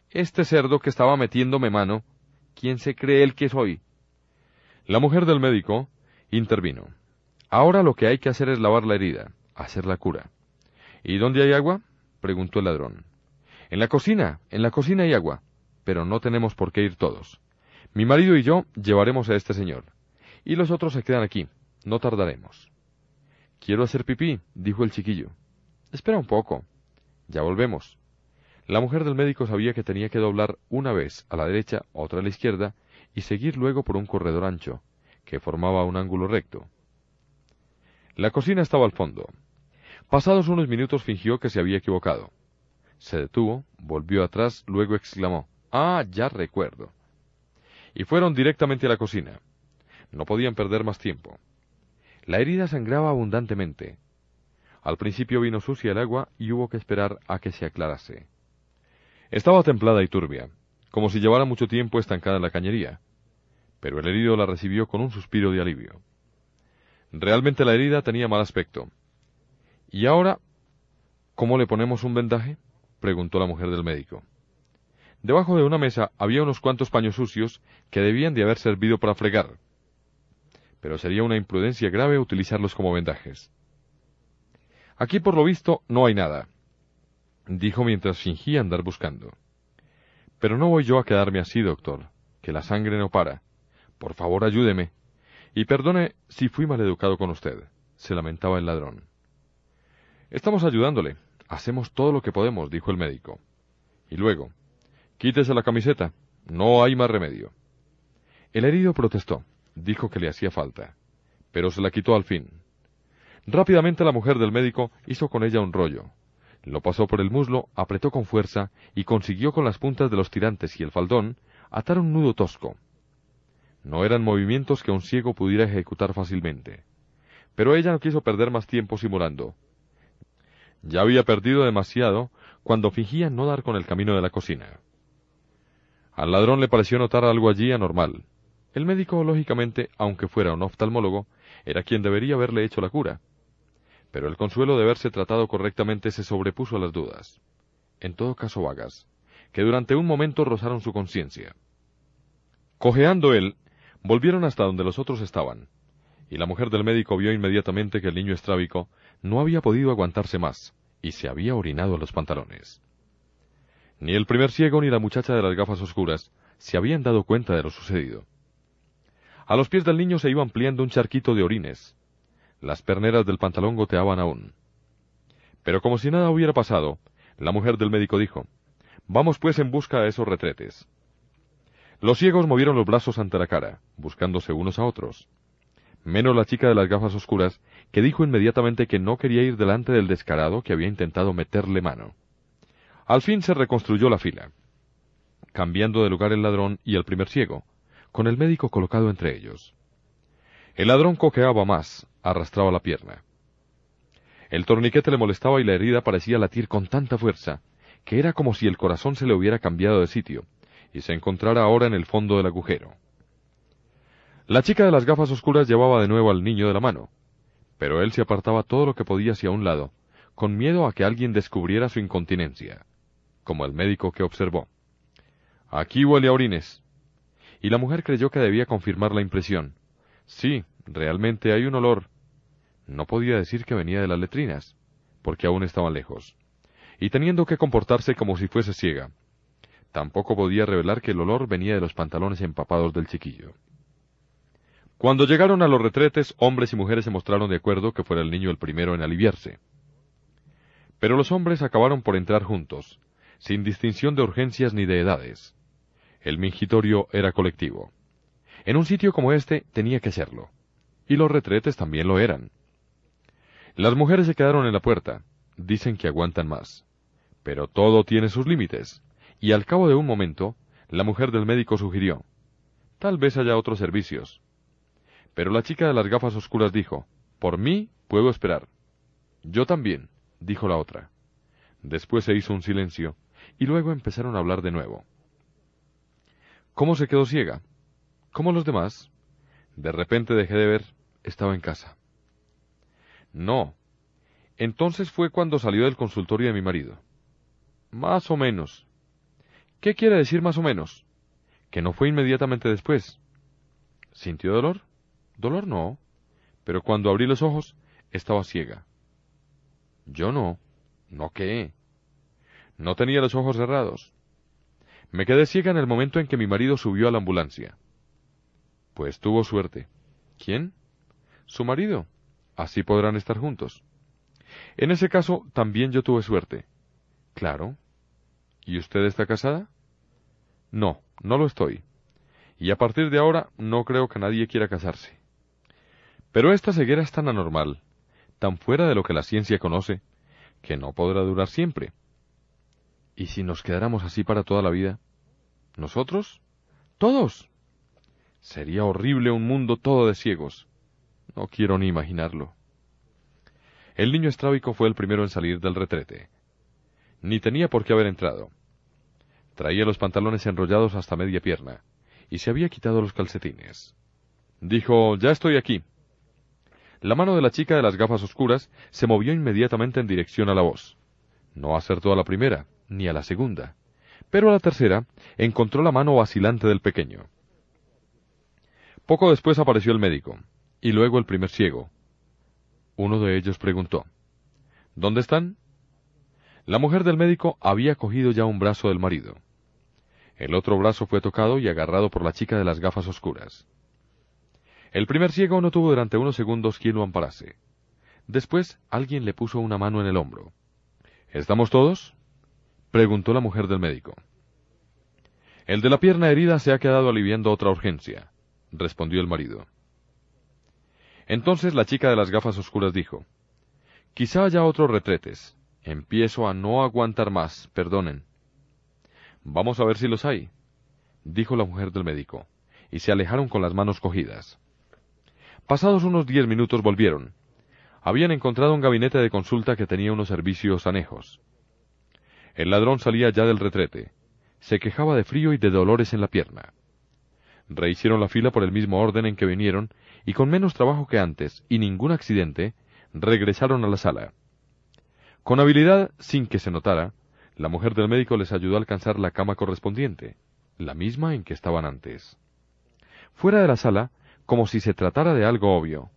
Speaker 1: Este cerdo que estaba metiéndome mano, ¿quién se cree el que soy? La mujer del médico intervino. Ahora lo que hay que hacer es lavar la herida, hacer la cura. ¿Y dónde hay agua? preguntó el ladrón. En la cocina, en la cocina hay agua, pero no tenemos por qué ir todos. Mi marido y yo llevaremos a este señor, y los otros se quedan aquí, no tardaremos. Quiero hacer pipí, dijo el chiquillo. Espera un poco. Ya volvemos. La mujer del médico sabía que tenía que doblar una vez a la derecha, otra a la izquierda, y seguir luego por un corredor ancho, que formaba un ángulo recto. La cocina estaba al fondo. Pasados unos minutos fingió que se había equivocado. Se detuvo, volvió atrás, luego exclamó Ah, ya recuerdo. Y fueron directamente a la cocina. No podían perder más tiempo. La herida sangraba abundantemente. Al principio vino sucia el agua y hubo que esperar a que se aclarase. Estaba templada y turbia, como si llevara mucho tiempo estancada en la cañería, pero el herido la recibió con un suspiro de alivio. Realmente la herida tenía mal aspecto. ¿Y ahora cómo le ponemos un vendaje? preguntó la mujer del médico. Debajo de una mesa había unos cuantos paños sucios que debían de haber servido para fregar. Pero sería una imprudencia grave utilizarlos como vendajes. Aquí por lo visto no hay nada, dijo mientras fingía andar buscando. Pero no voy yo a quedarme así, doctor, que la sangre no para. Por favor, ayúdeme. Y perdone si fui maleducado con usted, se lamentaba el ladrón. Estamos ayudándole. Hacemos todo lo que podemos, dijo el médico. Y luego, quítese la camiseta. No hay más remedio. El herido protestó. Dijo que le hacía falta. Pero se la quitó al fin. Rápidamente la mujer del médico hizo con ella un rollo. Lo pasó por el muslo, apretó con fuerza y consiguió con las puntas de los tirantes y el faldón atar un nudo tosco. No eran movimientos que un ciego pudiera ejecutar fácilmente. Pero ella no quiso perder más tiempo simulando. Ya había perdido demasiado cuando fingía no dar con el camino de la cocina. Al ladrón le pareció notar algo allí anormal. El médico, lógicamente, aunque fuera un oftalmólogo, era quien debería haberle hecho la cura. Pero el consuelo de haberse tratado correctamente se sobrepuso a las dudas. En todo caso vagas, que durante un momento rozaron su conciencia. Cojeando él, Volvieron hasta donde los otros estaban, y la mujer del médico vio inmediatamente que el niño estrábico no había podido aguantarse más, y se había orinado los pantalones. Ni el primer ciego ni la muchacha de las gafas oscuras se habían dado cuenta de lo sucedido. A los pies del niño se iba ampliando un charquito de orines. Las perneras del pantalón goteaban aún. Pero como si nada hubiera pasado, la mujer del médico dijo, Vamos pues en busca de esos retretes. Los ciegos movieron los brazos ante la cara, buscándose unos a otros. Menos la chica de las gafas oscuras, que dijo inmediatamente que no quería ir delante del descarado que había intentado meterle mano. Al fin se reconstruyó la fila, cambiando de lugar el ladrón y el primer ciego, con el médico colocado entre ellos. El ladrón coqueaba más, arrastraba la pierna. El torniquete le molestaba y la herida parecía latir con tanta fuerza, que era como si el corazón se le hubiera cambiado de sitio, y se encontrara ahora en el fondo del agujero. La chica de las gafas oscuras llevaba de nuevo al niño de la mano, pero él se apartaba todo lo que podía hacia un lado, con miedo a que alguien descubriera su incontinencia como el médico que observó. Aquí huele a orines. Y la mujer creyó que debía confirmar la impresión. Sí, realmente hay un olor. No podía decir que venía de las letrinas, porque aún estaban lejos. Y teniendo que comportarse como si fuese ciega. Tampoco podía revelar que el olor venía de los pantalones empapados del chiquillo. Cuando llegaron a los retretes, hombres y mujeres se mostraron de acuerdo que fuera el niño el primero en aliviarse. Pero los hombres acabaron por entrar juntos, sin distinción de urgencias ni de edades. El mingitorio era colectivo. En un sitio como este tenía que serlo. Y los retretes también lo eran. Las mujeres se quedaron en la puerta. Dicen que aguantan más. Pero todo tiene sus límites. Y al cabo de un momento, la mujer del médico sugirió, tal vez haya otros servicios. Pero la chica de las gafas oscuras dijo, por mí puedo esperar. Yo también, dijo la otra. Después se hizo un silencio, y luego empezaron a hablar de nuevo. ¿Cómo se quedó ciega? Como los demás. De repente dejé de ver, estaba en casa. No. Entonces fue cuando salió del consultorio de mi marido. Más o menos. ¿Qué quiere decir más o menos? Que no fue inmediatamente después. ¿Sintió dolor? Dolor no. Pero cuando abrí los ojos, estaba ciega. Yo no. ¿No qué? No tenía los ojos cerrados. Me quedé ciega en el momento en que mi marido subió a la ambulancia. Pues tuvo suerte. ¿Quién? Su marido. Así podrán estar juntos. En ese caso, también yo tuve suerte. Claro. ¿Y usted está casada? No, no lo estoy. Y a partir de ahora no creo que nadie quiera casarse. Pero esta ceguera es tan anormal, tan fuera de lo que la ciencia conoce, que no podrá durar siempre. ¿Y si nos quedáramos así para toda la vida? ¿Nosotros? ¿Todos? Sería horrible un mundo todo de ciegos. No quiero ni imaginarlo. El niño estrábico fue el primero en salir del retrete. Ni tenía por qué haber entrado. Traía los pantalones enrollados hasta media pierna, y se había quitado los calcetines. Dijo, Ya estoy aquí. La mano de la chica de las gafas oscuras se movió inmediatamente en dirección a la voz. No acertó a la primera, ni a la segunda, pero a la tercera encontró la mano vacilante del pequeño. Poco después apareció el médico, y luego el primer ciego. Uno de ellos preguntó, ¿Dónde están? La mujer del médico había cogido ya un brazo del marido. El otro brazo fue tocado y agarrado por la chica de las gafas oscuras. El primer ciego no tuvo durante unos segundos quien lo amparase. Después alguien le puso una mano en el hombro. ¿Estamos todos? preguntó la mujer del médico. El de la pierna herida se ha quedado aliviando otra urgencia, respondió el marido. Entonces la chica de las gafas oscuras dijo, Quizá haya otros retretes. Empiezo a no aguantar más, perdonen. Vamos a ver si los hay, dijo la mujer del médico, y se alejaron con las manos cogidas. Pasados unos diez minutos volvieron. Habían encontrado un gabinete de consulta que tenía unos servicios anejos. El ladrón salía ya del retrete. Se quejaba de frío y de dolores en la pierna. Rehicieron la fila por el mismo orden en que vinieron, y con menos trabajo que antes, y ningún accidente, regresaron a la sala. Con habilidad, sin que se notara, la mujer del médico les ayudó a alcanzar la cama correspondiente, la misma en que estaban antes. Fuera de la sala, como si se tratara de algo obvio,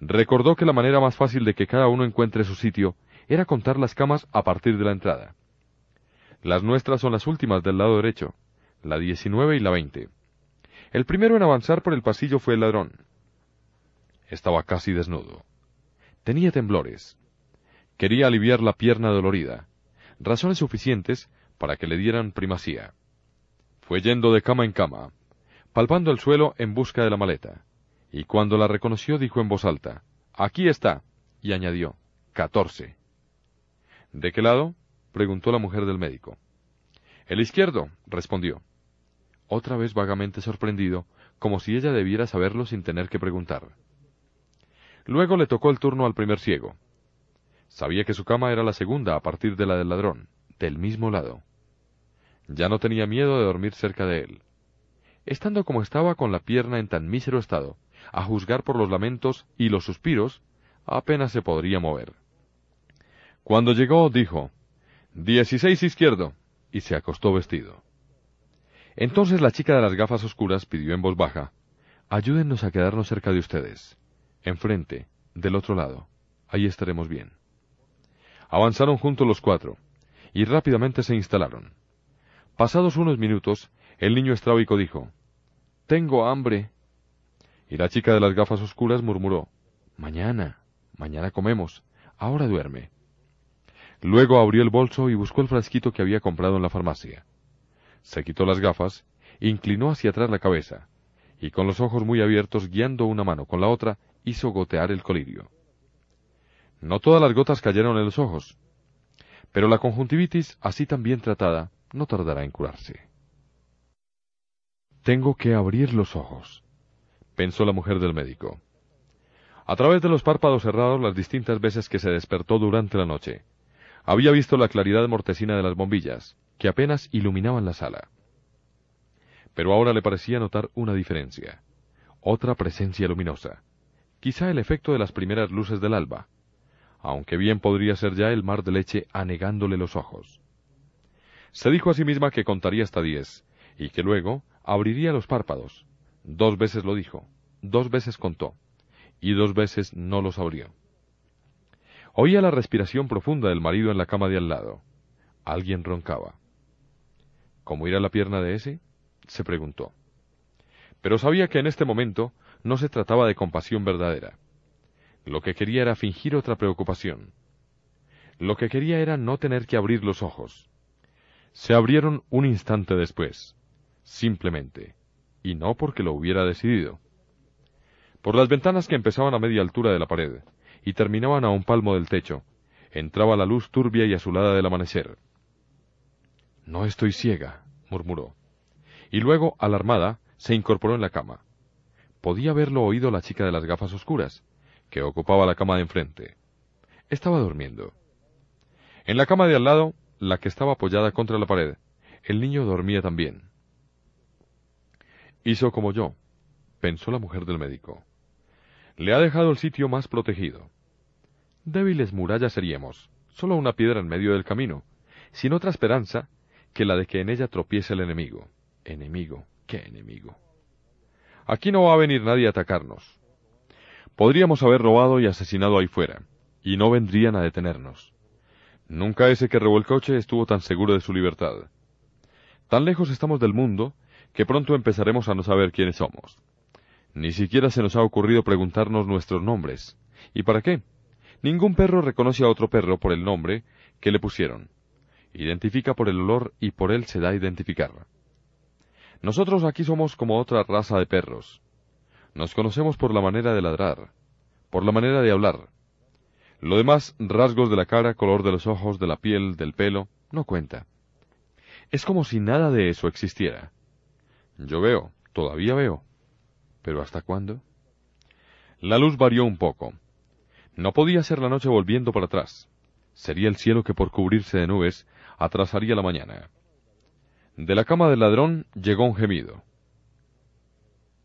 Speaker 1: recordó que la manera más fácil de que cada uno encuentre su sitio era contar las camas a partir de la entrada. Las nuestras son las últimas del lado derecho, la 19 y la 20. El primero en avanzar por el pasillo fue el ladrón. Estaba casi desnudo. Tenía temblores. Quería aliviar la pierna dolorida, razones suficientes para que le dieran primacía. Fue yendo de cama en cama, palpando el suelo en busca de la maleta, y cuando la reconoció dijo en voz alta, Aquí está, y añadió, catorce. ¿De qué lado? preguntó la mujer del médico. El izquierdo, respondió. Otra vez vagamente sorprendido, como si ella debiera saberlo sin tener que preguntar. Luego le tocó el turno al primer ciego. Sabía que su cama era la segunda a partir de la del ladrón, del mismo lado. Ya no tenía miedo de dormir cerca de él. Estando como estaba con la pierna en tan mísero estado, a juzgar por los lamentos y los suspiros, apenas se podría mover. Cuando llegó, dijo, Dieciséis izquierdo, y se acostó vestido. Entonces la chica de las gafas oscuras pidió en voz baja, Ayúdennos a quedarnos cerca de ustedes. Enfrente, del otro lado. Ahí estaremos bien. Avanzaron juntos los cuatro, y rápidamente se instalaron. Pasados unos minutos, el niño estrábico dijo, Tengo hambre. Y la chica de las gafas oscuras murmuró, Mañana, mañana comemos, ahora duerme. Luego abrió el bolso y buscó el frasquito que había comprado en la farmacia. Se quitó las gafas, inclinó hacia atrás la cabeza, y con los ojos muy abiertos, guiando una mano con la otra, hizo gotear el colirio. No todas las gotas cayeron en los ojos, pero la conjuntivitis, así también tratada, no tardará en curarse. Tengo que abrir los ojos, pensó la mujer del médico. A través de los párpados cerrados las distintas veces que se despertó durante la noche, había visto la claridad mortecina de las bombillas, que apenas iluminaban la sala. Pero ahora le parecía notar una diferencia, otra presencia luminosa, quizá el efecto de las primeras luces del alba, aunque bien podría ser ya el mar de leche anegándole los ojos. Se dijo a sí misma que contaría hasta diez, y que luego abriría los párpados, Dos veces lo dijo, dos veces contó, y dos veces no los abrió. Oía la respiración profunda del marido en la cama de al lado. Alguien roncaba. ¿Cómo irá la pierna de ese? se preguntó. Pero sabía que en este momento no se trataba de compasión verdadera. Lo que quería era fingir otra preocupación. Lo que quería era no tener que abrir los ojos. Se abrieron un instante después, simplemente, y no porque lo hubiera decidido. Por las ventanas que empezaban a media altura de la pared y terminaban a un palmo del techo, entraba la luz turbia y azulada del amanecer. No estoy ciega, murmuró. Y luego, alarmada, se incorporó en la cama. Podía haberlo oído la chica de las gafas oscuras, que ocupaba la cama de enfrente. Estaba durmiendo. En la cama de al lado, la que estaba apoyada contra la pared, el niño dormía también. Hizo como yo, pensó la mujer del médico. Le ha dejado el sitio más protegido. Débiles murallas seríamos, solo una piedra en medio del camino, sin otra esperanza que la de que en ella tropiece el enemigo. Enemigo, qué enemigo. Aquí no va a venir nadie a atacarnos. Podríamos haber robado y asesinado ahí fuera, y no vendrían a detenernos. Nunca ese que robó el coche estuvo tan seguro de su libertad. Tan lejos estamos del mundo que pronto empezaremos a no saber quiénes somos. Ni siquiera se nos ha ocurrido preguntarnos nuestros nombres. ¿Y para qué? Ningún perro reconoce a otro perro por el nombre que le pusieron. Identifica por el olor y por él se da a identificar. Nosotros aquí somos como otra raza de perros. Nos conocemos por la manera de ladrar, por la manera de hablar. Lo demás, rasgos de la cara, color de los ojos, de la piel, del pelo, no cuenta. Es como si nada de eso existiera. Yo veo, todavía veo. ¿Pero hasta cuándo? La luz varió un poco. No podía ser la noche volviendo para atrás. Sería el cielo que por cubrirse de nubes atrasaría la mañana. De la cama del ladrón llegó un gemido.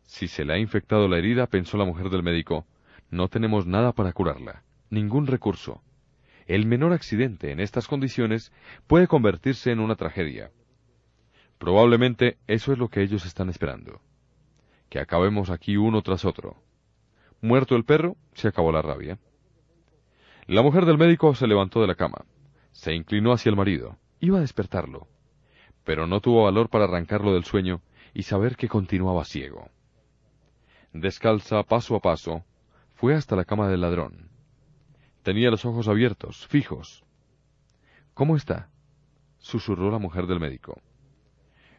Speaker 1: Si se le ha infectado la herida, pensó la mujer del médico, no tenemos nada para curarla, ningún recurso. El menor accidente en estas condiciones puede convertirse en una tragedia. Probablemente eso es lo que ellos están esperando. Que acabemos aquí uno tras otro. Muerto el perro, se acabó la rabia. La mujer del médico se levantó de la cama, se inclinó hacia el marido, iba a despertarlo, pero no tuvo valor para arrancarlo del sueño y saber que continuaba ciego. Descalza, paso a paso, fue hasta la cama del ladrón. Tenía los ojos abiertos, fijos. ¿Cómo está? susurró la mujer del médico.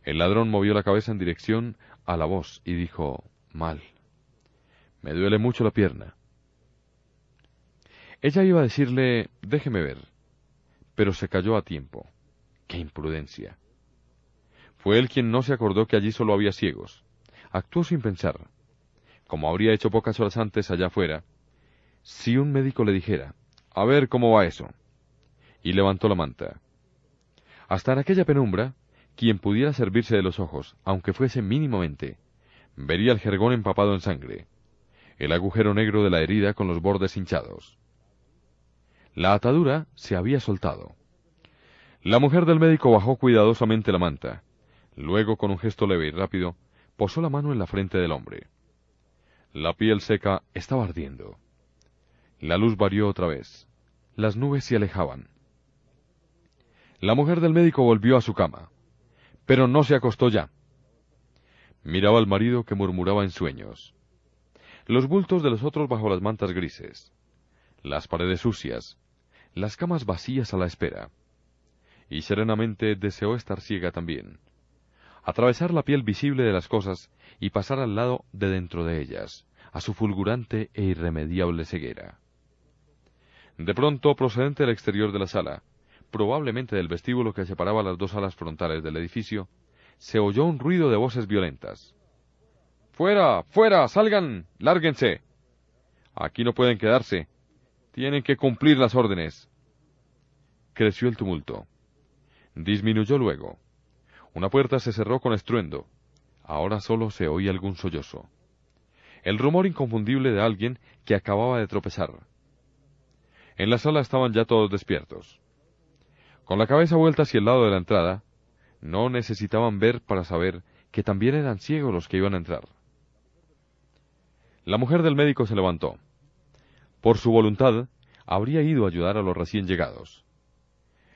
Speaker 1: El ladrón movió la cabeza en dirección a la voz y dijo Mal. Me duele mucho la pierna. Ella iba a decirle Déjeme ver, pero se cayó a tiempo. ¡Qué imprudencia! Fue él quien no se acordó que allí solo había ciegos. Actuó sin pensar. Como habría hecho pocas horas antes allá afuera, si un médico le dijera, a ver cómo va eso, y levantó la manta. Hasta en aquella penumbra, quien pudiera servirse de los ojos, aunque fuese mínimamente, vería el jergón empapado en sangre, el agujero negro de la herida con los bordes hinchados. La atadura se había soltado. La mujer del médico bajó cuidadosamente la manta. Luego, con un gesto leve y rápido, posó la mano en la frente del hombre. La piel seca estaba ardiendo. La luz varió otra vez. Las nubes se alejaban. La mujer del médico volvió a su cama, pero no se acostó ya. Miraba al marido que murmuraba en sueños. Los bultos de los otros bajo las mantas grises. Las paredes sucias. Las camas vacías a la espera. Y serenamente deseó estar ciega también. Atravesar la piel visible de las cosas y pasar al lado de dentro de ellas, a su fulgurante e irremediable ceguera. De pronto, procedente del exterior de la sala, probablemente del vestíbulo que separaba las dos alas frontales del edificio, se oyó un ruido de voces violentas. ¡Fuera! ¡Fuera! ¡Salgan! ¡Lárguense! Aquí no pueden quedarse. Tienen que cumplir las órdenes. Creció el tumulto. Disminuyó luego. Una puerta se cerró con estruendo. Ahora solo se oía algún sollozo. El rumor inconfundible de alguien que acababa de tropezar. En la sala estaban ya todos despiertos. Con la cabeza vuelta hacia el lado de la entrada, no necesitaban ver para saber que también eran ciegos los que iban a entrar. La mujer del médico se levantó. Por su voluntad, habría ido a ayudar a los recién llegados.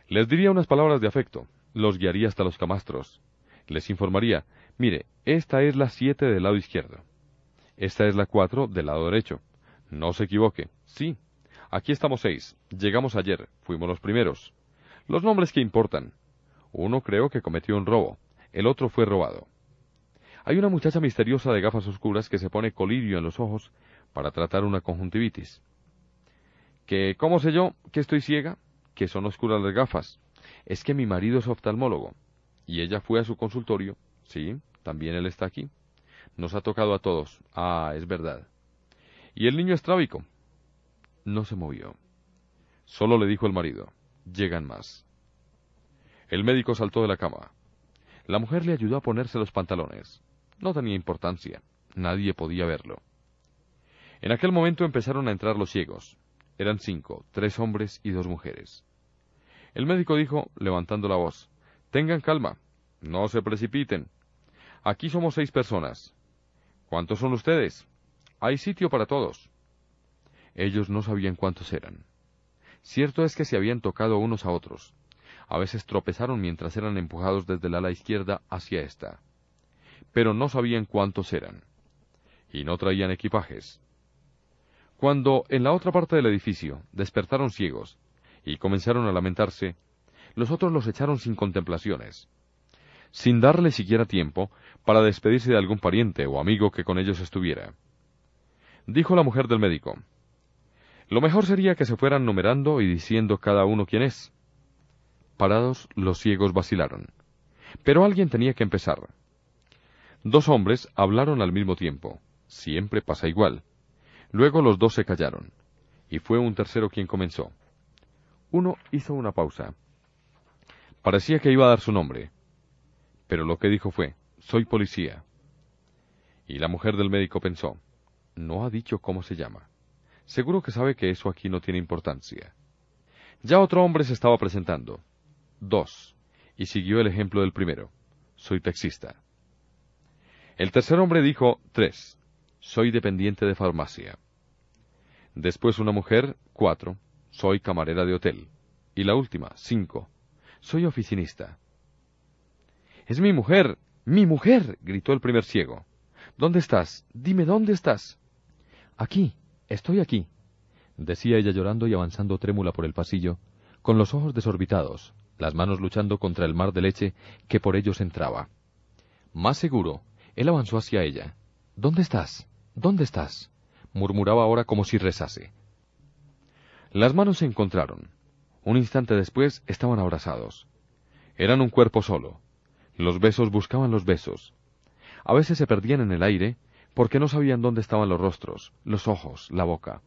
Speaker 1: Les diría unas palabras de afecto, los guiaría hasta los camastros, les informaría, mire, esta es la siete del lado izquierdo, esta es la cuatro del lado derecho. No se equivoque, sí, aquí estamos seis, llegamos ayer, fuimos los primeros. Los nombres que importan. Uno creo que cometió un robo, el otro fue robado. Hay una muchacha misteriosa de gafas oscuras que se pone colirio en los ojos para tratar una conjuntivitis. ¿Que cómo sé yo que estoy ciega? Que son oscuras las gafas. Es que mi marido es oftalmólogo. Y ella fue a su consultorio. Sí, también él está aquí. Nos ha tocado a todos. Ah, es verdad. ¿Y el niño estrábico? No se movió. Solo le dijo el marido llegan más. El médico saltó de la cama. La mujer le ayudó a ponerse los pantalones. No tenía importancia. Nadie podía verlo. En aquel momento empezaron a entrar los ciegos. Eran cinco, tres hombres y dos mujeres. El médico dijo, levantando la voz, Tengan calma, no se precipiten. Aquí somos seis personas. ¿Cuántos son ustedes? Hay sitio para todos. Ellos no sabían cuántos eran. Cierto es que se habían tocado unos a otros. A veces tropezaron mientras eran empujados desde el ala izquierda hacia esta. Pero no sabían cuántos eran. Y no traían equipajes. Cuando, en la otra parte del edificio, despertaron ciegos y comenzaron a lamentarse, los otros los echaron sin contemplaciones, sin darle siquiera tiempo para despedirse de algún pariente o amigo que con ellos estuviera. Dijo la mujer del médico, lo mejor sería que se fueran numerando y diciendo cada uno quién es. Parados, los ciegos vacilaron. Pero alguien tenía que empezar. Dos hombres hablaron al mismo tiempo. Siempre pasa igual. Luego los dos se callaron. Y fue un tercero quien comenzó. Uno hizo una pausa. Parecía que iba a dar su nombre. Pero lo que dijo fue, soy policía. Y la mujer del médico pensó, no ha dicho cómo se llama. Seguro que sabe que eso aquí no tiene importancia. Ya otro hombre se estaba presentando. Dos. Y siguió el ejemplo del primero. Soy taxista. El tercer hombre dijo tres. Soy dependiente de farmacia. Después una mujer, cuatro. Soy camarera de hotel. Y la última, cinco. Soy oficinista. Es mi mujer. mi mujer. gritó el primer ciego. ¿Dónde estás? Dime dónde estás. Aquí. Estoy aquí. decía ella llorando y avanzando trémula por el pasillo, con los ojos desorbitados, las manos luchando contra el mar de leche que por ellos entraba. Más seguro, él avanzó hacia ella. ¿Dónde estás? ¿Dónde estás? murmuraba ahora como si rezase. Las manos se encontraron. Un instante después estaban abrazados. Eran un cuerpo solo. Los besos buscaban los besos. A veces se perdían en el aire porque no sabían dónde estaban los rostros, los ojos, la boca.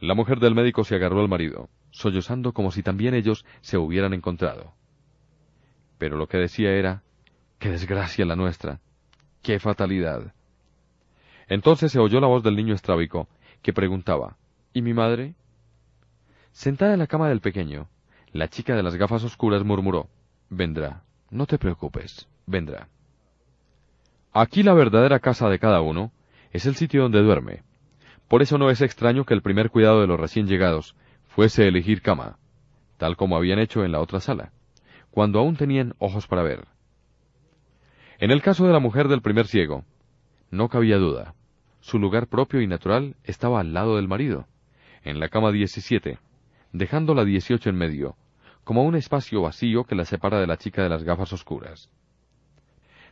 Speaker 1: La mujer del médico se agarró al marido, sollozando como si también ellos se hubieran encontrado. Pero lo que decía era, ¡qué desgracia la nuestra! ¡Qué fatalidad! Entonces se oyó la voz del niño estrábico, que preguntaba, ¿Y mi madre? Sentada en la cama del pequeño, la chica de las gafas oscuras murmuró, Vendrá, no te preocupes, vendrá. Aquí la verdadera casa de cada uno es el sitio donde duerme. Por eso no es extraño que el primer cuidado de los recién llegados fuese elegir cama, tal como habían hecho en la otra sala, cuando aún tenían ojos para ver. En el caso de la mujer del primer ciego, no cabía duda. Su lugar propio y natural estaba al lado del marido, en la cama 17, dejando la 18 en medio, como un espacio vacío que la separa de la chica de las gafas oscuras.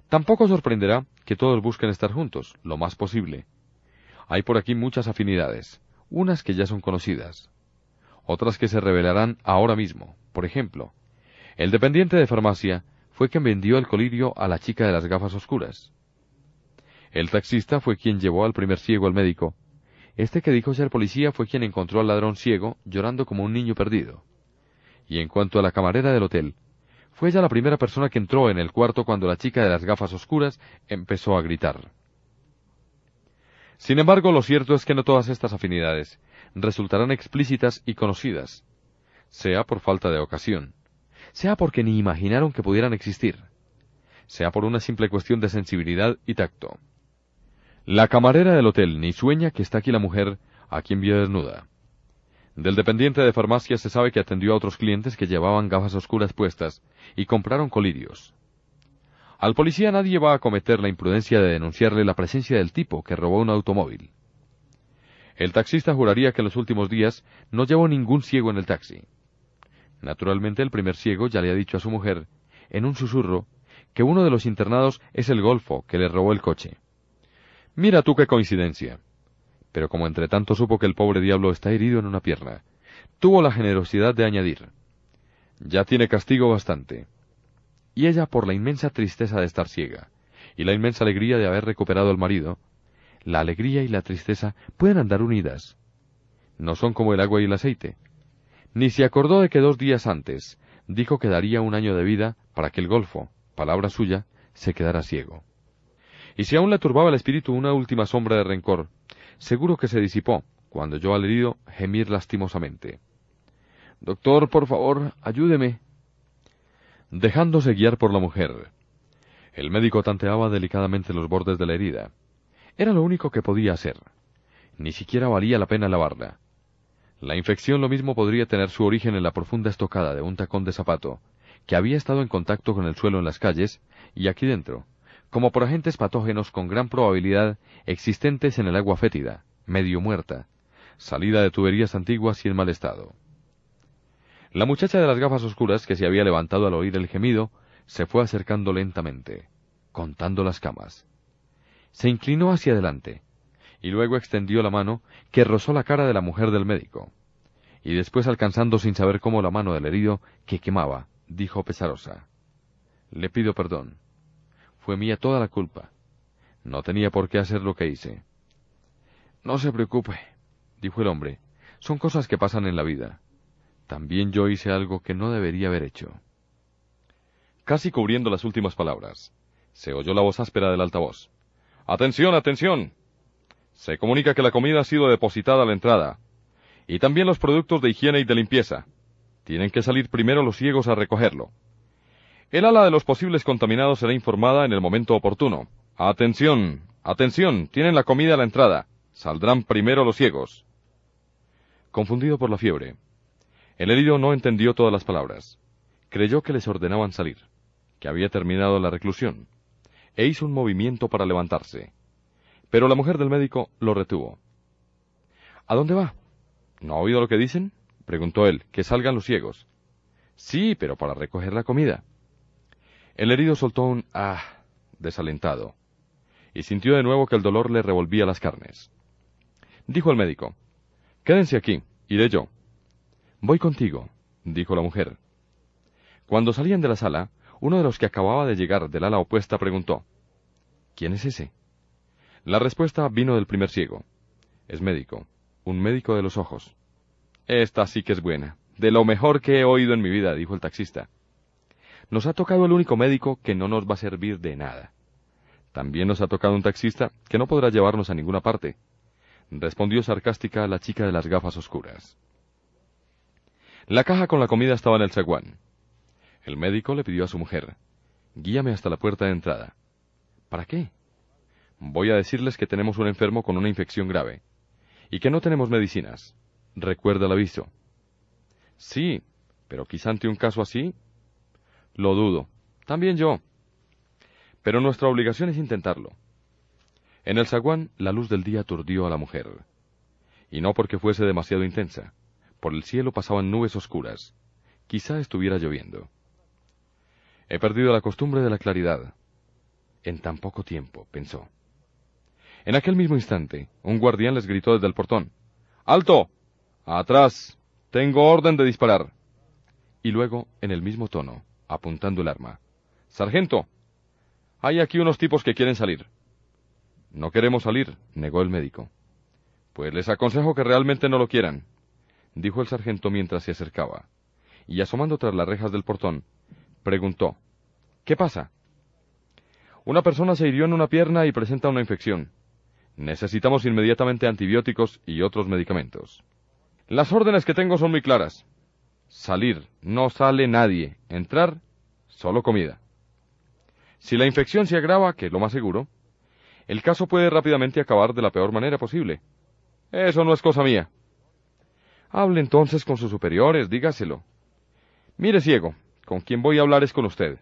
Speaker 1: Tampoco sorprenderá que todos busquen estar juntos, lo más posible. Hay por aquí muchas afinidades, unas que ya son conocidas, otras que se revelarán ahora mismo. Por ejemplo, el dependiente de farmacia fue quien vendió el colirio a la chica de las gafas oscuras. El taxista fue quien llevó al primer ciego al médico, este que dijo ser policía fue quien encontró al ladrón ciego llorando como un niño perdido. Y en cuanto a la camarera del hotel, fue ella la primera persona que entró en el cuarto cuando la chica de las gafas oscuras empezó a gritar. Sin embargo, lo cierto es que no todas estas afinidades resultarán explícitas y conocidas, sea por falta de ocasión, sea porque ni imaginaron que pudieran existir, sea por una simple cuestión de sensibilidad y tacto. La camarera del hotel ni sueña que está aquí la mujer a quien vio desnuda. Del dependiente de farmacia se sabe que atendió a otros clientes que llevaban gafas oscuras puestas y compraron colirios. Al policía nadie va a cometer la imprudencia de denunciarle la presencia del tipo que robó un automóvil. El taxista juraría que en los últimos días no llevó ningún ciego en el taxi. Naturalmente el primer ciego ya le ha dicho a su mujer, en un susurro, que uno de los internados es el golfo que le robó el coche. Mira tú qué coincidencia. Pero como entre tanto supo que el pobre diablo está herido en una pierna, tuvo la generosidad de añadir, ya tiene castigo bastante. Y ella, por la inmensa tristeza de estar ciega, y la inmensa alegría de haber recuperado al marido, la alegría y la tristeza pueden andar unidas. No son como el agua y el aceite. Ni se acordó de que dos días antes dijo que daría un año de vida para que el golfo, palabra suya, se quedara ciego. Y si aún le turbaba el espíritu una última sombra de rencor, seguro que se disipó cuando oyó al herido gemir lastimosamente. Doctor, por favor, ayúdeme. Dejándose guiar por la mujer, el médico tanteaba delicadamente los bordes de la herida. Era lo único que podía hacer. Ni siquiera valía la pena lavarla. La infección lo mismo podría tener su origen en la profunda estocada de un tacón de zapato, que había estado en contacto con el suelo en las calles, y aquí dentro, como por agentes patógenos con gran probabilidad existentes en el agua fétida, medio muerta, salida de tuberías antiguas y en mal estado. La muchacha de las gafas oscuras, que se había levantado al oír el gemido, se fue acercando lentamente, contando las camas. Se inclinó hacia adelante, y luego extendió la mano que rozó la cara de la mujer del médico, y después alcanzando sin saber cómo la mano del herido, que quemaba, dijo pesarosa, Le pido perdón. Fue mía toda la culpa. No tenía por qué hacer lo que hice. No se preocupe, dijo el hombre. Son cosas que pasan en la vida. También yo hice algo que no debería haber hecho. Casi cubriendo las últimas palabras, se oyó la voz áspera del altavoz. Atención, atención. Se comunica que la comida ha sido depositada a la entrada. Y también los productos de higiene y de limpieza. Tienen que salir primero los ciegos a recogerlo. El ala de los posibles contaminados será informada en el momento oportuno. Atención, atención, tienen la comida a la entrada. Saldrán primero los ciegos. confundido por la fiebre. El herido no entendió todas las palabras. Creyó que les ordenaban salir, que había terminado la reclusión, e hizo un movimiento para levantarse. Pero la mujer del médico lo retuvo. ¿A dónde va? ¿No ha oído lo que dicen? preguntó él. Que salgan los ciegos. Sí, pero para recoger la comida. El herido soltó un ah desalentado, y sintió de nuevo que el dolor le revolvía las carnes. Dijo el médico, Quédense aquí, iré yo. Voy contigo, dijo la mujer. Cuando salían de la sala, uno de los que acababa de llegar del ala opuesta preguntó, ¿Quién es ese? La respuesta vino del primer ciego. Es médico, un médico de los ojos. Esta sí que es buena, de lo mejor que he oído en mi vida, dijo el taxista. Nos ha tocado el único médico que no nos va a servir de nada. También nos ha tocado un taxista que no podrá llevarnos a ninguna parte, respondió sarcástica la chica de las gafas oscuras. La caja con la comida estaba en el zaguán. El médico le pidió a su mujer, guíame hasta la puerta de entrada. ¿Para qué? Voy a decirles que tenemos un enfermo con una infección grave, y que no tenemos medicinas. Recuerda el aviso. Sí, pero quizá ante un caso así. Lo dudo. También yo. Pero nuestra obligación es intentarlo. En el zaguán la luz del día aturdió a la mujer. Y no porque fuese demasiado intensa. Por el cielo pasaban nubes oscuras. Quizá estuviera lloviendo. He perdido la costumbre de la claridad. En tan poco tiempo, pensó. En aquel mismo instante, un guardián les gritó desde el portón. ¡Alto! ¡Atrás! Tengo orden de disparar. Y luego, en el mismo tono, apuntando el arma. Sargento, hay aquí unos tipos que quieren salir. No queremos salir, negó el médico. Pues les aconsejo que realmente no lo quieran, dijo el sargento mientras se acercaba, y asomando tras las rejas del portón, preguntó ¿Qué pasa? Una persona se hirió en una pierna y presenta una infección. Necesitamos inmediatamente antibióticos y otros medicamentos. Las órdenes que tengo son muy claras. Salir, no sale nadie. Entrar, solo comida. Si la infección se agrava, que es lo más seguro, el caso puede rápidamente acabar de la peor manera posible. Eso no es cosa mía. Hable entonces con sus superiores, dígaselo. Mire, ciego, con quien voy a hablar es con usted.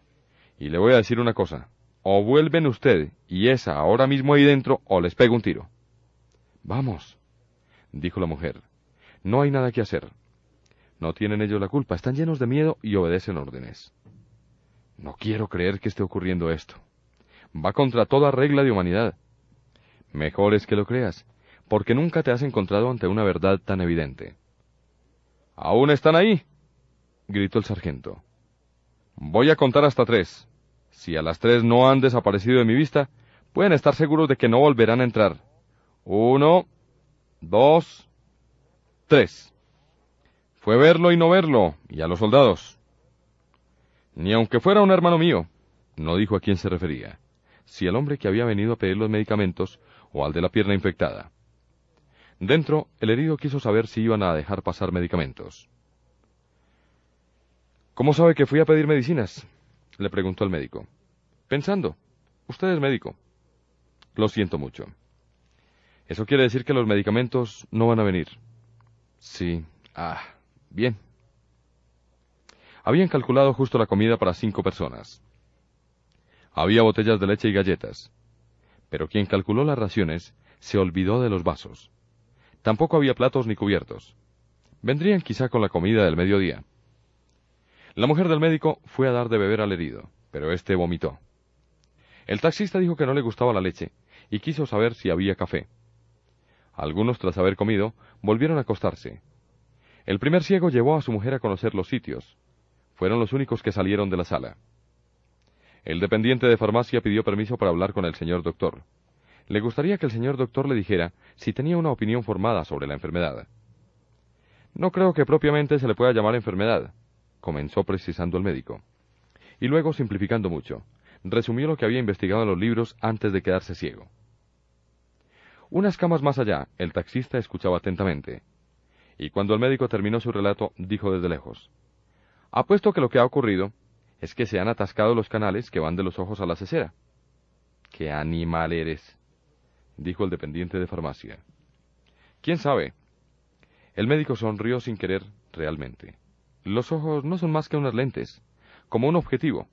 Speaker 1: Y le voy a decir una cosa. O vuelven usted y esa ahora mismo ahí dentro, o les pego un tiro. Vamos, dijo la mujer. No hay nada que hacer. No tienen ellos la culpa, están llenos de miedo y obedecen órdenes. No quiero creer que esté ocurriendo esto va contra toda regla de humanidad. Mejor es que lo creas, porque nunca te has encontrado ante una verdad tan evidente. ¿Aún están ahí? gritó el sargento. Voy a contar hasta tres. Si a las tres no han desaparecido de mi vista, pueden estar seguros de que no volverán a entrar. Uno, dos, tres. Fue verlo y no verlo, y a los soldados. Ni aunque fuera un hermano mío, no dijo a quién se refería si al hombre que había venido a pedir los medicamentos o al de la pierna infectada. Dentro, el herido quiso saber si iban a dejar pasar medicamentos. ¿Cómo sabe que fui a pedir medicinas? le preguntó el médico. Pensando. Usted es médico. Lo siento mucho. Eso quiere decir que los medicamentos no van a venir. Sí. Ah, bien. Habían calculado justo la comida para cinco personas. Había botellas de leche y galletas. Pero quien calculó las raciones se olvidó de los vasos. Tampoco había platos ni cubiertos. Vendrían quizá con la comida del mediodía. La mujer del médico fue a dar de beber al herido, pero éste vomitó. El taxista dijo que no le gustaba la leche y quiso saber si había café. Algunos, tras haber comido, volvieron a acostarse. El primer ciego llevó a su mujer a conocer los sitios. Fueron los únicos que salieron de la sala. El dependiente de farmacia pidió permiso para hablar con el señor doctor. Le gustaría que el señor doctor le dijera si tenía una opinión formada sobre la enfermedad. No creo que propiamente se le pueda llamar enfermedad, comenzó precisando el médico. Y luego, simplificando mucho, resumió lo que había investigado en los libros antes de quedarse ciego. Unas camas más allá, el taxista escuchaba atentamente. Y cuando el médico terminó su relato, dijo desde lejos, Apuesto que lo que ha ocurrido es que se han atascado los canales que van de los ojos a la cesera. ¡Qué animal eres! dijo el dependiente de farmacia. ¿Quién sabe? El médico sonrió sin querer realmente. Los ojos no son más que unas lentes, como un objetivo.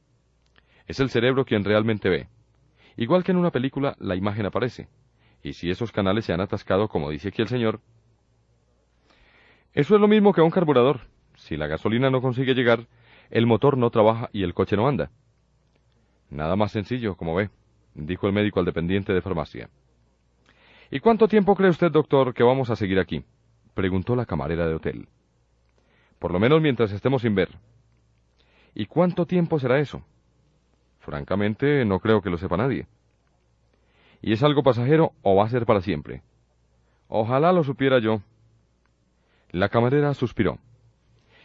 Speaker 1: Es el cerebro quien realmente ve. Igual que en una película, la imagen aparece. Y si esos canales se han atascado, como dice aquí el señor, eso es lo mismo que un carburador. Si la gasolina no consigue llegar, el motor no trabaja y el coche no anda. Nada más sencillo, como ve, dijo el médico al dependiente de farmacia. ¿Y cuánto tiempo cree usted, doctor, que vamos a seguir aquí? preguntó la camarera de hotel. Por lo menos mientras estemos sin ver. ¿Y cuánto tiempo será eso? Francamente, no creo que lo sepa nadie. ¿Y es algo pasajero o va a ser para siempre? Ojalá lo supiera yo. La camarera suspiró.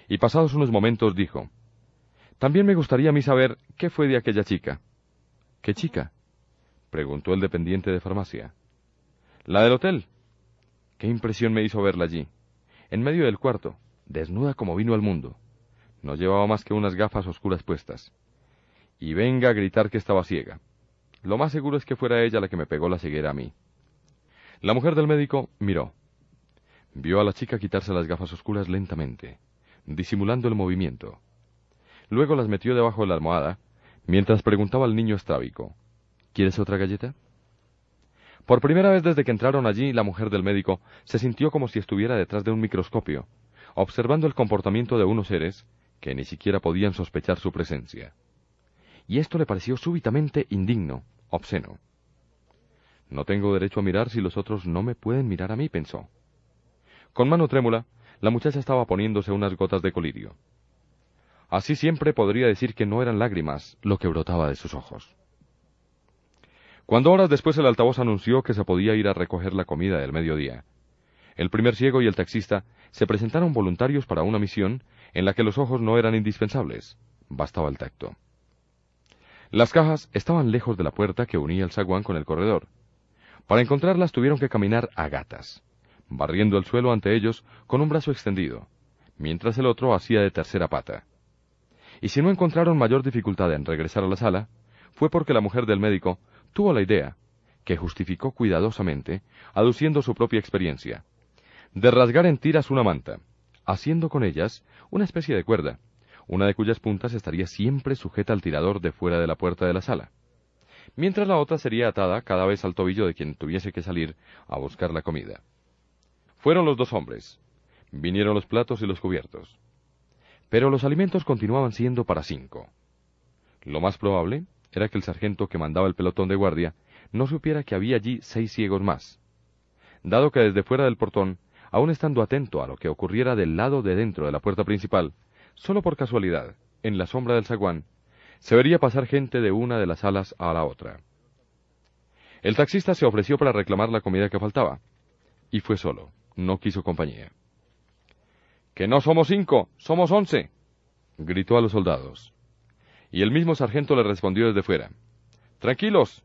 Speaker 1: Y pasados unos momentos dijo, También me gustaría a mí saber qué fue de aquella chica. ¿Qué chica? preguntó el dependiente de farmacia. La del hotel. Qué impresión me hizo verla allí, en medio del cuarto, desnuda como vino al mundo. No llevaba más que unas gafas oscuras puestas. Y venga a gritar que estaba ciega. Lo más seguro es que fuera ella la que me pegó la ceguera a mí. La mujer del médico miró. Vio a la chica quitarse las gafas oscuras lentamente, disimulando el movimiento. Luego las metió debajo de la almohada, mientras preguntaba al niño estrábico, ¿Quieres otra galleta? Por primera vez desde que entraron allí, la mujer del médico se sintió como si estuviera detrás de un microscopio, observando el comportamiento de unos seres que ni siquiera podían sospechar su presencia. Y esto le pareció súbitamente indigno, obsceno. No tengo derecho a mirar si los otros no me pueden mirar a mí, pensó. Con mano trémula, la muchacha estaba poniéndose unas gotas de colirio. Así siempre podría decir que no eran lágrimas lo que brotaba de sus ojos. Cuando horas después el altavoz anunció que se podía ir a recoger la comida del mediodía, el primer ciego y el taxista se presentaron voluntarios para una misión en la que los ojos no eran indispensables, bastaba el tacto. Las cajas estaban lejos de la puerta que unía el zaguán con el corredor. Para encontrarlas tuvieron que caminar a gatas, barriendo el suelo ante ellos con un brazo extendido, mientras el otro hacía de tercera pata. Y si no encontraron mayor dificultad en regresar a la sala, fue porque la mujer del médico tuvo la idea, que justificó cuidadosamente, aduciendo su propia experiencia, de rasgar en tiras una manta, haciendo con ellas una especie de cuerda, una de cuyas puntas estaría siempre sujeta al tirador de fuera de la puerta de la sala, mientras la otra sería atada cada vez al tobillo de quien tuviese que salir a buscar la comida. Fueron los dos hombres. Vinieron los platos y los cubiertos. Pero los alimentos continuaban siendo para cinco. Lo más probable era que el sargento que mandaba el pelotón de guardia no supiera que había allí seis ciegos más. Dado que desde fuera del portón, aun estando atento a lo que ocurriera del lado de dentro de la puerta principal, solo por casualidad, en la sombra del zaguán, se vería pasar gente de una de las alas a la otra. El taxista se ofreció para reclamar la comida que faltaba, y fue solo, no quiso compañía. Que no somos cinco, somos once, gritó a los soldados y el mismo sargento le respondió desde fuera, Tranquilos,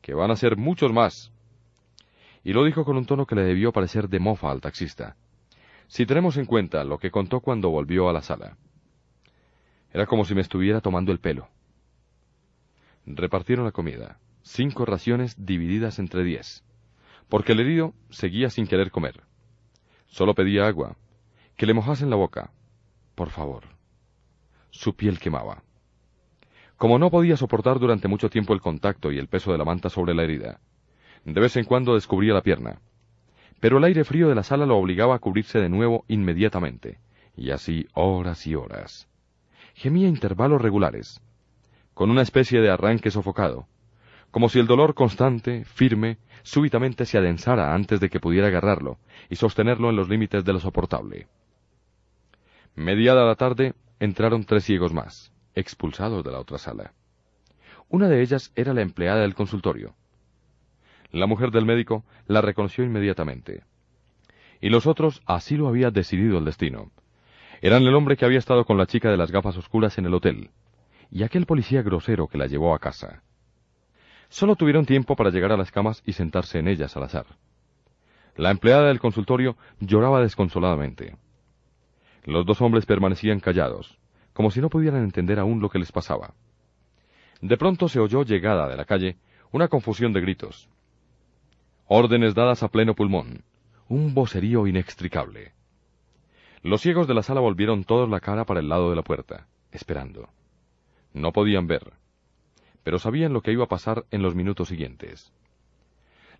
Speaker 1: que van a ser muchos más. Y lo dijo con un tono que le debió parecer de mofa al taxista, si tenemos en cuenta lo que contó cuando volvió a la sala. Era como si me estuviera tomando el pelo. Repartieron la comida, cinco raciones divididas entre diez, porque el herido seguía sin querer comer. Solo pedía agua, que le mojasen la boca, por favor. Su piel quemaba. Como no podía soportar durante mucho tiempo el contacto y el peso de la manta sobre la herida, de vez en cuando descubría la pierna. Pero el aire frío de la sala lo obligaba a cubrirse de nuevo inmediatamente, y así horas y horas. Gemía intervalos regulares, con una especie de arranque sofocado, como si el dolor constante, firme, súbitamente se adensara antes de que pudiera agarrarlo y sostenerlo en los límites de lo soportable. Mediada la tarde, entraron tres ciegos más expulsados de la otra sala. Una de ellas era la empleada del consultorio. La mujer del médico la reconoció inmediatamente. Y los otros así lo había decidido el destino. Eran el hombre que había estado con la chica de las gafas oscuras en el hotel, y aquel policía grosero que la llevó a casa. Solo tuvieron tiempo para llegar a las camas y sentarse en ellas al azar. La empleada del consultorio lloraba desconsoladamente. Los dos hombres permanecían callados, como si no pudieran entender aún lo que les pasaba. De pronto se oyó llegada de la calle una confusión de gritos. Órdenes dadas a pleno pulmón, un vocerío inextricable. Los ciegos de la sala volvieron todos la cara para el lado de la puerta, esperando. No podían ver, pero sabían lo que iba a pasar en los minutos siguientes.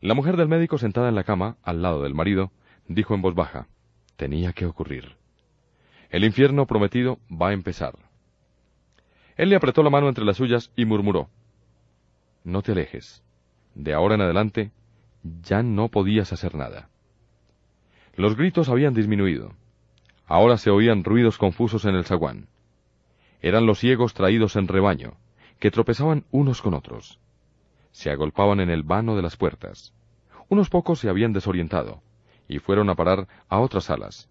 Speaker 1: La mujer del médico sentada en la cama, al lado del marido, dijo en voz baja, tenía que ocurrir. El infierno prometido va a empezar. Él le apretó la mano entre las suyas y murmuró, No te alejes. De ahora en adelante ya no podías hacer nada. Los gritos habían disminuido. Ahora se oían ruidos confusos en el zaguán. Eran los ciegos traídos en rebaño, que tropezaban unos con otros. Se agolpaban en el vano de las puertas. Unos pocos se habían desorientado, y fueron a parar a otras salas.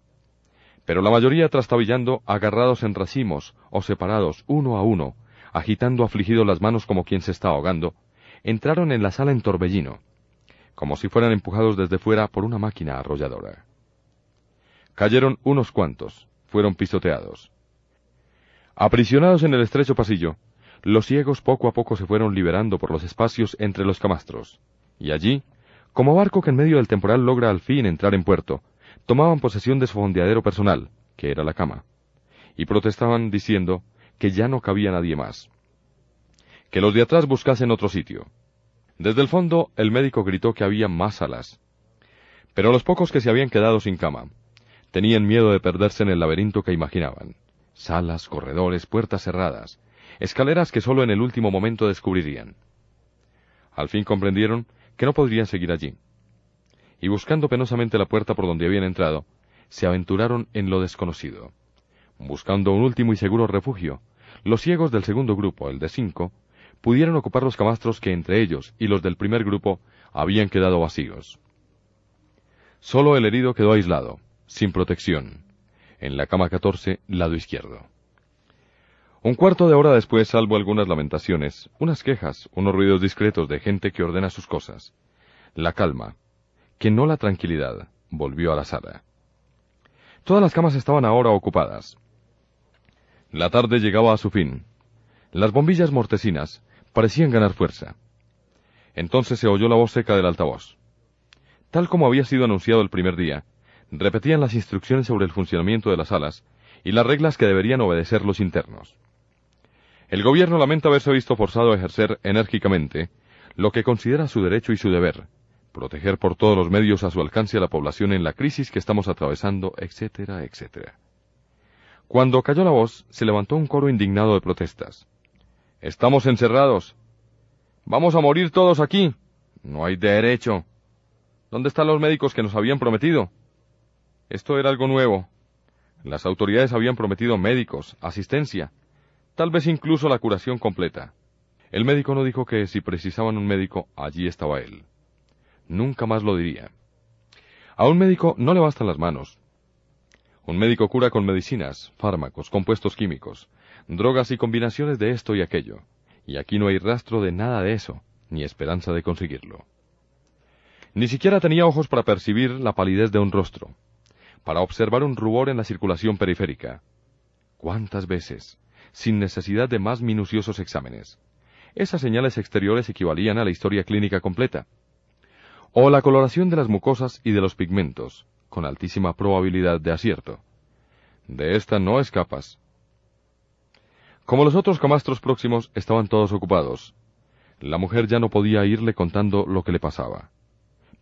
Speaker 1: Pero la mayoría trastabillando, agarrados en racimos o separados uno a uno, agitando afligido las manos como quien se está ahogando, entraron en la sala en torbellino, como si fueran empujados desde fuera por una máquina arrolladora. Cayeron unos cuantos, fueron pisoteados. Aprisionados en el estrecho pasillo, los ciegos poco a poco se fueron liberando por los espacios entre los camastros, y allí, como barco que en medio del temporal logra al fin entrar en puerto, tomaban posesión de su fondeadero personal, que era la cama, y protestaban diciendo que ya no cabía nadie más. Que los de atrás buscasen otro sitio. Desde el fondo el médico gritó que había más salas. Pero los pocos que se habían quedado sin cama tenían miedo de perderse en el laberinto que imaginaban. Salas, corredores, puertas cerradas, escaleras que sólo en el último momento descubrirían. Al fin comprendieron que no podrían seguir allí. Y buscando penosamente la puerta por donde habían entrado, se aventuraron en lo desconocido. Buscando un último y seguro refugio, los ciegos del segundo grupo, el de cinco, pudieron ocupar los camastros que entre ellos y los del primer grupo habían quedado vacíos. Solo el herido quedó aislado, sin protección, en la cama 14, lado izquierdo. Un cuarto de hora después, salvo algunas lamentaciones, unas quejas, unos ruidos discretos de gente que ordena sus cosas, la calma, que no la tranquilidad, volvió a la sala. Todas las camas estaban ahora ocupadas. La tarde llegaba a su fin. Las bombillas mortecinas parecían ganar fuerza. Entonces se oyó la voz seca del altavoz. Tal como había sido anunciado el primer día, repetían las instrucciones sobre el funcionamiento de las salas y las reglas que deberían obedecer los internos. El gobierno lamenta haberse visto forzado a ejercer enérgicamente lo que considera su derecho y su deber, proteger por todos los medios a su alcance a la población en la crisis que estamos atravesando, etcétera, etcétera. Cuando cayó la voz, se levantó un coro indignado de protestas. Estamos encerrados. Vamos a morir todos aquí. No hay derecho. ¿Dónde están los médicos que nos habían prometido? Esto era algo nuevo. Las autoridades habían prometido médicos, asistencia, tal vez incluso la curación completa. El médico no dijo que si precisaban un médico, allí estaba él. Nunca más lo diría. A un médico no le bastan las manos. Un médico cura con medicinas, fármacos, compuestos químicos, drogas y combinaciones de esto y aquello. Y aquí no hay rastro de nada de eso, ni esperanza de conseguirlo. Ni siquiera tenía ojos para percibir la palidez de un rostro, para observar un rubor en la circulación periférica. ¿Cuántas veces? Sin necesidad de más minuciosos exámenes. Esas señales exteriores equivalían a la historia clínica completa. O la coloración de las mucosas y de los pigmentos, con altísima probabilidad de acierto. De esta no escapas. Como los otros camastros próximos estaban todos ocupados, la mujer ya no podía irle contando lo que le pasaba.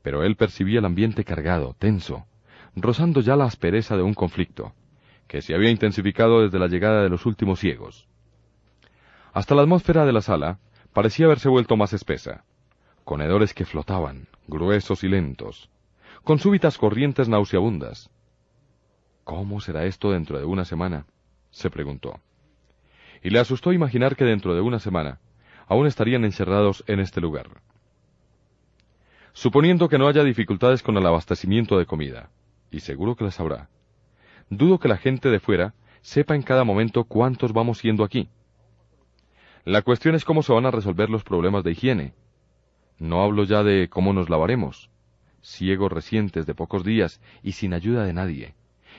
Speaker 1: Pero él percibía el ambiente cargado, tenso, rozando ya la aspereza de un conflicto que se había intensificado desde la llegada de los últimos ciegos. Hasta la atmósfera de la sala parecía haberse vuelto más espesa, con hedores que flotaban, gruesos y lentos, con súbitas corrientes nauseabundas. ¿Cómo será esto dentro de una semana? se preguntó. Y le asustó imaginar que dentro de una semana aún estarían encerrados en este lugar. Suponiendo que no haya dificultades con el abastecimiento de comida, y seguro que las habrá, dudo que la gente de fuera sepa en cada momento cuántos vamos siendo aquí. La cuestión es cómo se van a resolver los problemas de higiene. No hablo ya de cómo nos lavaremos, ciegos recientes de pocos días y sin ayuda de nadie,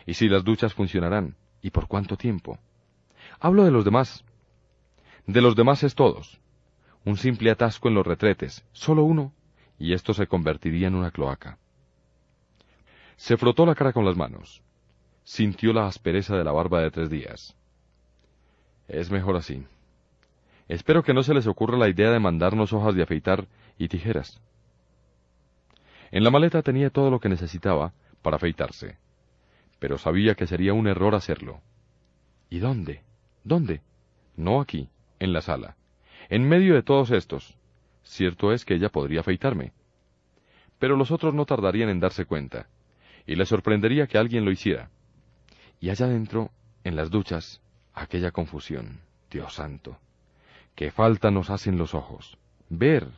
Speaker 1: y si las duchas funcionarán, y por cuánto tiempo. Hablo de los demás. De los demás es todos. Un simple atasco en los retretes, solo uno, y esto se convertiría en una cloaca. Se frotó la cara con las manos. Sintió la aspereza de la barba de tres días. Es mejor así. Espero que no se les ocurra la idea de mandarnos hojas de afeitar y tijeras. En la maleta tenía todo lo que necesitaba para afeitarse, pero sabía que sería un error hacerlo. ¿Y dónde? ¿Dónde? No aquí, en la sala. En medio de todos estos. Cierto es que ella podría afeitarme. Pero los otros no tardarían en darse cuenta, y le sorprendería que alguien lo hiciera. Y allá adentro, en las duchas, aquella confusión. Dios santo. Qué falta nos hacen los ojos. Ver,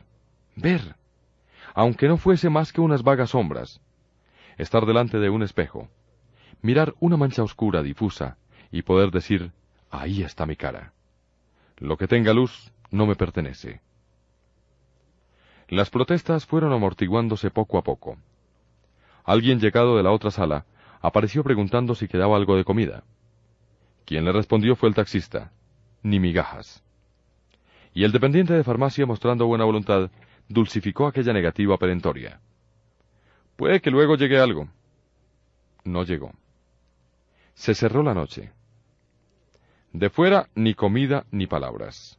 Speaker 1: ver. Aunque no fuese más que unas vagas sombras. Estar delante de un espejo. Mirar una mancha oscura difusa y poder decir, ahí está mi cara. Lo que tenga luz no me pertenece. Las protestas fueron amortiguándose poco a poco. Alguien llegado de la otra sala apareció preguntando si quedaba algo de comida. Quien le respondió fue el taxista. Ni migajas. Y el dependiente de farmacia, mostrando buena voluntad, dulcificó aquella negativa perentoria. Puede que luego llegue algo. No llegó. Se cerró la noche. De fuera ni comida ni palabras.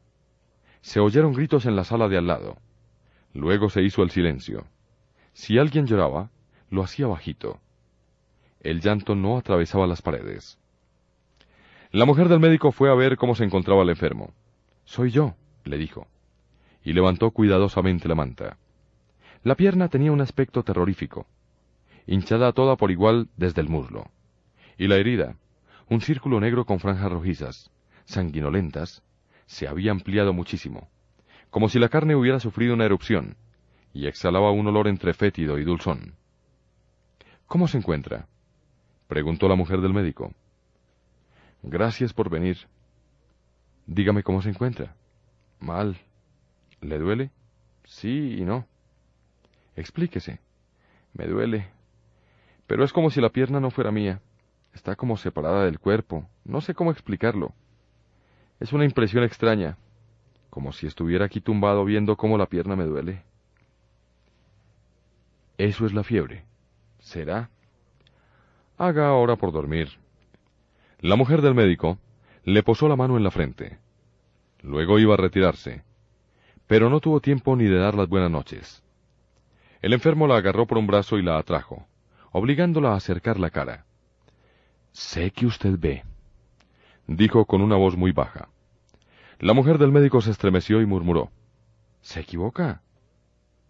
Speaker 1: Se oyeron gritos en la sala de al lado. Luego se hizo el silencio. Si alguien lloraba, lo hacía bajito. El llanto no atravesaba las paredes. La mujer del médico fue a ver cómo se encontraba el enfermo. Soy yo, le dijo, y levantó cuidadosamente la manta. La pierna tenía un aspecto terrorífico, hinchada toda por igual desde el muslo, y la herida, un círculo negro con franjas rojizas, sanguinolentas, se había ampliado muchísimo, como si la carne hubiera sufrido una erupción, y exhalaba un olor entre fétido y dulzón. ¿Cómo se encuentra? Preguntó la mujer del médico. Gracias por venir. Dígame cómo se encuentra. Mal. ¿Le duele? Sí y no. Explíquese. Me duele. Pero es como si la pierna no fuera mía. Está como separada del cuerpo. No sé cómo explicarlo. Es una impresión extraña. Como si estuviera aquí tumbado viendo cómo la pierna me duele. Eso es la fiebre. ¿Será? Haga ahora por dormir. La mujer del médico le posó la mano en la frente. Luego iba a retirarse, pero no tuvo tiempo ni de dar las buenas noches. El enfermo la agarró por un brazo y la atrajo, obligándola a acercar la cara. Sé que usted ve, dijo con una voz muy baja. La mujer del médico se estremeció y murmuró. ¿Se equivoca?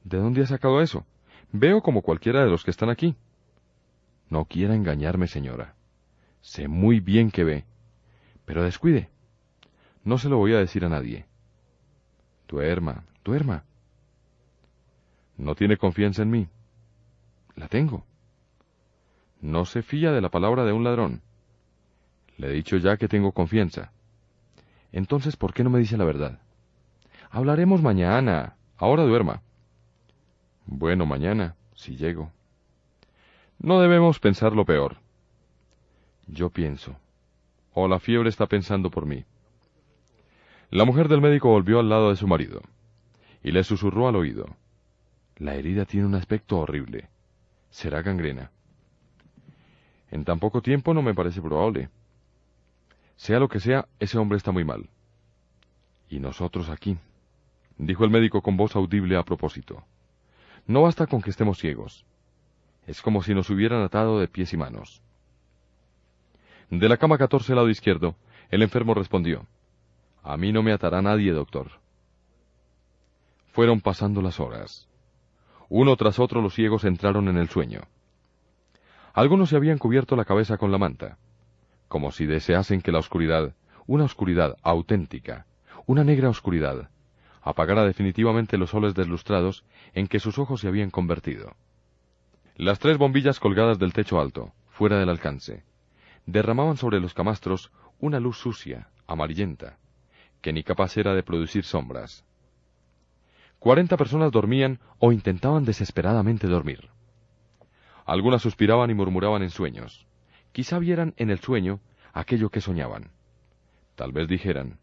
Speaker 1: ¿De dónde ha sacado eso? Veo como cualquiera de los que están aquí. No quiera engañarme, señora. Sé muy bien que ve. Pero descuide. No se lo voy a decir a nadie. Duerma, duerma. ¿No tiene confianza en mí? La tengo. No se fía de la palabra de un ladrón. Le he dicho ya que tengo confianza. Entonces, ¿por qué no me dice la verdad? Hablaremos mañana. Ahora duerma. Bueno, mañana, si llego. No debemos pensar lo peor. Yo pienso. O la fiebre está pensando por mí. La mujer del médico volvió al lado de su marido y le susurró al oído. La herida tiene un aspecto horrible. Será gangrena. En tan poco tiempo no me parece probable. Sea lo que sea, ese hombre está muy mal. Y nosotros aquí, dijo el médico con voz audible a propósito. No basta con que estemos ciegos. Es como si nos hubieran atado de pies y manos. De la cama 14 lado izquierdo, el enfermo respondió. A mí no me atará nadie, doctor. Fueron pasando las horas. Uno tras otro los ciegos entraron en el sueño. Algunos se habían cubierto la cabeza con la manta, como si deseasen que la oscuridad, una oscuridad auténtica, una negra oscuridad, apagara definitivamente los soles deslustrados en que sus ojos se habían convertido. Las tres bombillas colgadas del techo alto, fuera del alcance, derramaban sobre los camastros una luz sucia, amarillenta, que ni capaz era de producir sombras. Cuarenta personas dormían o intentaban desesperadamente dormir. Algunas suspiraban y murmuraban en sueños. Quizá vieran en el sueño aquello que soñaban. Tal vez dijeran,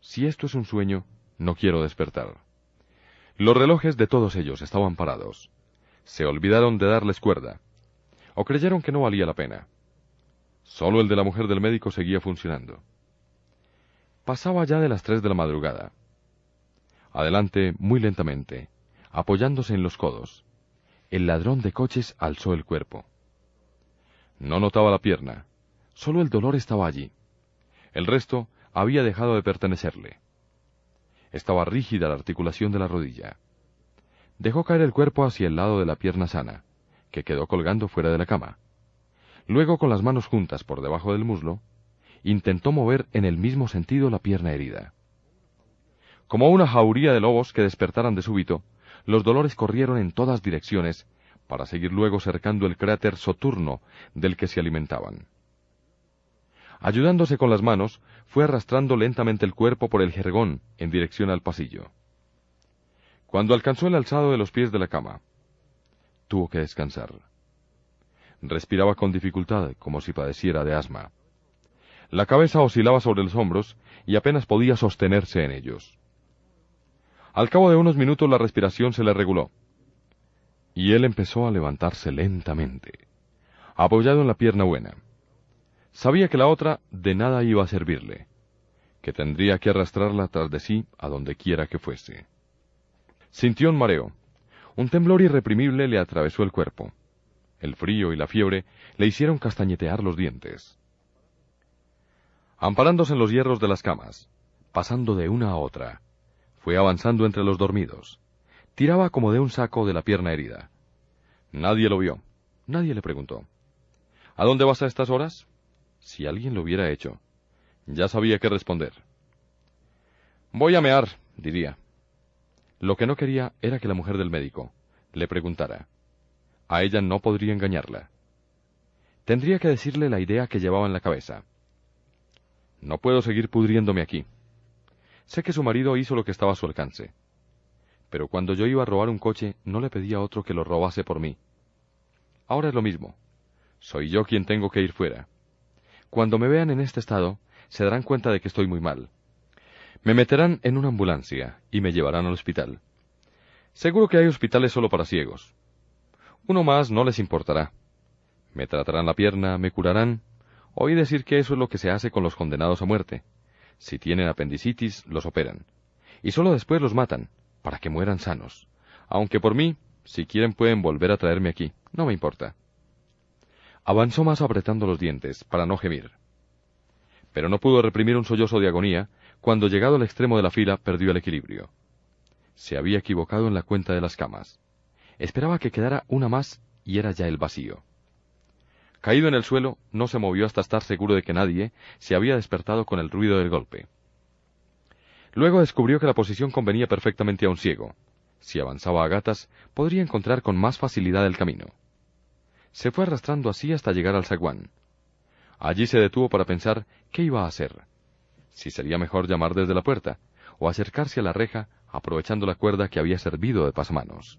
Speaker 1: si esto es un sueño, no quiero despertar. Los relojes de todos ellos estaban parados se olvidaron de darles cuerda, o creyeron que no valía la pena. Solo el de la mujer del médico seguía funcionando. Pasaba ya de las tres de la madrugada. Adelante, muy lentamente, apoyándose en los codos, el ladrón de coches alzó el cuerpo. No notaba la pierna, solo el dolor estaba allí. El resto había dejado de pertenecerle. Estaba rígida la articulación de la rodilla. Dejó caer el cuerpo hacia el lado de la pierna sana, que quedó colgando fuera de la cama. Luego, con las manos juntas por debajo del muslo, intentó mover en el mismo sentido la pierna herida. Como una jauría de lobos que despertaran de súbito, los dolores corrieron en todas direcciones para seguir luego cercando el cráter soturno del que se alimentaban. Ayudándose con las manos, fue arrastrando lentamente el cuerpo por el jergón en dirección al pasillo. Cuando alcanzó el alzado de los pies de la cama, tuvo que descansar. Respiraba con dificultad, como si padeciera de asma. La cabeza oscilaba sobre los hombros y apenas podía sostenerse en ellos. Al cabo de unos minutos la respiración se le reguló, y él empezó a levantarse lentamente, apoyado en la pierna buena. Sabía que la otra de nada iba a servirle, que tendría que arrastrarla tras de sí a donde quiera que fuese. Sintió un mareo. Un temblor irreprimible le atravesó el cuerpo. El frío y la fiebre le hicieron castañetear los dientes. Amparándose en los hierros de las camas, pasando de una a otra, fue avanzando entre los dormidos. Tiraba como de un saco de la pierna herida. Nadie lo vio. Nadie le preguntó. ¿A dónde vas a estas horas? Si alguien lo hubiera hecho, ya sabía qué responder. Voy a mear, diría. Lo que no quería era que la mujer del médico le preguntara. A ella no podría engañarla. Tendría que decirle la idea que llevaba en la cabeza. No puedo seguir pudriéndome aquí. Sé que su marido hizo lo que estaba a su alcance. Pero cuando yo iba a robar un coche, no le pedía a otro que lo robase por mí. Ahora es lo mismo. Soy yo quien tengo que ir fuera. Cuando me vean en este estado, se darán cuenta de que estoy muy mal. Me meterán en una ambulancia y me llevarán al hospital. Seguro que hay hospitales solo para ciegos. Uno más no les importará. Me tratarán la pierna, me curarán. Oí decir que eso es lo que se hace con los condenados a muerte. Si tienen apendicitis, los operan. Y solo después los matan, para que mueran sanos. Aunque por mí, si quieren pueden volver a traerme aquí. No me importa. Avanzó más apretando los dientes, para no gemir. Pero no pudo reprimir un sollozo de agonía, cuando llegado al extremo de la fila perdió el equilibrio. Se había equivocado en la cuenta de las camas. Esperaba que quedara una más y era ya el vacío. Caído en el suelo, no se movió hasta estar seguro de que nadie se había despertado con el ruido del golpe. Luego descubrió que la posición convenía perfectamente a un ciego. Si avanzaba a gatas, podría encontrar con más facilidad el camino. Se fue arrastrando así hasta llegar al zaguán. Allí se detuvo para pensar qué iba a hacer. Si sería mejor llamar desde la puerta, o acercarse a la reja, aprovechando la cuerda que había servido de pasamanos.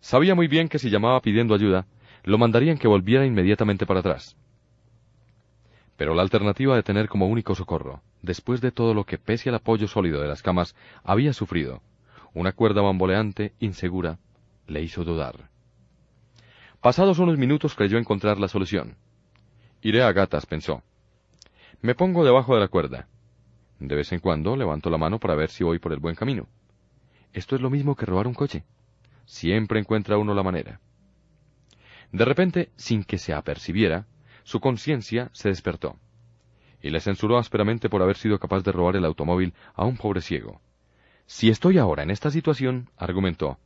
Speaker 1: Sabía muy bien que si llamaba pidiendo ayuda, lo mandarían que volviera inmediatamente para atrás. Pero la alternativa de tener como único socorro, después de todo lo que pese al apoyo sólido de las camas había sufrido, una cuerda bamboleante, insegura, le hizo dudar. Pasados unos minutos creyó encontrar la solución. Iré a gatas, pensó. Me pongo debajo de la cuerda. De vez en cuando levanto la mano para ver si voy por el buen camino. Esto es lo mismo que robar un coche. Siempre encuentra uno la manera. De repente, sin que se apercibiera, su conciencia se despertó, y le censuró ásperamente por haber sido capaz de robar el automóvil a un pobre ciego. Si estoy ahora en esta situación, argumentó,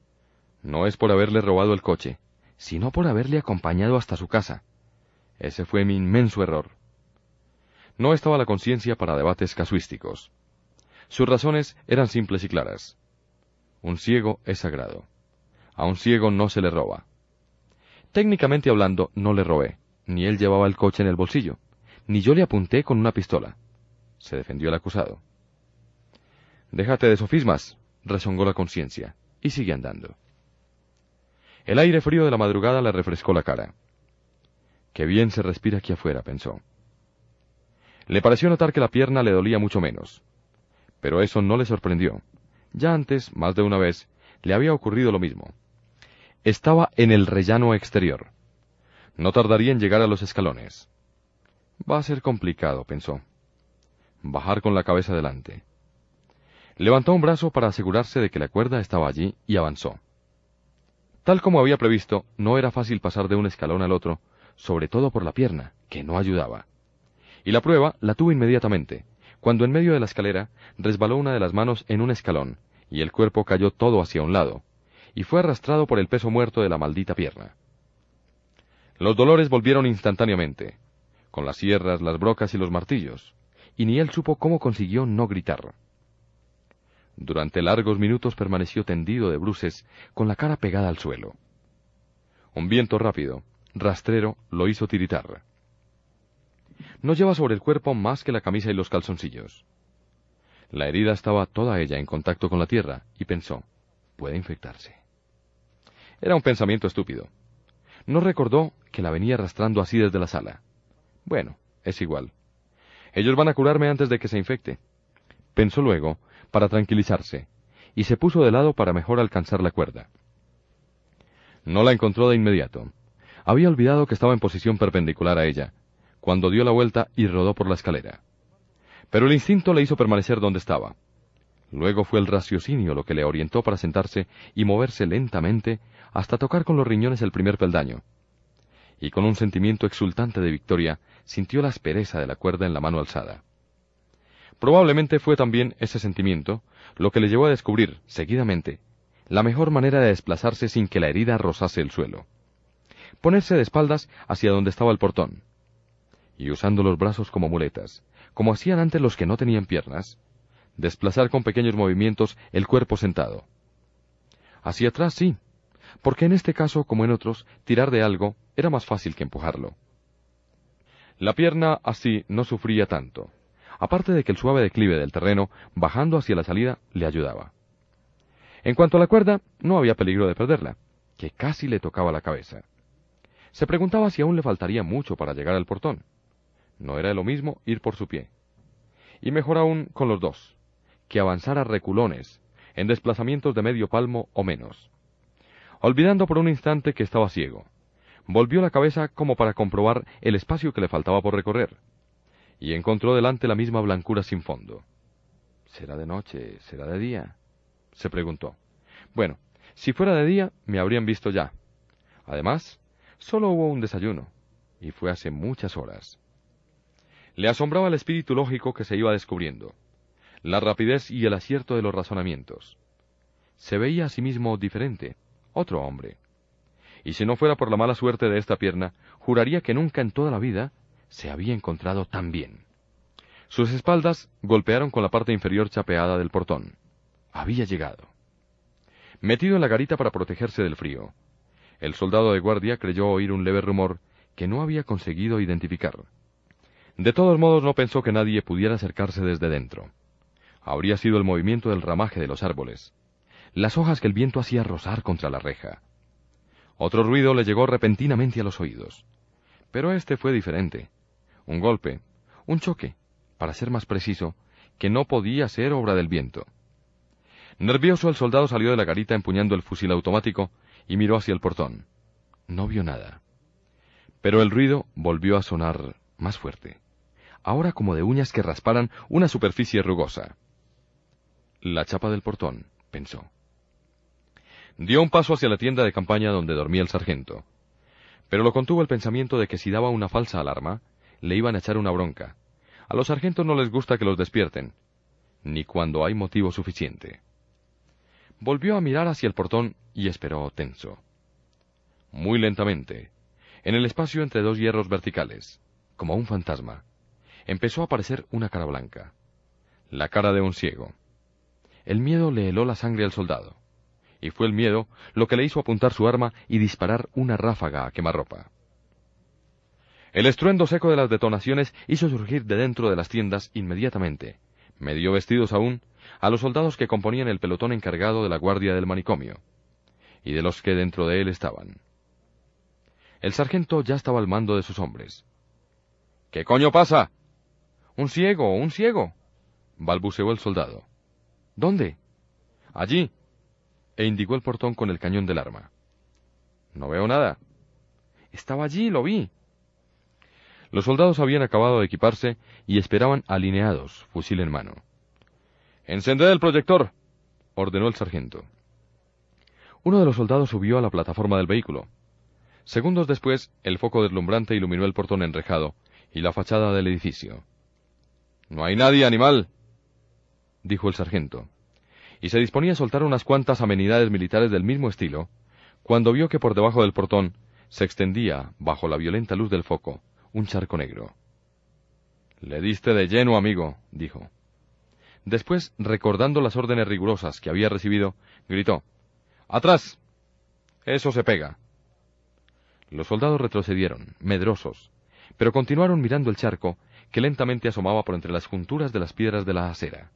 Speaker 1: no es por haberle robado el coche, sino por haberle acompañado hasta su casa. Ese fue mi inmenso error. No estaba la conciencia para debates casuísticos. Sus razones eran simples y claras. Un ciego es sagrado. A un ciego no se le roba. Técnicamente hablando, no le robé, ni él llevaba el coche en el bolsillo, ni yo le apunté con una pistola. Se defendió el acusado. Déjate de sofismas, rezongó la conciencia, y sigue andando. El aire frío de la madrugada le refrescó la cara. Qué bien se respira aquí afuera, pensó. Le pareció notar que la pierna le dolía mucho menos. Pero eso no le sorprendió. Ya antes, más de una vez, le había ocurrido lo mismo. Estaba en el rellano exterior. No tardaría en llegar a los escalones. Va a ser complicado, pensó. Bajar con la cabeza delante. Levantó un brazo para asegurarse de que la cuerda estaba allí y avanzó. Tal como había previsto, no era fácil pasar de un escalón al otro, sobre todo por la pierna, que no ayudaba. Y la prueba la tuvo inmediatamente, cuando en medio de la escalera resbaló una de las manos en un escalón, y el cuerpo cayó todo hacia un lado, y fue arrastrado por el peso muerto de la maldita pierna. Los dolores volvieron instantáneamente, con las sierras, las brocas y los martillos, y ni él supo cómo consiguió no gritar. Durante largos minutos permaneció tendido de bruces, con la cara pegada al suelo. Un viento rápido, rastrero, lo hizo tiritar. No lleva sobre el cuerpo más que la camisa y los calzoncillos. La herida estaba toda ella en contacto con la tierra, y pensó, puede infectarse. Era un pensamiento estúpido. No recordó que la venía arrastrando así desde la sala. Bueno, es igual. Ellos van a curarme antes de que se infecte. Pensó luego, para tranquilizarse, y se puso de lado para mejor alcanzar la cuerda. No la encontró de inmediato. Había olvidado que estaba en posición perpendicular a ella, cuando dio la vuelta y rodó por la escalera. Pero el instinto le hizo permanecer donde estaba. Luego fue el raciocinio lo que le orientó para sentarse y moverse lentamente hasta tocar con los riñones el primer peldaño. Y con un sentimiento exultante de victoria, sintió la aspereza de la cuerda en la mano alzada. Probablemente fue también ese sentimiento lo que le llevó a descubrir, seguidamente, la mejor manera de desplazarse sin que la herida rozase el suelo. Ponerse de espaldas hacia donde estaba el portón. Y usando los brazos como muletas, como hacían antes los que no tenían piernas, desplazar con pequeños movimientos el cuerpo sentado. Hacia atrás sí, porque en este caso, como en otros, tirar de algo era más fácil que empujarlo. La pierna así no sufría tanto, aparte de que el suave declive del terreno, bajando hacia la salida, le ayudaba. En cuanto a la cuerda, no había peligro de perderla, que casi le tocaba la cabeza. Se preguntaba si aún le faltaría mucho para llegar al portón. No era lo mismo ir por su pie. Y mejor aún con los dos, que avanzar a reculones, en desplazamientos de medio palmo o menos. Olvidando por un instante que estaba ciego, volvió la cabeza como para comprobar el espacio que le faltaba por recorrer, y encontró delante la misma blancura sin fondo. ¿Será de noche? ¿Será de día? se preguntó. Bueno, si fuera de día, me habrían visto ya. Además, solo hubo un desayuno, y fue hace muchas horas. Le asombraba el espíritu lógico que se iba descubriendo, la rapidez y el acierto de los razonamientos. Se veía a sí mismo diferente, otro hombre. Y si no fuera por la mala suerte de esta pierna, juraría que nunca en toda la vida se había encontrado tan bien. Sus espaldas golpearon con la parte inferior chapeada del portón. Había llegado. Metido en la garita para protegerse del frío, el soldado de guardia creyó oír un leve rumor que no había conseguido identificar. De todos modos no pensó que nadie pudiera acercarse desde dentro. Habría sido el movimiento del ramaje de los árboles las hojas que el viento hacía rozar contra la reja. Otro ruido le llegó repentinamente a los oídos. Pero este fue diferente. Un golpe, un choque, para ser más preciso, que no podía ser obra del viento. Nervioso el soldado salió de la garita empuñando el fusil automático y miró hacia el portón. No vio nada. Pero el ruido volvió a sonar más fuerte, ahora como de uñas que rasparan una superficie rugosa. La chapa del portón, pensó. Dio un paso hacia la tienda de campaña donde dormía el sargento. Pero lo contuvo el pensamiento de que si daba una falsa alarma, le iban a echar una bronca. A los sargentos no les gusta que los despierten, ni cuando hay motivo suficiente. Volvió a mirar hacia el portón y esperó tenso. Muy lentamente, en el espacio entre dos hierros verticales, como un fantasma, empezó a aparecer una cara blanca, la cara de un ciego. El miedo le heló la sangre al soldado y fue el miedo lo que le hizo apuntar su arma y disparar una ráfaga a quemarropa. El estruendo seco de las detonaciones hizo surgir de dentro de las tiendas inmediatamente, medio vestidos aún, a los soldados que componían el pelotón encargado de la guardia del manicomio, y de los que dentro de él estaban. El sargento ya estaba al mando de sus hombres. ¿Qué coño pasa? Un ciego, un ciego. balbuceó el soldado. ¿Dónde? Allí, e indicó el portón con el cañón del arma. No veo nada. Estaba allí, lo vi. Los soldados habían acabado de equiparse y esperaban alineados, fusil en mano. Encended el proyector, ordenó el sargento. Uno de los soldados subió a la plataforma del vehículo. Segundos después, el foco deslumbrante iluminó el portón enrejado y la fachada del edificio. No hay nadie, animal, dijo el sargento, y se disponía a soltar unas cuantas amenidades militares del mismo estilo, cuando vio que por debajo del portón se extendía, bajo la violenta luz del foco, un charco negro. Le diste de lleno, amigo, dijo. Después, recordando las órdenes rigurosas que había recibido, gritó Atrás. Eso se pega. Los soldados retrocedieron, medrosos, pero continuaron mirando el charco, que lentamente asomaba por entre las junturas de las piedras de la acera.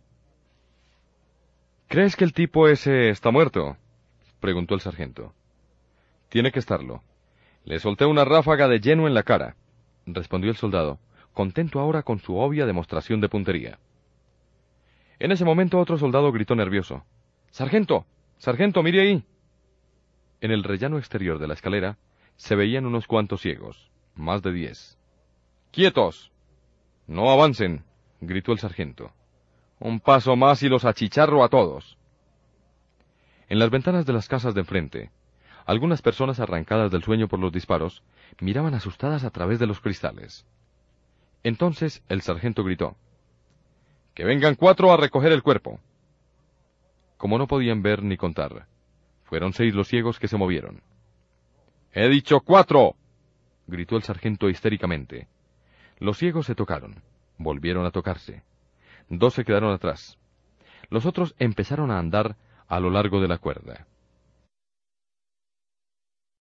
Speaker 1: ¿Crees que el tipo ese está muerto? preguntó el sargento. Tiene que estarlo. Le solté una ráfaga de lleno en la cara, respondió el soldado, contento ahora con su obvia demostración de puntería. En ese momento otro soldado gritó nervioso. Sargento. Sargento, mire ahí. En el rellano exterior de la escalera se veían unos cuantos ciegos, más de diez. ¡Quietos! No avancen, gritó el sargento. Un paso más y los achicharro a todos. En las ventanas de las casas de enfrente, algunas personas arrancadas del sueño por los disparos miraban asustadas a través de los cristales. Entonces el sargento gritó Que vengan cuatro a recoger el cuerpo. Como no podían ver ni contar, fueron seis los ciegos que se movieron. He dicho cuatro. gritó el sargento histéricamente. Los ciegos se tocaron, volvieron a tocarse. Dos se quedaron atrás. Los otros empezaron a andar a lo largo de la cuerda.